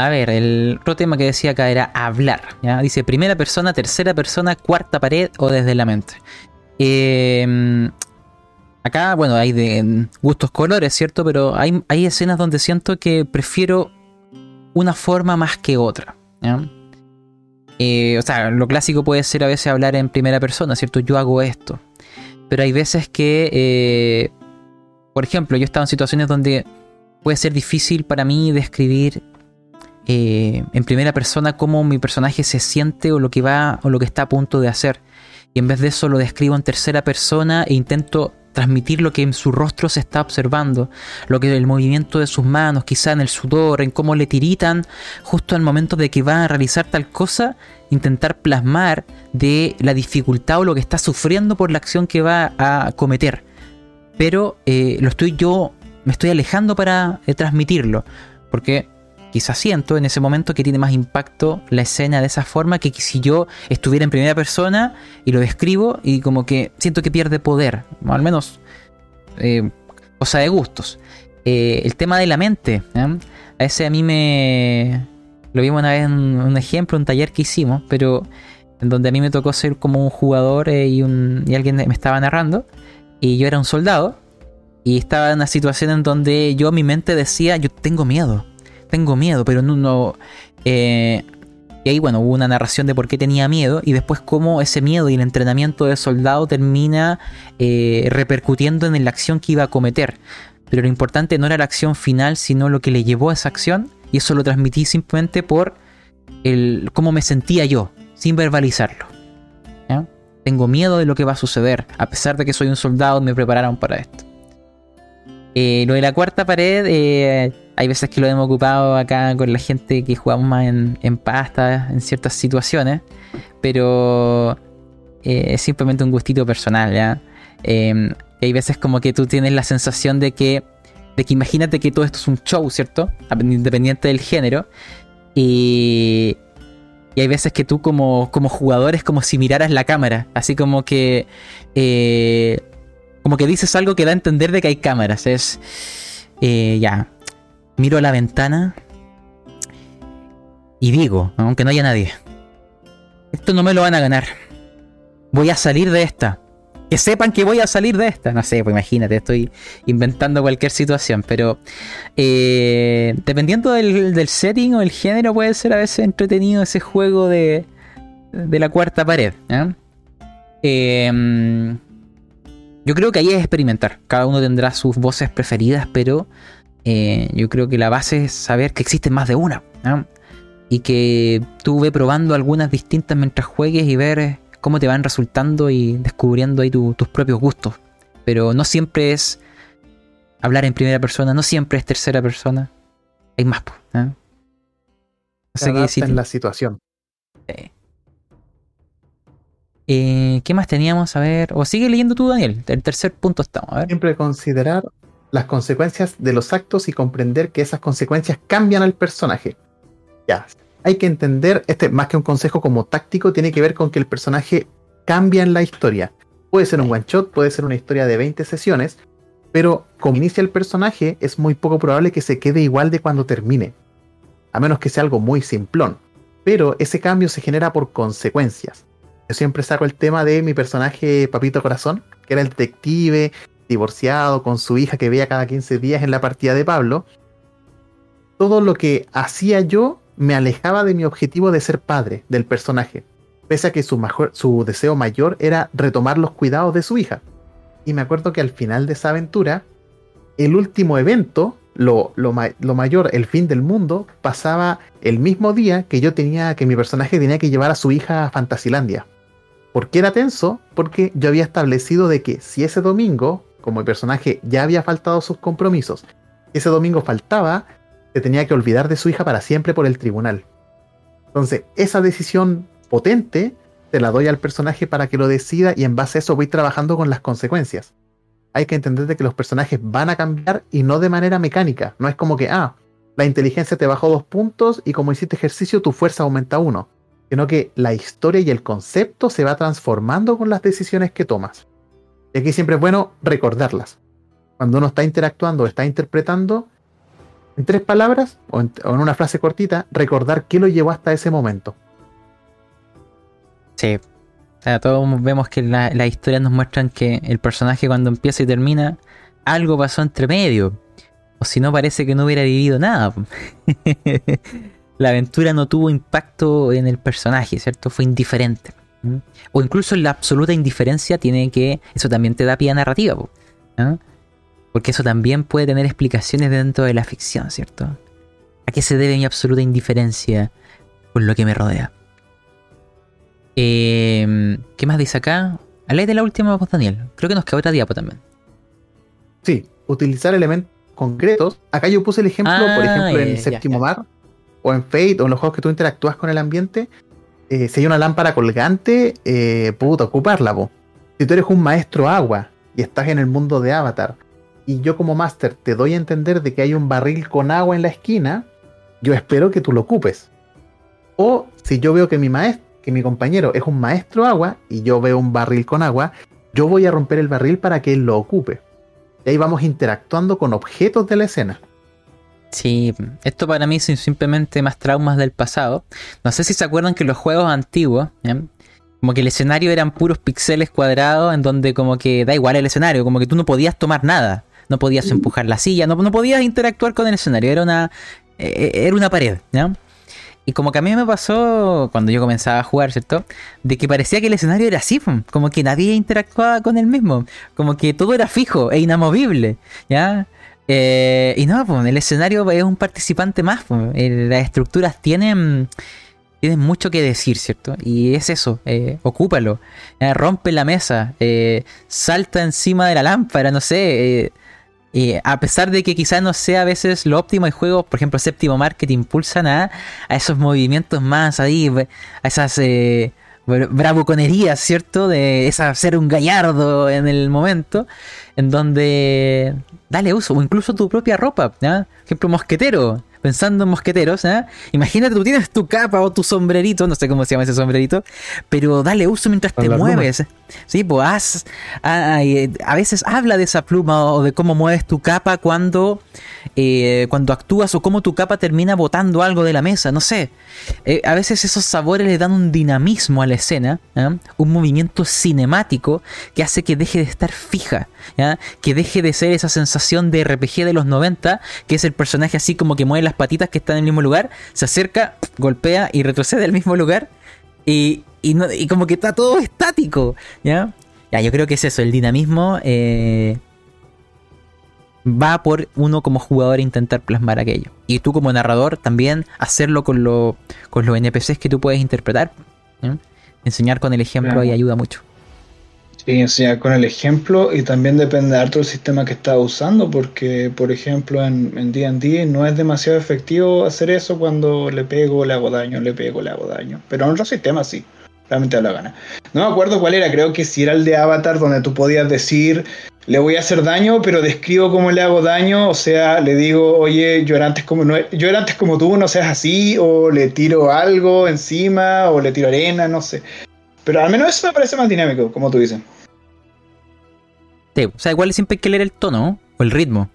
A ver, el otro tema que decía acá era hablar. Dice primera persona, tercera persona, cuarta pared o desde la mente. Em, acá, bueno, hay de gustos colores, ¿cierto? Pero hay, hay escenas donde siento que prefiero una forma más que otra. Eh, o sea, lo clásico puede ser a veces hablar en primera persona, ¿cierto? Yo hago esto. Pero hay veces que, eh, por ejemplo, yo he estado en situaciones donde puede ser difícil para mí describir eh, en primera persona cómo mi personaje se siente o lo que va o lo que está a punto de hacer. Y en vez de eso lo describo en tercera persona e intento transmitir lo que en su rostro se está observando, lo que el movimiento de sus manos, quizá en el sudor, en cómo le tiritan justo al momento de que va a realizar tal cosa, intentar plasmar de la dificultad o lo que está sufriendo por la acción que va a cometer. Pero eh, lo estoy yo, me estoy alejando para eh, transmitirlo, porque quizás siento en ese momento que tiene más impacto la escena de esa forma que si yo estuviera en primera persona y lo describo y como que siento que pierde poder, o al menos eh, cosa de gustos. Eh, el tema de la mente, a ese a mí me... Lo vimos una vez en un ejemplo, un taller que hicimos, pero en donde a mí me tocó ser como un jugador eh, y, y alguien me estaba narrando y yo era un soldado y estaba en una situación en donde yo mi mente decía, yo tengo miedo tengo miedo, pero no... no eh, y ahí, bueno, hubo una narración de por qué tenía miedo y después cómo ese miedo y el entrenamiento de soldado termina eh, repercutiendo en la acción que iba a cometer. Pero lo importante no era la acción final, sino lo que le llevó a esa acción. Y eso lo transmití simplemente por el cómo me sentía yo, sin verbalizarlo. Tengo miedo de lo que va a suceder, a pesar de que soy un soldado, me prepararon para esto. Eh, lo de la cuarta pared, eh, hay veces que lo hemos ocupado acá con la gente que jugamos más en, pasta en ciertas situaciones, pero eh, es simplemente un gustito personal, ¿ya? Em, hay veces como que tú tienes la sensación de que, de que imagínate que todo esto es un show, ¿cierto? Independiente del género. Y, y hay veces que tú como, como jugador es como si miraras la cámara, así como que como que dices algo que da a entender de que hay cámaras. Es. Eh, ya. Miro a la ventana. Y digo, aunque no haya nadie. Esto no me lo van a ganar. Voy a salir de esta. Que sepan que voy a salir de esta. No sé, pues imagínate, estoy inventando cualquier situación. Pero eh, dependiendo del, setting o el género, puede ser a veces entretenido ese juego de, de la cuarta pared. Eh, yo creo que ahí es experimentar. Cada uno tendrá sus voces preferidas, pero eh, yo creo que la base es saber que existen más de una. y que tú ve probando algunas distintas mientras juegues y ver cómo te van resultando y descubriendo ahí tus propios gustos. Pero no siempre es hablar en primera persona, no siempre es tercera persona. Hay más, ¿eh? No sé qué decir. en la situación. Eh, ¿Qué más teníamos? A ver. O sigue leyendo tú, Daniel. El tercer punto estamos. A ver. Siempre considerar las consecuencias de los actos y comprender que esas consecuencias cambian al personaje. Ya. Hay que entender, este más que un consejo como táctico, tiene que ver con que el personaje cambia en la historia. Puede ser un one shot, puede ser una historia de 20 sesiones, pero como inicia el personaje, es muy poco probable que se quede igual de cuando termine. A menos que sea algo muy simplón. Pero ese cambio se genera por consecuencias. Yo siempre saco el tema de mi personaje Papito Corazón, que era el detective divorciado con su hija que veía cada 15 días en la partida de Pablo. Todo lo que hacía yo me alejaba de mi objetivo de ser padre del personaje, pese a que su, su deseo mayor era retomar los cuidados de su hija. Y me acuerdo que al final de esa aventura, el último evento, lo, lo, mayor, el fin del mundo, pasaba el mismo día que yo tenía, que mi personaje tenía que llevar a su hija a Fantasilandia. ¿Por qué era tenso? Porque yo había establecido de que si ese domingo, como el personaje ya había faltado sus compromisos, ese domingo faltaba, se tenía que olvidar de su hija para siempre por el tribunal. Entonces, esa decisión potente te la doy al personaje para que lo decida y en base a eso voy trabajando con las consecuencias. Hay que entender de que los personajes van a cambiar y no de manera mecánica. No es como que, ah, la inteligencia te bajó dos puntos y como hiciste ejercicio tu fuerza aumenta uno sino que la historia y el concepto se va transformando con las decisiones que tomas. Y aquí siempre es bueno recordarlas. Cuando uno está interactuando o está interpretando, en tres palabras o en, una frase cortita, recordar qué lo llevó hasta ese momento. Sí. todos vemos que las la historias nos muestran que el personaje cuando empieza y termina, algo pasó entre medio. O si no, parece que no hubiera vivido nada. la aventura no tuvo impacto en el personaje, ¿cierto? Fue indiferente. O incluso la absoluta indiferencia tiene que. Eso también te da pie a narrativa, Porque eso también puede tener explicaciones dentro de la ficción, ¿cierto? ¿A qué se debe mi absoluta indiferencia con lo que me rodea? Em, ¿Qué más dice acá? A ley de la última voz, Daniel. Creo que nos queda otra diapo también. Sí, utilizar elementos concretos. Acá yo puse el ejemplo, por ah, ejemplo, en el séptimo mar o en Fate o en los juegos que tú interactúas con el ambiente, eh, si hay una lámpara colgante, eh, puta, ocuparla, po. Si tú eres un maestro agua y estás en el mundo de Avatar, y yo como máster te doy a entender de que hay un barril con agua en la esquina, yo espero que tú lo ocupes. O si yo veo que mi maestro, que mi compañero es un maestro agua y yo veo un barril con agua, yo voy a romper el barril para que él lo ocupe. Y ahí vamos interactuando con objetos de la escena. Sí, esto para mí son simplemente más traumas del pasado. No sé si se acuerdan que los juegos antiguos, como que el escenario eran puros píxeles cuadrados en donde como que da igual el escenario, como que tú no podías tomar nada, no podías mm. empujar la silla, no, no podías interactuar con el escenario, era una, e, e, era una pared, ¿ya? Y como que a mí me pasó cuando yo comenzaba a jugar, ¿cierto? De que parecía que el escenario era así, como que nadie interactuaba con el mismo, como que todo era fijo e inamovible, ¿ya? Eh, y no, pues, el escenario es un participante más. Eh, las estructuras tienen, tienen mucho que decir, ¿cierto? Y es eso, eh, ocúpalo. rompe la mesa, salta encima de la lámpara, no sé. a pesar de que quizás no sea a veces lo óptimo, hay juegos, por ejemplo, Séptimo Market impulsan a, a esos movimientos más ahí, a esas bravuconerías, ¿cierto? De esa ser un gallardo en el momento, en donde dale uso, o incluso tu propia ropa, ¿ya? Por ejemplo, mosquetero, pensando en mosqueteros, ¿eh? imagínate, tú tienes tu capa o tu sombrerito, no sé cómo se llama ese sombrerito, pero dale uso mientras te mueves. Sí, pues a veces habla de esa pluma o de cómo mueves tu capa cuando, eh, cuando actúas o cómo tu capa termina botando algo de la mesa, no sé. Eh, a veces esos sabores le dan un dinamismo a la escena, un movimiento cinemático que hace que deje de estar fija, que deje de ser esa sensación de RPG de los 90, que es el personaje así como que mueve las patitas que están en el mismo lugar, se acerca, golpea y retrocede al mismo lugar. Y, y, como que está todo estático, ¿ya? Ya, yo creo que es eso, el dinamismo. Eh, va por uno como jugador a intentar plasmar aquello. Y tú como narrador también hacerlo con, lo, con los NPCs que tú puedes interpretar. Enseñar con el ejemplo ahí ayuda mucho. Sí, enseñar con el ejemplo y también depende de del sistema que estás usando, porque por ejemplo en D&D no es demasiado efectivo hacer eso cuando le pego, le hago daño, le pego, le hago daño. Pero en otros sistemas sí, realmente da la gana. No me acuerdo cuál era, creo que si era el de Avatar donde tú podías decir le voy a hacer daño, pero describo cómo le hago daño, o sea, le digo, oye, yo era antes como, no, yo era antes como tú, no seas así, o le tiro algo encima, o le tiro arena, no sé. Pero al menos eso me parece más dinámico, como tú dices. Sí, o sea, igual siempre hay que leer el tono o el ritmo.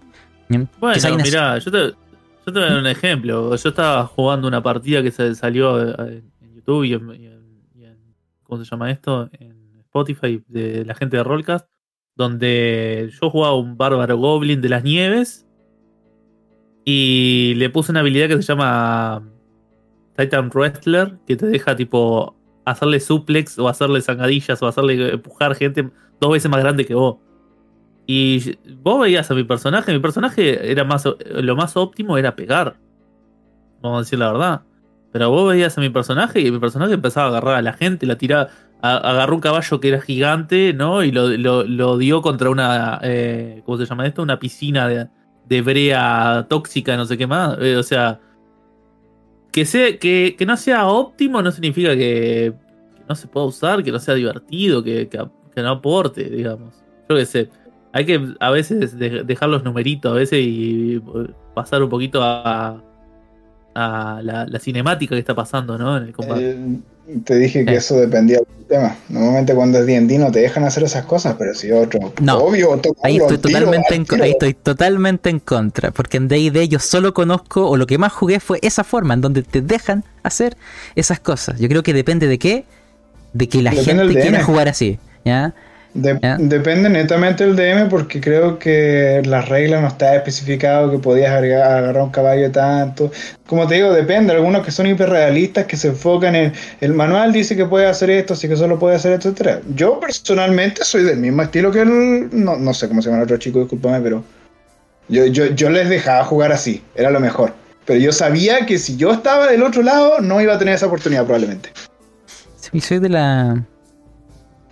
Bueno, mira, yo te, yo te voy a dar un ejemplo. Yo estaba jugando una partida que se salió eh, en YouTube y en, ¿cómo se llama esto? En Spotify de la gente de Rollcast donde yo jugaba un bárbaro goblin de las nieves y le puse una habilidad que se llama Titan Wrestler, que te deja tipo hacerle suplex o hacerle zangadillas o hacerle empujar gente dos veces más grande que vos. Y vos veías a mi personaje, mi personaje era más lo más óptimo era pegar. Vamos a decir la verdad. Pero vos veías a mi personaje y mi personaje empezaba a agarrar a la gente, la tiraba, agarró un caballo que era gigante, ¿no? Y lo, dio contra una, eh, ¿cómo se llama esto? Una piscina de, brea tóxica, no sé qué más. Eh, o sea, que, sea, que, no sea óptimo no significa que, no se pueda usar, que no sea divertido, que, no aporte, digamos. Yo qué sé. Hay que a veces dejar los numeritos, a veces y pasar un poquito a, a la, cinemática que está pasando, ¿no? En el combate. Eh, te dije que eso dependía del tema. Normalmente cuando es D&D no te dejan hacer esas cosas, pero si otro, no. obvio, ahí estoy totalmente en, ahí estoy totalmente en contra, porque en D&D yo solo conozco o lo que más jugué fue esa forma en donde te dejan hacer esas cosas. Yo creo que depende de qué, de que la gente quiera jugar así, ¿ya? Depende netamente del DM porque creo que las reglas no está especificado que podías agarrar un caballo tanto. Como te digo, depende. Algunos que son hiperrealistas que se enfocan en el manual dice que puede hacer esto, así que solo puede hacer esto, etc. Yo personalmente soy del mismo estilo que el. No, no sé cómo se llama el otro chico, discúlpame, pero. Yo, yo, yo les dejaba jugar así, era lo mejor. Pero yo sabía que si yo estaba del otro lado, no iba a tener esa oportunidad probablemente. Sí, soy de la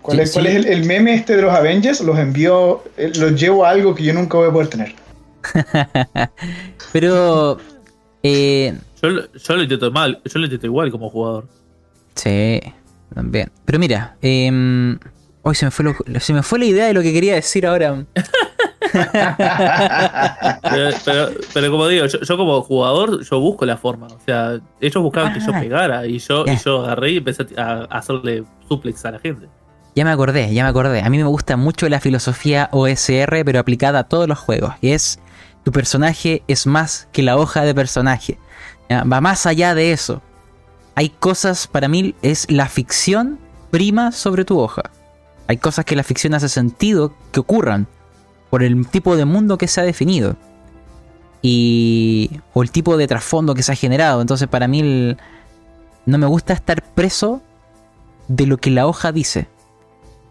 ¿Cuál, es, el, meme este de los Avengers? Los envío, eh, los llevo a algo que yo nunca voy a poder tener. Pero. Eh, yo, yo, lo intento mal, yo lo intento igual como jugador. Sí, también. Pero mira, eh, hoy se me, fue se me fue la idea de lo que quería decir ahora. pero, como digo, yo, como jugador, yo busco la forma. O sea, ellos buscaban que yo ah. pegara y yo, y yo agarré y empecé a hacerle suplex a la gente. Ya me acordé, ya me acordé. A mí me gusta mucho la filosofía OSR, pero aplicada a todos los juegos. Y es, tu personaje es más que la hoja de personaje. Va más allá de eso. Hay cosas, para mí, es la ficción prima sobre tu hoja. Hay cosas que la ficción hace sentido que ocurran por el tipo de mundo que se ha definido. Y, o el tipo de trasfondo que se ha generado. Entonces, para mí, no me gusta estar preso de lo que la hoja dice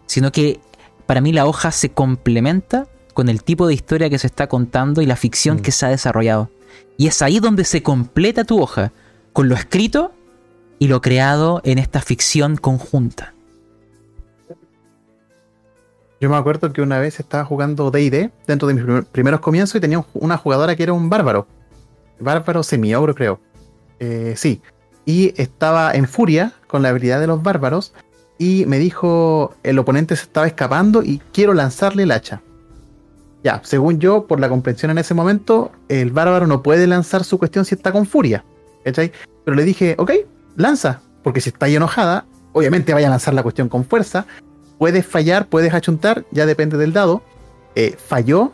sino que para mí la hoja se complementa con el tipo de historia que se está contando y la ficción mm. que se ha desarrollado. Y es ahí donde se completa tu hoja, con lo escrito y lo creado en esta ficción conjunta. Yo me acuerdo que una vez estaba jugando DD dentro de mis primeros comienzos y tenía una jugadora que era un bárbaro. Bárbaro semiogro, creo. Eh, sí. Y estaba en furia con la habilidad de los bárbaros y me dijo el oponente se estaba escapando y quiero lanzarle el hacha. Ya, según yo, por la comprensión en ese momento, el bárbaro no puede lanzar su cuestión si está con furia. ¿cachai? Pero le dije, ok, lanza, porque si está ahí enojada, obviamente vaya a lanzar la cuestión con fuerza. Puedes fallar, puedes achuntar, ya depende del dado. Eh, falló,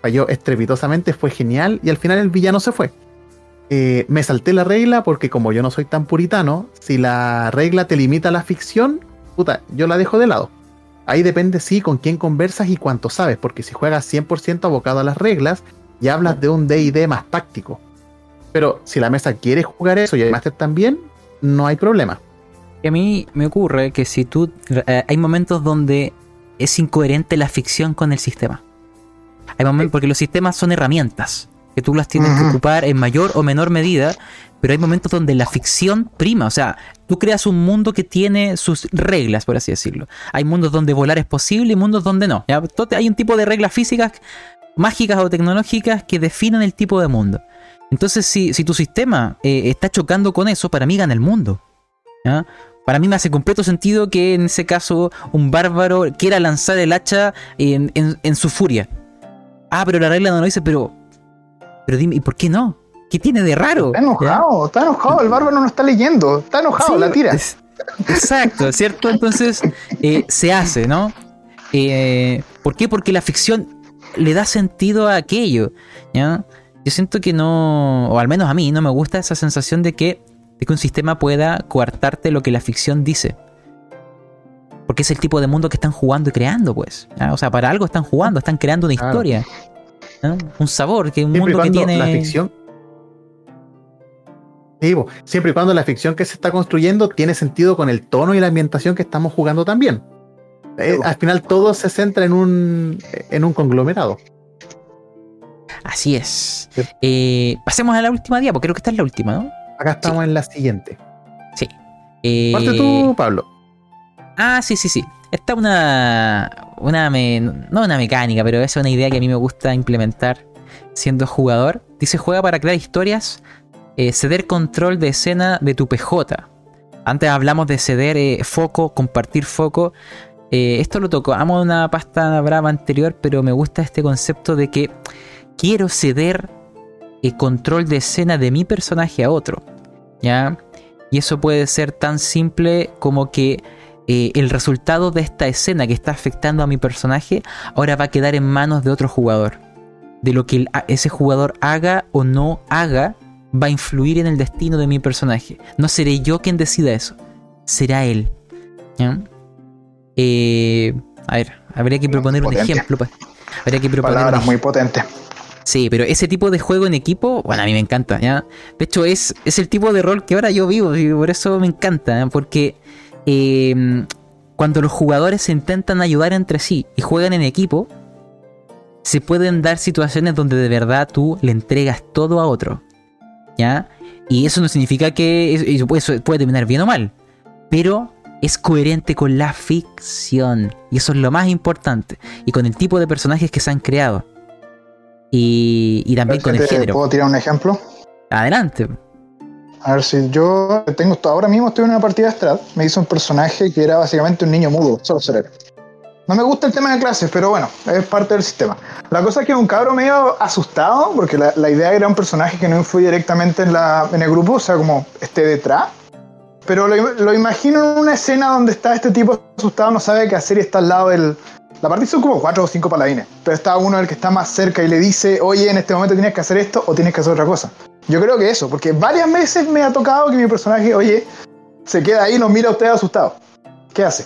falló estrepitosamente, fue genial y al final el villano se fue. Eh, me salté la regla porque como yo no soy tan puritano, si la regla te limita a la ficción, puta, yo la dejo de lado. Ahí depende, sí, con quién conversas y cuánto sabes, porque si juegas 100% abocado a las reglas y hablas de un DD más táctico. Pero si la mesa quiere jugar eso y el máster también, no hay problema. Y a mí me ocurre que si tú. Eh, hay momentos donde es incoherente la ficción con el sistema. Hay momentos, porque los sistemas son herramientas que tú las tienes que ocupar en mayor o menor medida, pero hay momentos donde la ficción prima, o sea, tú creas un mundo que tiene sus reglas, por así decirlo. Hay mundos donde volar es posible y mundos donde no. Hay un tipo de reglas físicas, mágicas o tecnológicas que definen el tipo de mundo. Entonces, si, tu sistema eh, está chocando con eso, para mí gana el mundo. Para mí me hace completo sentido que en ese caso un bárbaro quiera lanzar el hacha en, en su furia. Ah, pero la regla no lo dice, pero pero dime, ¿y por qué no? ¿Qué tiene de raro? Está enojado, está enojado, el bárbaro no está leyendo, está enojado, la tira. exacto, ¿cierto? Entonces eh, se hace, ¿no? Eh, ¿Por qué? Porque la ficción le da sentido a aquello, ¿ya? Yo siento que no, o al menos a mí, no me gusta esa sensación de que, de que un sistema pueda coartarte lo que la ficción dice. Porque es el tipo de mundo que están jugando y creando, pues. O sea, para algo están jugando, están creando una historia. Un sabor, que un mundo que tiene. La ficción. siempre y cuando la ficción que se está construyendo tiene sentido con el tono y la ambientación que estamos jugando también. Eh, al final todo se centra en un, en un conglomerado. Así es. Eh, pasemos a la última día, porque creo que esta es la última, ¿no? Acá estamos en la siguiente. Sí. Parte tú, eh, Pablo. Ah, sí, sí, sí. Esta es una, una no una mecánica, pero es una idea que a mí me gusta implementar siendo jugador. Dice, juega para crear historias, eh, ceder control de escena de tu PJ. Antes hablamos de ceder eh, foco, compartir foco. Eh, esto lo toco, amo una pasta brava anterior, pero me gusta este concepto de que quiero ceder control de escena de mi personaje a otro. ¿Ya? Y eso puede ser tan simple como que eh, el resultado de esta escena que está afectando a mi personaje ahora va a quedar en manos de otro jugador. De lo que ese jugador haga o no haga va a influir en el destino de mi personaje. No seré yo quien decida eso, será él. Eh, a ver, habría que proponer un ejemplo. Pues. Habría que proponer Palabras muy potente. Sí, pero ese tipo de juego en equipo, bueno, a mí me encanta, ¿ya? De hecho, es, es el tipo de rol que ahora yo vivo y por eso me encanta, porque Em, cuando los jugadores se intentan ayudar entre sí y juegan en equipo, se pueden dar situaciones donde de verdad tú le entregas todo a otro. ¿Ya? Y eso no significa que eso puede, puede terminar bien o mal. Pero es coherente con la ficción. Y eso es lo más importante. Y con el tipo de personajes que se han creado. Y, y también con el género. ¿Puedo tirar un ejemplo? Adelante. A ver si yo tengo ahora mismo estoy en una partida de Strat, me hizo un personaje que era básicamente un niño mudo, solo cerebro. No me gusta el tema de clases, pero bueno, es parte del sistema. La cosa es que un cabro medio asustado, porque la, idea era un personaje que no influye directamente en, el grupo, o sea, como esté detrás. Pero lo, lo, imagino en una escena donde está este tipo asustado, no sabe qué hacer y está al lado del. La partida son como cuatro o cinco paladines, pero está uno el que está más cerca y le dice, oye, en este momento tienes que hacer esto o tienes que hacer otra cosa. Yo creo que eso, porque varias veces me ha tocado que mi personaje, oye, se queda ahí y nos mira a usted asustado. ¿Qué hace?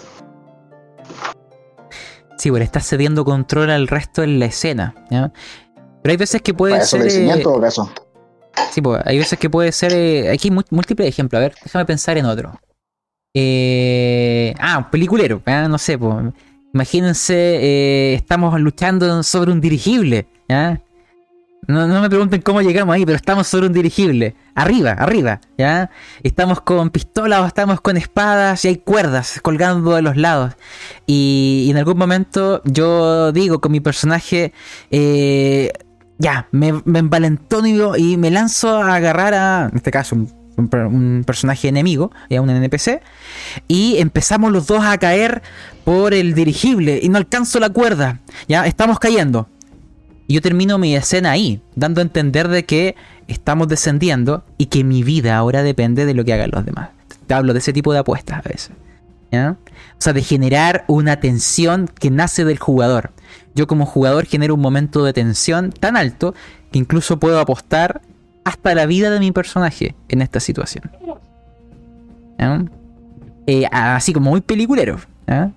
Sí, bueno, está cediendo control al resto en la escena. ¿ya? Pero hay veces que puede ser. Eh, todo caso. Sí, pues hay veces que puede ser. Eh, aquí hay múltiples ejemplos. A ver, déjame pensar en otro. Eh, ah, un peliculero. No sé, pues. Imagínense, eh, estamos luchando sobre un dirigible. ¿ya? No, me pregunten cómo llegamos ahí, pero estamos sobre un dirigible. Arriba, arriba, ¿ya? Estamos con pistolas o estamos con espadas y hay cuerdas colgando de los lados. Y, en algún momento yo digo con mi personaje, eh, ya, me, me envalentono y, me lanzo a agarrar a, en este caso, un, personaje enemigo, ya un NPC, y empezamos los dos a caer por el dirigible y no alcanzo la cuerda, ya, estamos cayendo y yo termino mi escena ahí, dando a entender de que estamos descendiendo y que mi vida ahora depende de lo que hagan los demás. Te hablo de ese tipo de apuestas a veces. ¿ya? O sea, de generar una tensión que nace del jugador. Yo como jugador genero un momento de tensión tan alto que incluso puedo apostar hasta la vida de mi personaje en esta situación. Eh, así como muy peliculero. ¿ya?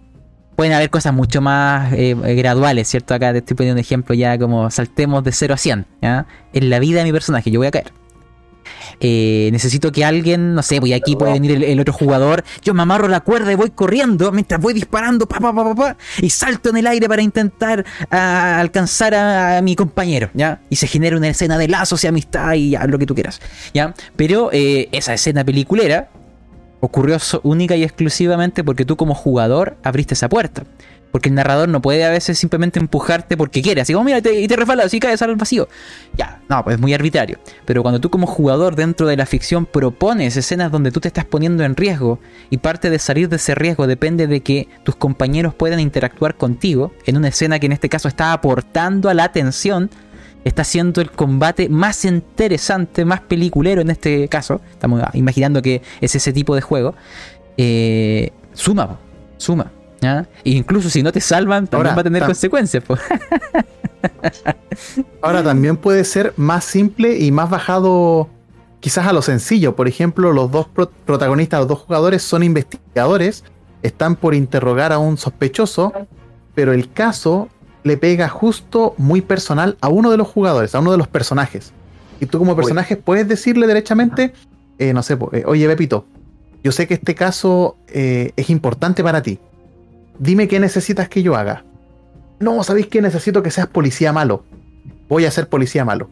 Pueden haber cosas mucho más eh, graduales, ¿cierto? Acá te estoy poniendo un ejemplo ya como saltemos de 0 a 100, ¿ya? En la vida de mi personaje, yo voy a caer. eh, necesito que alguien, no sé, voy aquí, puede venir el, otro jugador, yo me amarro la cuerda y voy corriendo mientras voy disparando, pa, pa, pa, pa, y salto en el aire para intentar alcanzar a, mi compañero, ¿ya? Y se genera una escena de lazos y amistad y ya, lo que tú quieras, ¿ya? Pero eh, esa escena peliculera ocurrió única y exclusivamente porque tú como jugador abriste esa puerta. Porque el narrador no puede a veces simplemente empujarte porque quiere. Así como, mira, y te resbalas y caes al vacío. Ya, no, pues es muy arbitrario. Pero cuando tú como jugador dentro de la ficción propones escenas donde tú te estás poniendo en riesgo y parte de salir de ese riesgo depende de que tus compañeros puedan interactuar contigo en una escena que en este caso está aportando a la atención, está siendo el combate más interesante, más peliculero en este caso. Estamos imaginando que es ese tipo de juego. Eh, suma, suma. E incluso si no te salvan, también va a tener consecuencias. Ahora también puede ser más simple y más bajado quizás a lo sencillo. Por ejemplo, los dos protagonistas, los dos jugadores son investigadores, están por interrogar a un sospechoso, pero el caso le pega justo muy personal a uno de los jugadores, a uno de los personajes. Y tú como personaje puedes decirle derechamente, eh, no sé, eh, oye Pepito, yo sé que este caso eh, es importante para ti dime qué necesitas que yo haga. No, ¿sabéis qué? Necesito que seas policía malo. Voy a ser policía malo.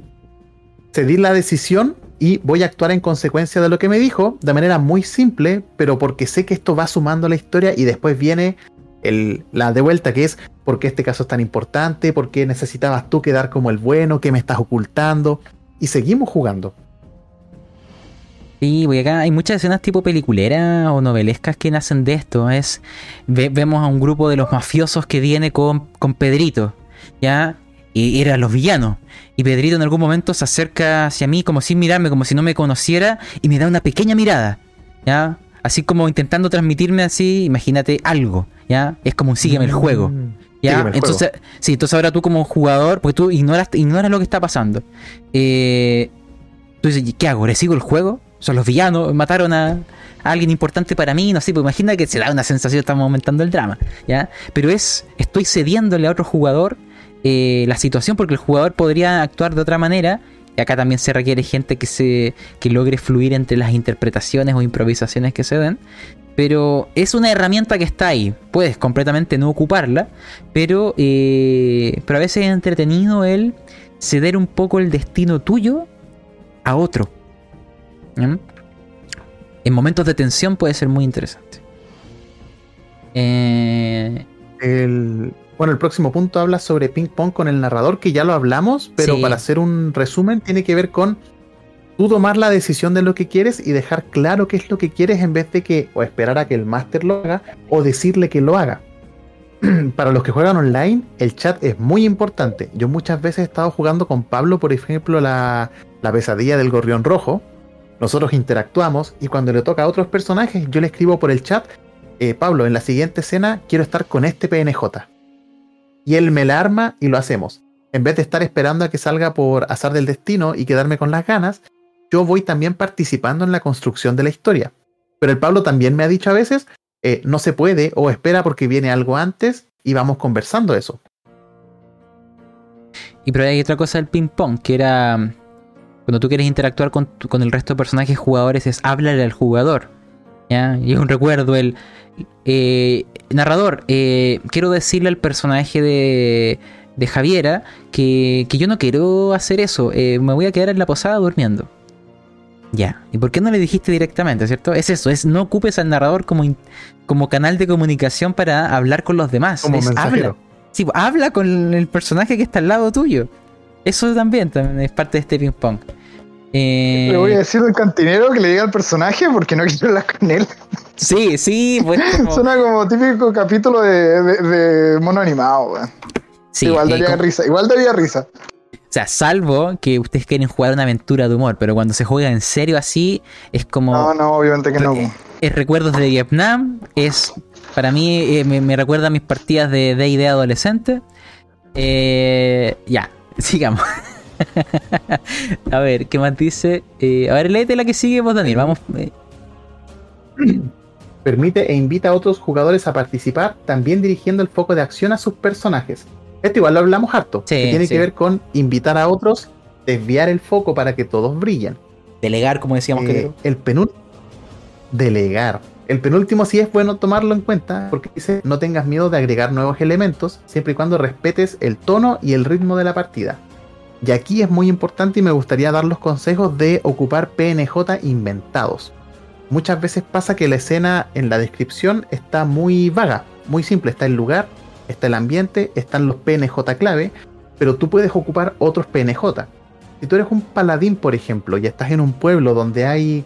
Cedí la decisión y voy a actuar en consecuencia de lo que me dijo, de manera muy simple, pero porque sé que esto va sumando la historia y después viene la de vuelta, que es por qué este caso es tan importante, por qué necesitabas tú quedar como el bueno, qué me estás ocultando. Y seguimos jugando. Sí, voy acá hay muchas escenas tipo peliculera o novelescas que nacen de esto. Es vemos a un grupo de los mafiosos que viene con, con Pedrito, ¿ya? Y eran los villanos. Y Pedrito en algún momento se acerca hacia mí como sin mirarme, como si no me conociera, y me da una pequeña mirada, ¿ya? Así como intentando transmitirme así, imagínate algo, ¿ya? Es como un sígueme el juego. Mm. ¿Ya? entonces, sí, entonces ahora tú como jugador, porque tú ignoras, ignoras lo que está pasando. Eh, tú dices, ¿qué hago? ¿Le sigo el juego? son los villanos, mataron a, alguien importante para mí, no sé, pues imagina que se da una sensación, estamos aumentando el drama, ¿ya? Pero es, estoy cediéndole a otro jugador eh, la situación porque el jugador podría actuar de otra manera acá también se requiere gente que, se, que logre fluir entre las interpretaciones o improvisaciones que se den. Pero es una herramienta que está ahí. Puedes completamente no ocuparla. Pero, eh, pero a veces es entretenido el ceder un poco el destino tuyo a otro. En momentos de tensión puede ser muy interesante. Eh, el, bueno, el próximo punto habla sobre ping pong con el narrador, que ya lo hablamos, pero para hacer un resumen tiene que ver con tú tomar la decisión de lo que quieres y dejar claro qué es lo que quieres en vez de que o esperar a que el máster lo haga o decirle que lo haga. para los que juegan online, el chat es muy importante. Yo muchas veces he estado jugando con Pablo, por ejemplo, la, la pesadilla del gorrión rojo nosotros interactuamos y cuando le toca a otros personajes, yo le escribo por el chat, eh, Pablo, en la siguiente escena quiero estar con este PNJ. Y él me la arma y lo hacemos. En vez de estar esperando a que salga por azar del destino y quedarme con las ganas, yo voy también participando en la construcción de la historia. Pero el Pablo también me ha dicho a veces, eh, no se puede o espera porque viene algo antes y vamos conversando eso. Y pero hay otra cosa del ping pong, que era cuando tú quieres interactuar con, el resto de personajes jugadores es háblale al jugador. ¿ya? Y es un recuerdo el... Eh, narrador, eh, quiero decirle al personaje de, de Javiera que, yo no quiero hacer eso, eh, me voy a quedar en la posada durmiendo. Ya, ¿y por qué no le dijiste directamente, cierto? Es eso, es no ocupes al narrador como, como canal de comunicación para hablar con los demás. Como habla. Sí, habla con el personaje que está al lado tuyo. Eso también, también es parte de este ping pong. Eh, le voy a decir al cantinero que le diga al personaje porque no quiero hablar con él. Sí, sí, pues. Suena como típico capítulo de, mono animado, igual daría risa, igual daría risa. O sea, salvo que ustedes quieren jugar una aventura de humor, pero cuando se juega en serio así, es como. No, no, obviamente que no. Es, recuerdos de Vietnam, es. Para mí, eh, me, recuerda a mis partidas de D&D adolescente. Eh, ya, sigamos. a ver, ¿qué más dice? Eh, a ver, léete la que sigue vos, Daniel. Vamos. Eh. Permite e invita a otros jugadores a participar, también dirigiendo el foco de acción a sus personajes. Esto igual lo hablamos harto. que tiene que ver con invitar a otros, desviar el foco para que todos brillen. Delegar, como decíamos que. Eh, el penúltimo. Delegar. El penúltimo sí es bueno tomarlo en cuenta porque dice no tengas miedo de agregar nuevos elementos siempre y cuando respetes el tono y el ritmo de la partida. Y aquí es muy importante y me gustaría dar los consejos de ocupar PNJ inventados. Muchas veces pasa que la escena en la descripción está muy vaga, muy simple, está el lugar, está el ambiente, están los PNJ clave, pero tú puedes ocupar otros PNJ. Si tú eres un paladín, por ejemplo, y estás en un pueblo donde hay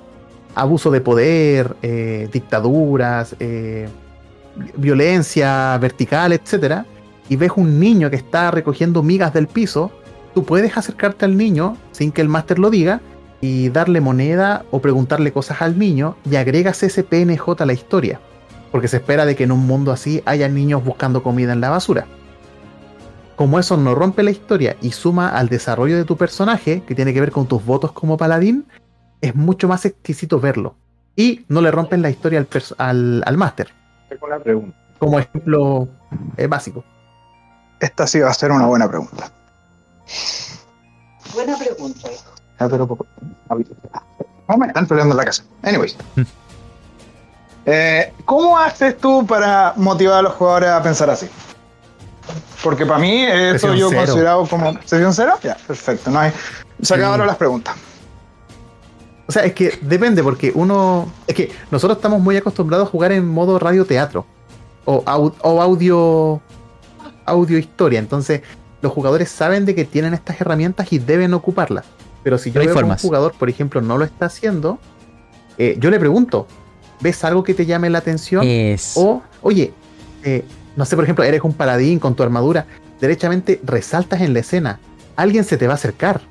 abuso de poder, eh, dictaduras, eh, violencia vertical, etc., y ves un niño que está recogiendo migas del piso, tú puedes acercarte al niño sin que el máster lo diga y darle moneda o preguntarle cosas al niño y agregas ese PNJ a la historia. Porque se espera de que en un mundo así haya niños buscando comida en la basura. Como eso no rompe la historia y suma al desarrollo de tu personaje, que tiene que ver con tus votos como paladín, es mucho más exquisito verlo. Y no le rompen la historia al, al, máster. Como ejemplo eh, básico. Esta sí va a ser una buena pregunta. Buena pregunta, hijo. Ah, pero poco. No me están peleando en la casa. Anyways. Eh, ¿Cómo haces tú para motivar a los jugadores a pensar así? Porque para mí eso yo he considerado como. ¿Sesión cero? Ya, perfecto. No hay. Se acabaron las preguntas. O sea, es que depende, porque uno. Es que nosotros estamos muy acostumbrados a jugar en modo radio teatro. O, o audio. Audio historia. Entonces, los jugadores saben de que tienen estas herramientas y deben ocuparlas. Pero si yo veo que un jugador, por ejemplo, no lo está haciendo, eh, yo le pregunto, ¿ves algo que te llame la atención? O, oye, eh, no sé, por ejemplo, eres un paladín con tu armadura, derechamente resaltas en la escena, alguien se te va a acercar.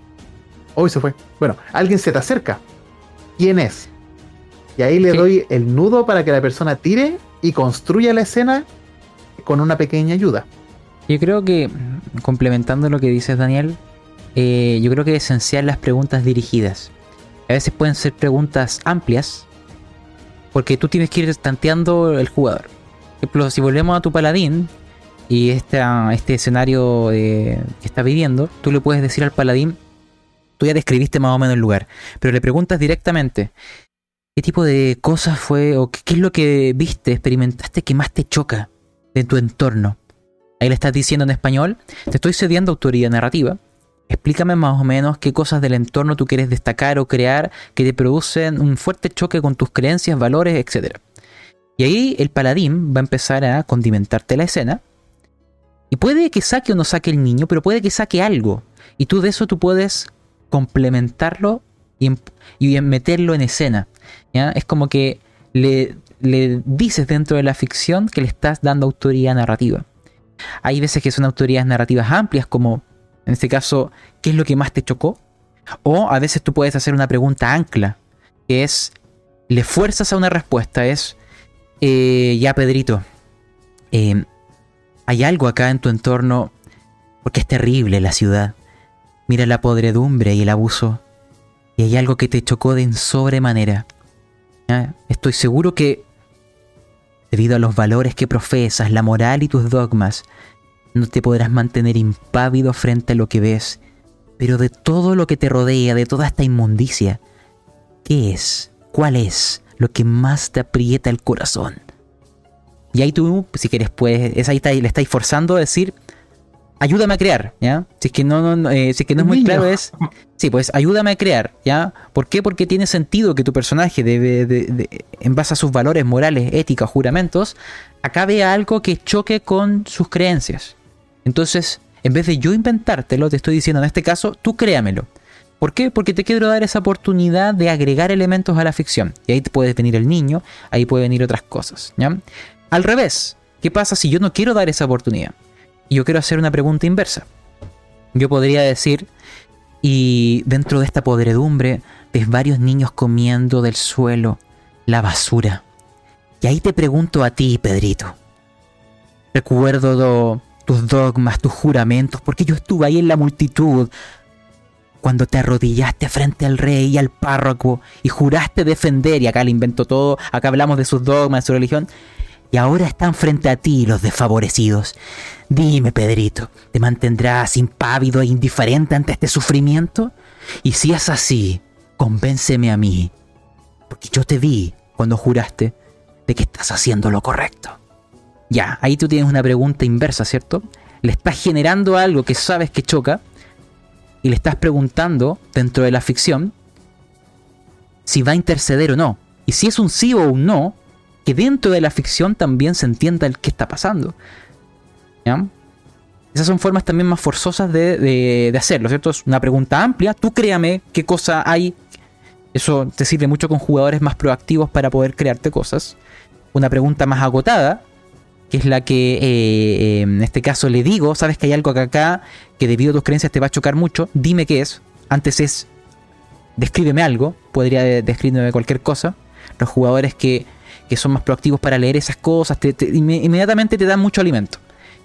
Hoy se fue. Bueno, alguien se te acerca. ¿Quién es? Y ahí le doy el nudo para que la persona tire y construya la escena con una pequeña ayuda. Yo creo que, complementando lo que dices, Daniel, eh, yo creo que es esencial las preguntas dirigidas. A veces pueden ser preguntas amplias, porque tú tienes que ir tanteando el jugador. Por ejemplo, si volvemos a tu paladín y este escenario eh, que está viviendo, tú le puedes decir al paladín, tú ya describiste más o menos el lugar, pero le preguntas directamente, ¿qué tipo de cosas fue o qué es lo que viste, experimentaste que más te choca de tu entorno? Ahí le estás diciendo en español, te estoy cediendo autoría narrativa. Explícame más o menos qué cosas del entorno tú quieres destacar o crear que te producen un fuerte choque con tus creencias, valores, etc. Y ahí el paladín va a empezar a condimentarte la escena. Y puede que saque o no saque el niño, pero puede que saque algo. Y tú de eso tú puedes complementarlo y, meterlo en escena. Es como que le, le dices dentro de la ficción que le estás dando autoría narrativa. Hay veces que son autoridades narrativas amplias, como en este caso, ¿qué es lo que más te chocó? O a veces tú puedes hacer una pregunta ancla, que es, le fuerzas a una respuesta, es, eh, ya Pedrito, eh, hay algo acá en tu entorno, porque es terrible la ciudad. Mira la podredumbre y el abuso. Y hay algo que te chocó de en sobremanera. Estoy seguro que Debido a los valores que profesas, la moral y tus dogmas, no te podrás mantener impávido frente a lo que ves. Pero de todo lo que te rodea, de toda esta inmundicia, ¿qué es? ¿Cuál es lo que más te aprieta el corazón? Y ahí tú, si quieres, pues, es ahí le estáis forzando a decir, ayúdame a crear, ¿ya? Si es que no, no eh, si es que no es muy claro, es, sí, pues ayúdame a crear, ¿ya? ¿Por qué? Porque tiene sentido que tu personaje, debe, de, en base a sus valores morales, ética, juramentos, acabe algo que choque con sus creencias. Entonces, en vez de yo inventártelo, te estoy diciendo en este caso, tú créamelo. ¿Por qué? Porque te quiero dar esa oportunidad de agregar elementos a la ficción. Y ahí puede venir el niño, ahí puede venir otras cosas, ¿ya? Al revés, ¿qué pasa si yo no quiero dar esa oportunidad? Yo quiero hacer una pregunta inversa. Yo podría decir, y dentro de esta podredumbre ves varios niños comiendo del suelo la basura. Y ahí te pregunto a ti, Pedrito. Recuerdo tus dogmas, tus juramentos, porque yo estuve ahí en la multitud cuando te arrodillaste frente al rey y al párroco y juraste defender, y acá le invento todo, acá hablamos de sus dogmas, de su religión, y ahora están frente a ti los desfavorecidos. Dime, Pedrito, ¿te mantendrás impávido e indiferente ante este sufrimiento? Y si es así, convénceme a mí, porque yo te vi cuando juraste de que estás haciendo lo correcto. Ya, ahí tú tienes una pregunta inversa, ¿cierto? Le estás generando algo que sabes que choca y le estás preguntando dentro de la ficción si va a interceder o no. Y si es un sí o un no, que dentro de la ficción también se entienda el qué está pasando. ¿Ya? Esas son formas también más forzosas de, hacerlo, ¿cierto? Es una pregunta amplia. Tú créame qué cosa hay. Eso te sirve mucho con jugadores más proactivos para poder crearte cosas. Una pregunta más agotada, que es la que eh, en este caso le digo, sabes que hay algo acá que debido a tus creencias te va a chocar mucho, dime qué es. Antes es, descríbeme algo, podría describirme cualquier cosa. Los jugadores que, son más proactivos para leer esas cosas, inmediatamente te dan mucho alimento.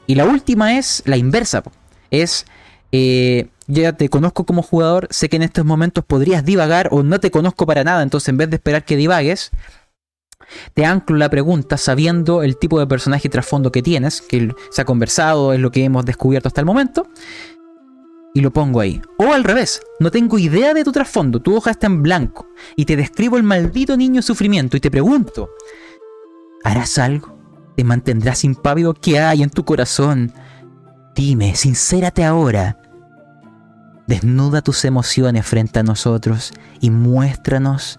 Y la última es la inversa. Es, eh, ya te conozco como jugador, sé que en estos momentos podrías divagar o no te conozco para nada, entonces en vez de esperar que divagues, te anclo la pregunta sabiendo el tipo de personaje y trasfondo que tienes, que se ha conversado, es lo que hemos descubierto hasta el momento, y lo pongo ahí. O al revés, no tengo idea de tu trasfondo, tu hoja está en blanco, y te describo el maldito niño sufrimiento y te pregunto, ¿harás algo? te mantendrás impávido. ¿Qué hay en tu corazón? Dime, sincérate ahora. Desnuda tus emociones frente a nosotros y muéstranos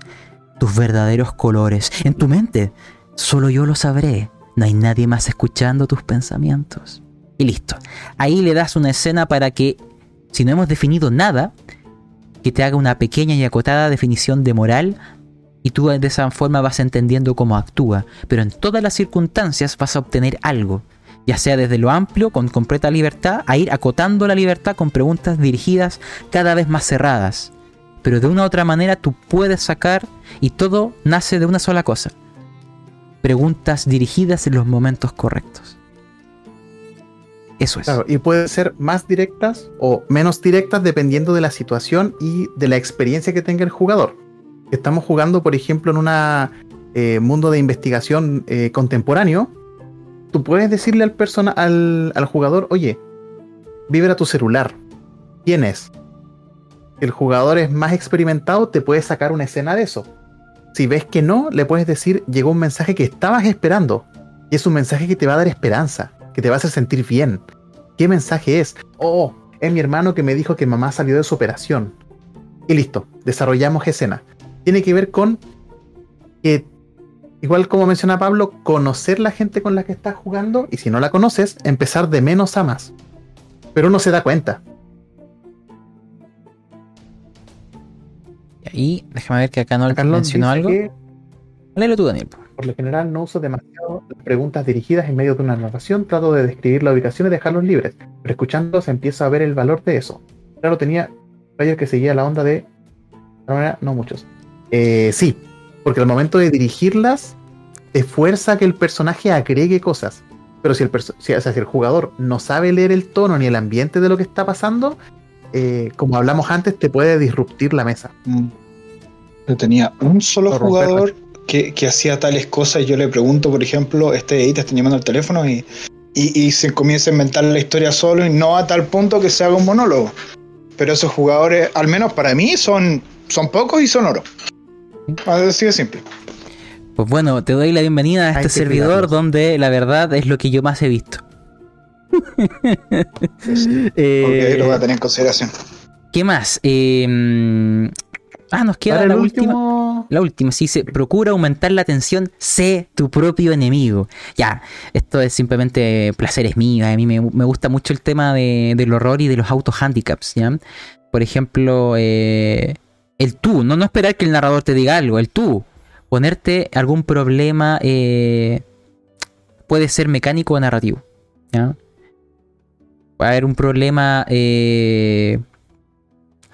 tus verdaderos colores. En tu mente, solo yo lo sabré. No hay nadie más escuchando tus pensamientos. Y listo. Ahí le das una escena para que, si no hemos definido nada, que te haga una pequeña y acotada definición de moral y tú de esa forma vas entendiendo cómo actúa, pero en todas las circunstancias vas a obtener algo, ya sea desde lo amplio, con completa libertad, a ir acotando la libertad con preguntas dirigidas cada vez más cerradas. Pero de una u otra manera tú puedes sacar y todo nace de una sola cosa. Preguntas dirigidas en los momentos correctos. Eso es. y pueden ser más directas o menos directas dependiendo de la situación y de la experiencia que tenga el jugador estamos jugando, por ejemplo, en un eh, mundo de investigación eh, contemporáneo, tú puedes decirle al, persona, al, jugador, oye, vibra tu celular. ¿Quién es? El jugador es más experimentado, te puede sacar una escena de eso. Si ves que no, le puedes decir, llegó un mensaje que estabas esperando. Y es un mensaje que te va a dar esperanza, que te va a hacer sentir bien. ¿Qué mensaje es? Oh, es mi hermano que me dijo que mamá salió de su operación. Y listo, desarrollamos escena tiene que ver con que, igual como menciona Pablo, conocer la gente con la que estás jugando y si no la conoces, empezar de menos a más. Pero uno se da cuenta. Y déjame ver que acá no mencionó algo. Léelo tú, Daniel. Por lo general no uso demasiado las preguntas dirigidas en medio de una narración, trato de describir la ubicación y dejarlos libres, pero escuchándolos empiezo a ver el valor de eso. Claro, tenía rayos que seguía la onda de... No muchos. Eh, sí, porque al momento de dirigirlas, te fuerza que el personaje agregue cosas. Pero si el, si, el jugador no sabe leer el tono ni el ambiente de lo que está pasando, eh, como hablamos antes, te puede disruptir la mesa. Mm. Yo tenía un solo jugador que, hacía tales cosas y yo le pregunto, por ejemplo, este edita está llamando al teléfono y, y, se comienza a inventar la historia solo y no a tal punto que se haga un monólogo. Pero esos jugadores, al menos para mí, son, son pocos y son oro. Así de simple. Pues bueno, te doy la bienvenida a este servidor donde la verdad es lo que yo más he visto. eh, lo voy a tener en consideración. ¿Qué más? Eh, ah, nos queda la última. La última, sí, se procura aumentar la tensión, sé tu propio enemigo. Ya, esto es simplemente placeres míos. A mí me, gusta mucho el tema del horror y de los auto handicaps, ¿ya? Por ejemplo, eh, el tú, no, no esperar que el narrador te diga algo, el tú. Ponerte algún problema eh, puede ser mecánico o narrativo. ¿ya? Puede haber un problema, eh,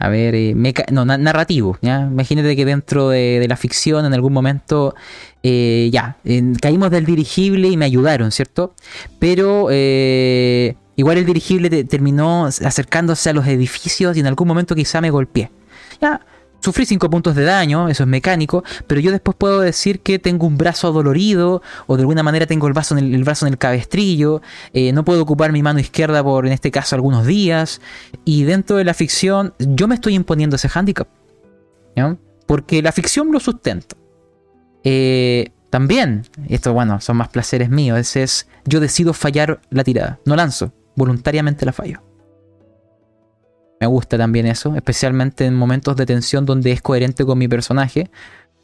a ver, eh, no, narrativo. Imagínate que dentro de, la ficción en algún momento, ya, caímos del dirigible y me ayudaron, ¿cierto? Pero igual el dirigible terminó acercándose a los edificios y en algún momento quizá me golpeé. Ya, Sufrí 5 puntos de daño, eso es mecánico, pero yo después puedo decir que tengo un brazo dolorido o de alguna manera tengo el brazo en el, brazo en el cabestrillo, eh, no puedo ocupar mi mano izquierda por en este caso algunos días y dentro de la ficción yo me estoy imponiendo ese handicap. porque la ficción lo sustenta. Eh, también, esto bueno, son más placeres míos, ese es yo decido fallar la tirada, no lanzo, voluntariamente la fallo. Me gusta también eso, especialmente en momentos de tensión donde es coherente con mi personaje,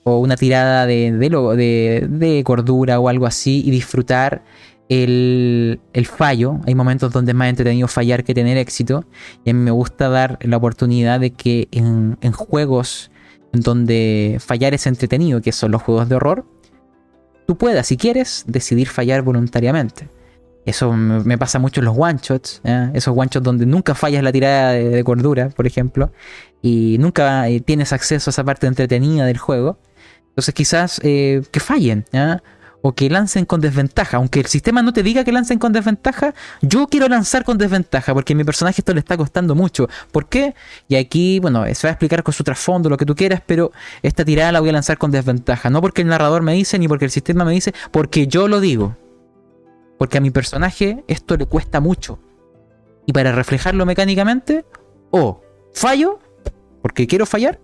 o una tirada de, de, de cordura o algo así, y disfrutar el, fallo. Hay momentos donde es más entretenido fallar que tener éxito. Y a mí me gusta dar la oportunidad de que en, juegos en donde fallar es entretenido, que son los juegos de horror, tú puedas, si quieres, decidir fallar voluntariamente. Eso me pasa mucho en los one shots, esos one shots donde nunca fallas la tirada de, cordura, por ejemplo, y nunca eh, tienes acceso a esa parte entretenida del juego. Entonces quizás eh, que fallen, o que lancen con desventaja. Aunque el sistema no te diga que lancen con desventaja, yo quiero lanzar con desventaja porque a mi personaje esto le está costando mucho. ¿Por qué? Y aquí, bueno, se va a explicar con su trasfondo, lo que tú quieras, pero esta tirada la voy a lanzar con desventaja. No porque el narrador me dice, ni porque el sistema me dice, porque yo lo digo. Porque a mi personaje esto le cuesta mucho. Y para reflejarlo mecánicamente, o fallo, porque quiero fallar,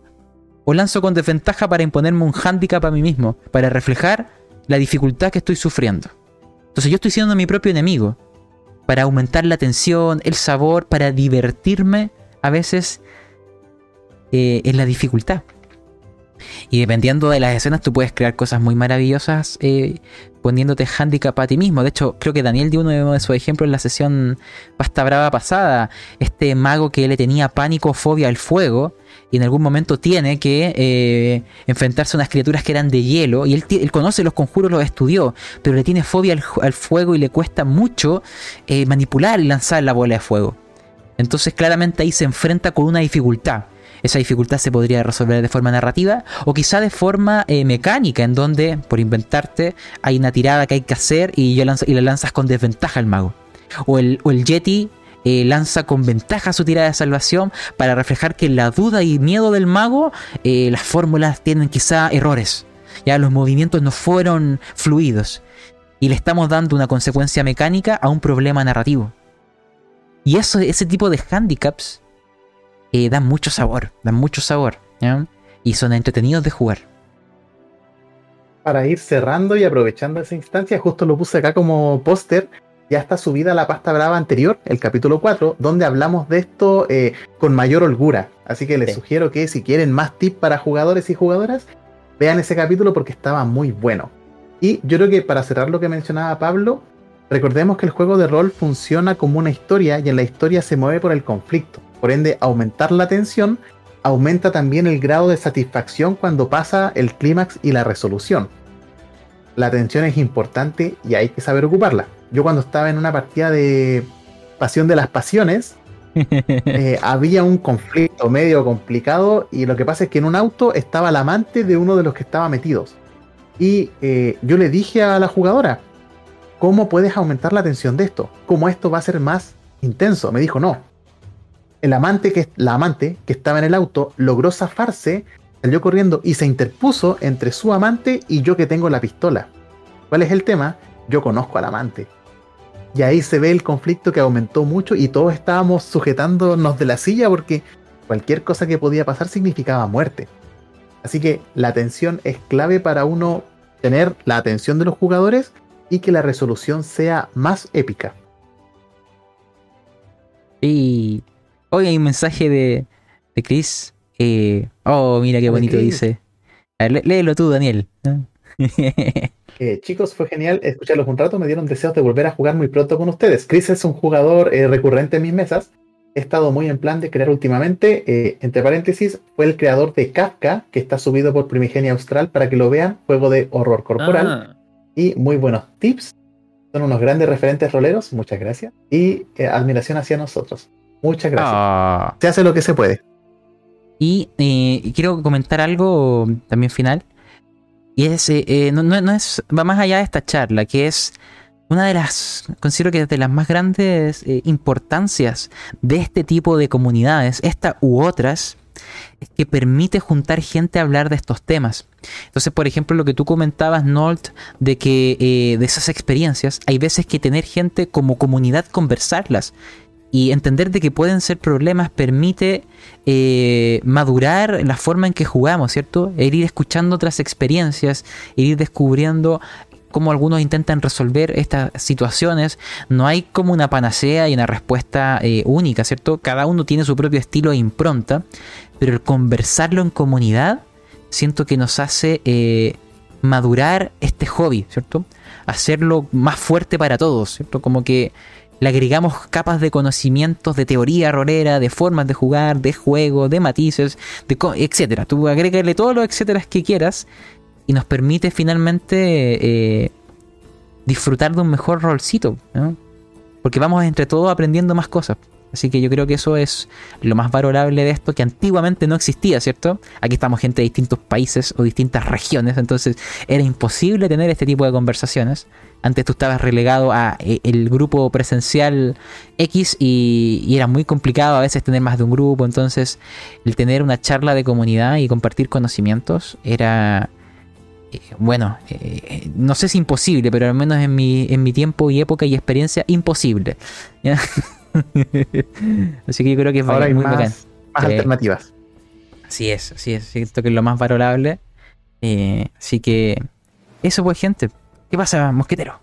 o lanzo con desventaja para imponerme un hándicap a mí mismo, para reflejar la dificultad que estoy sufriendo. Entonces yo estoy siendo mi propio enemigo. Para aumentar la tensión, el sabor, para divertirme a veces eh, en la dificultad. Y dependiendo de las escenas, tú puedes crear cosas muy maravillosas eh, poniéndote handicap a ti mismo. De hecho, creo que Daniel dio uno de sus ejemplos en la sesión Pasta Brava pasada. Este mago que le tenía pánico, fobia al fuego y en algún momento tiene que eh, enfrentarse a unas criaturas que eran de hielo. Y él, conoce los conjuros, los estudió, pero le tiene fobia al, fuego y le cuesta mucho eh, manipular y lanzar la bola de fuego. Entonces claramente ahí se enfrenta con una dificultad. Esa dificultad se podría resolver de forma narrativa o quizá de forma eh, mecánica, en donde, por inventarte, hay una tirada que hay que hacer y, yo y la lanzas con desventaja al mago. O el, o el Yeti eh, lanza con ventaja su tirada de salvación para reflejar que la duda y miedo del mago, eh, las fórmulas tienen quizá errores. Ya los movimientos no fueron fluidos. Y le estamos dando una consecuencia mecánica a un problema narrativo. Y eso, ese tipo de handicaps eh, dan mucho sabor, dan mucho sabor. Y son entretenidos de jugar. Para ir cerrando y aprovechando esa instancia, justo lo puse acá como póster ya está subida la pasta brava anterior, el capítulo 4, donde hablamos de esto eh, con mayor holgura. Así que les sugiero que si quieren más tips para jugadores y jugadoras, vean ese capítulo porque estaba muy bueno. Y yo creo que para cerrar lo que mencionaba Pablo, recordemos que el juego de rol funciona como una historia y en la historia se mueve por el conflicto. Por ende, aumentar la tensión aumenta también el grado de satisfacción cuando pasa el clímax y la resolución. La tensión es importante y hay que saber ocuparla yo cuando estaba en una partida de Pasión de las Pasiones, eh, había un conflicto medio complicado y lo que pasa es que en un auto estaba el amante de uno de los que estaba metidos. Y eh, yo le dije a la jugadora, ¿cómo puedes aumentar la tensión de esto? ¿Cómo esto va a ser más intenso? Me dijo, no. El amante que, la amante que estaba en el auto logró zafarse, salió corriendo y se interpuso entre su amante y yo que tengo la pistola. ¿Cuál es el tema? Yo conozco al amante. Y ahí se ve el conflicto que aumentó mucho y todos estábamos sujetándonos de la silla porque cualquier cosa que podía pasar significaba muerte. Así que la atención es clave para uno tener la atención de los jugadores y que la resolución sea más épica. Y hoy hay un mensaje de, de Chris. Eh, oh, mira qué bonito dice. A ver, léelo tú, Daniel. Eh, chicos, fue genial escucharlos un rato. Me dieron deseos de volver a jugar muy pronto con ustedes. Chris es un jugador eh, recurrente en mis mesas. He estado muy en plan de crear últimamente. Eh, entre paréntesis, fue el creador de Kafka, que está subido por Primigenia Austral para que lo vean. Juego de horror corporal. Ah. Y muy buenos tips. Son unos grandes referentes roleros. Muchas gracias. Y admiración hacia nosotros. Muchas gracias. Ah. Se hace lo que se puede. y quiero comentar algo también final y es, eh, eh, no, no, es, va más allá de esta charla, que es una de las, considero que es de las más grandes eh, importancias de este tipo de comunidades, esta u otras, es que permite juntar gente a hablar de estos temas. Entonces, por ejemplo, lo que tú comentabas, Nolt, de que de esas experiencias, hay veces que tener gente como comunidad conversarlas y entender de que pueden ser problemas permite eh, madurar la forma en que jugamos, ¿cierto? E ir escuchando otras experiencias, e ir descubriendo cómo algunos intentan resolver estas situaciones. No hay como una panacea y una respuesta eh, única, ¿cierto? Cada uno tiene su propio estilo e impronta, pero el conversarlo en comunidad siento que nos hace eh, madurar este hobby, ¿cierto? Hacerlo más fuerte para todos, ¿cierto? Como que le agregamos capas de conocimientos, de teoría rolera, de formas de jugar, de juego, de matices, de etcétera. Tú agrégale todos los etcétera que quieras y nos permite finalmente eh, disfrutar de un mejor rolcito, porque vamos entre todos aprendiendo más cosas. Así que yo creo que eso es lo más valorable de esto, que antiguamente no existía, ¿cierto? Aquí estamos gente de distintos países o distintas regiones, entonces era imposible tener este tipo de conversaciones. Antes tú estabas relegado a eh, el grupo presencial X y, era muy complicado a veces tener más de un grupo, entonces el tener una charla de comunidad y compartir conocimientos era... Eh, bueno, eh, no sé si imposible, pero al menos en mi, en mi tiempo y época y experiencia, imposible. así que yo creo que es Ahora hay más, alternativas. Así es, así es. Siento que es lo más valorable. Eh, así que eso pues gente. ¿Qué pasa, mosquetero?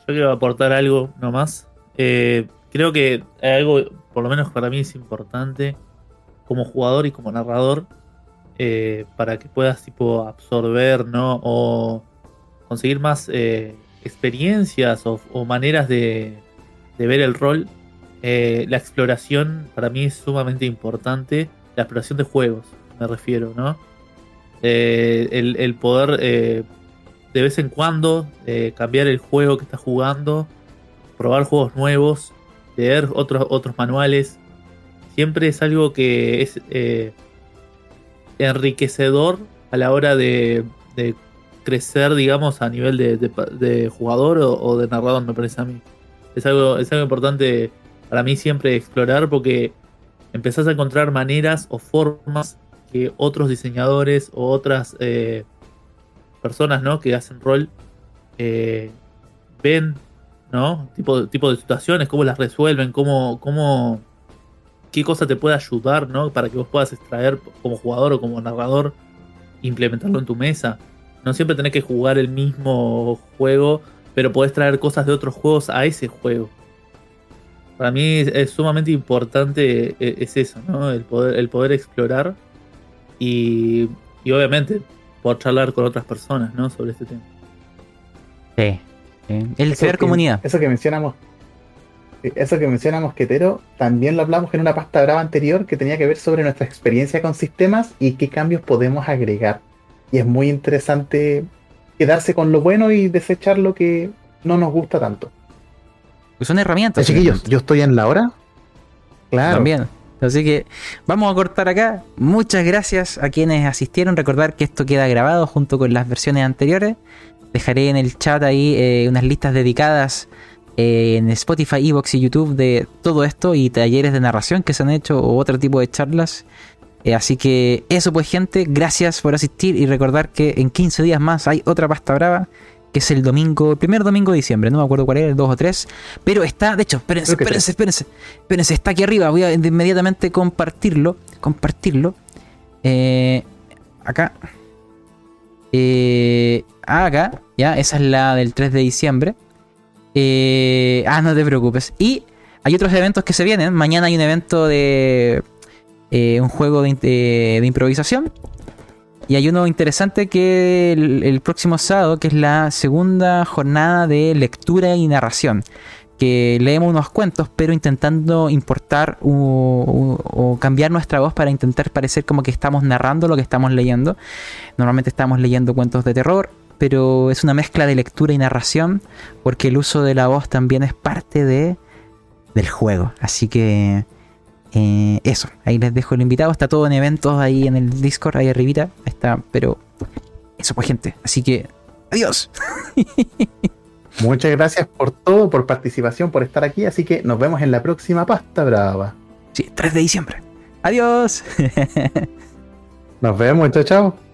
Yo quiero aportar algo nomás. Eh, creo que algo, por lo menos para mí, es importante como jugador y como narrador eh, para que puedas tipo absorber, ¿no? O conseguir más experiencias o, maneras de, ver el rol eh, la exploración para mí es sumamente importante. La exploración de juegos, me refiero, ¿no? Eh, el, poder eh, de vez en cuando cambiar el juego que estás jugando, probar juegos nuevos, leer otros, otros manuales. Siempre es algo que es enriquecedor a la hora de, crecer, digamos, a nivel de, jugador o, o, de narrador, me parece a mí. Es algo, es algo importante para mí siempre explorar porque empezás a encontrar maneras o formas que otros diseñadores o otras eh, personas ¿no? que hacen rol eh, ven, ¿no? Tipo, tipo de situaciones, cómo las resuelven, cómo, cómo, qué cosa te puede ayudar, ¿no? Para que vos puedas extraer como jugador o como narrador, implementarlo en tu mesa. No siempre tenés que jugar el mismo juego, pero podés traer cosas de otros juegos a ese juego para mí es, sumamente importante eh, es eso, ¿no? El poder, el poder explorar y, y obviamente poder charlar con otras personas, ¿no? Sobre este tema. Sí. El ser comunidad. Eso que mencionamos. Eso que menciona Mosquetero, también lo hablamos en una pasta brava anterior que tenía que ver sobre nuestra experiencia con sistemas y qué cambios podemos agregar. Y es muy interesante quedarse con lo bueno y desechar lo que no nos gusta tanto. Pues son herramientas. chiquillos, yo estoy en la hora. Claro. También. Así que vamos a cortar acá. Muchas gracias a quienes asistieron. Recordar que esto queda grabado junto con las versiones anteriores. Dejaré en el chat ahí eh, unas listas dedicadas eh, en Spotify, Evox y YouTube de todo esto y talleres de narración que se han hecho o otro tipo de charlas. Eh, así que eso pues gente, gracias por asistir y recordar que en 15 días más hay otra pasta brava que es el domingo, el primer domingo de diciembre, no me acuerdo cuál era, el 2 o 3, pero está, de hecho, espérense, espérense, espérense, espérense, está aquí arriba, voy a inmediatamente compartirlo, compartirlo, eh, acá, eh, acá, ya, esa es la del 3 de diciembre, eh, ah, no te preocupes, y hay otros eventos que se vienen, mañana hay un evento de eh, un juego de, de improvisación, y hay uno interesante que el, próximo sábado, que es la segunda jornada de lectura y narración. Que leemos unos cuentos, pero intentando importar o, cambiar nuestra voz para intentar parecer como que estamos narrando lo que estamos leyendo. Normalmente estamos leyendo cuentos de terror, pero es una mezcla de lectura y narración, porque el uso de la voz también es parte de, del juego. Así que eh, eso, ahí les dejo el invitado. Está todo en eventos ahí en el Discord, ahí arribita. Está, pero eso pues gente. Así que, adiós. Muchas gracias por todo, por participación, por estar aquí. Así que nos vemos en la próxima pasta brava. Sí, 3 de diciembre. Adiós. nos vemos, chao, chao.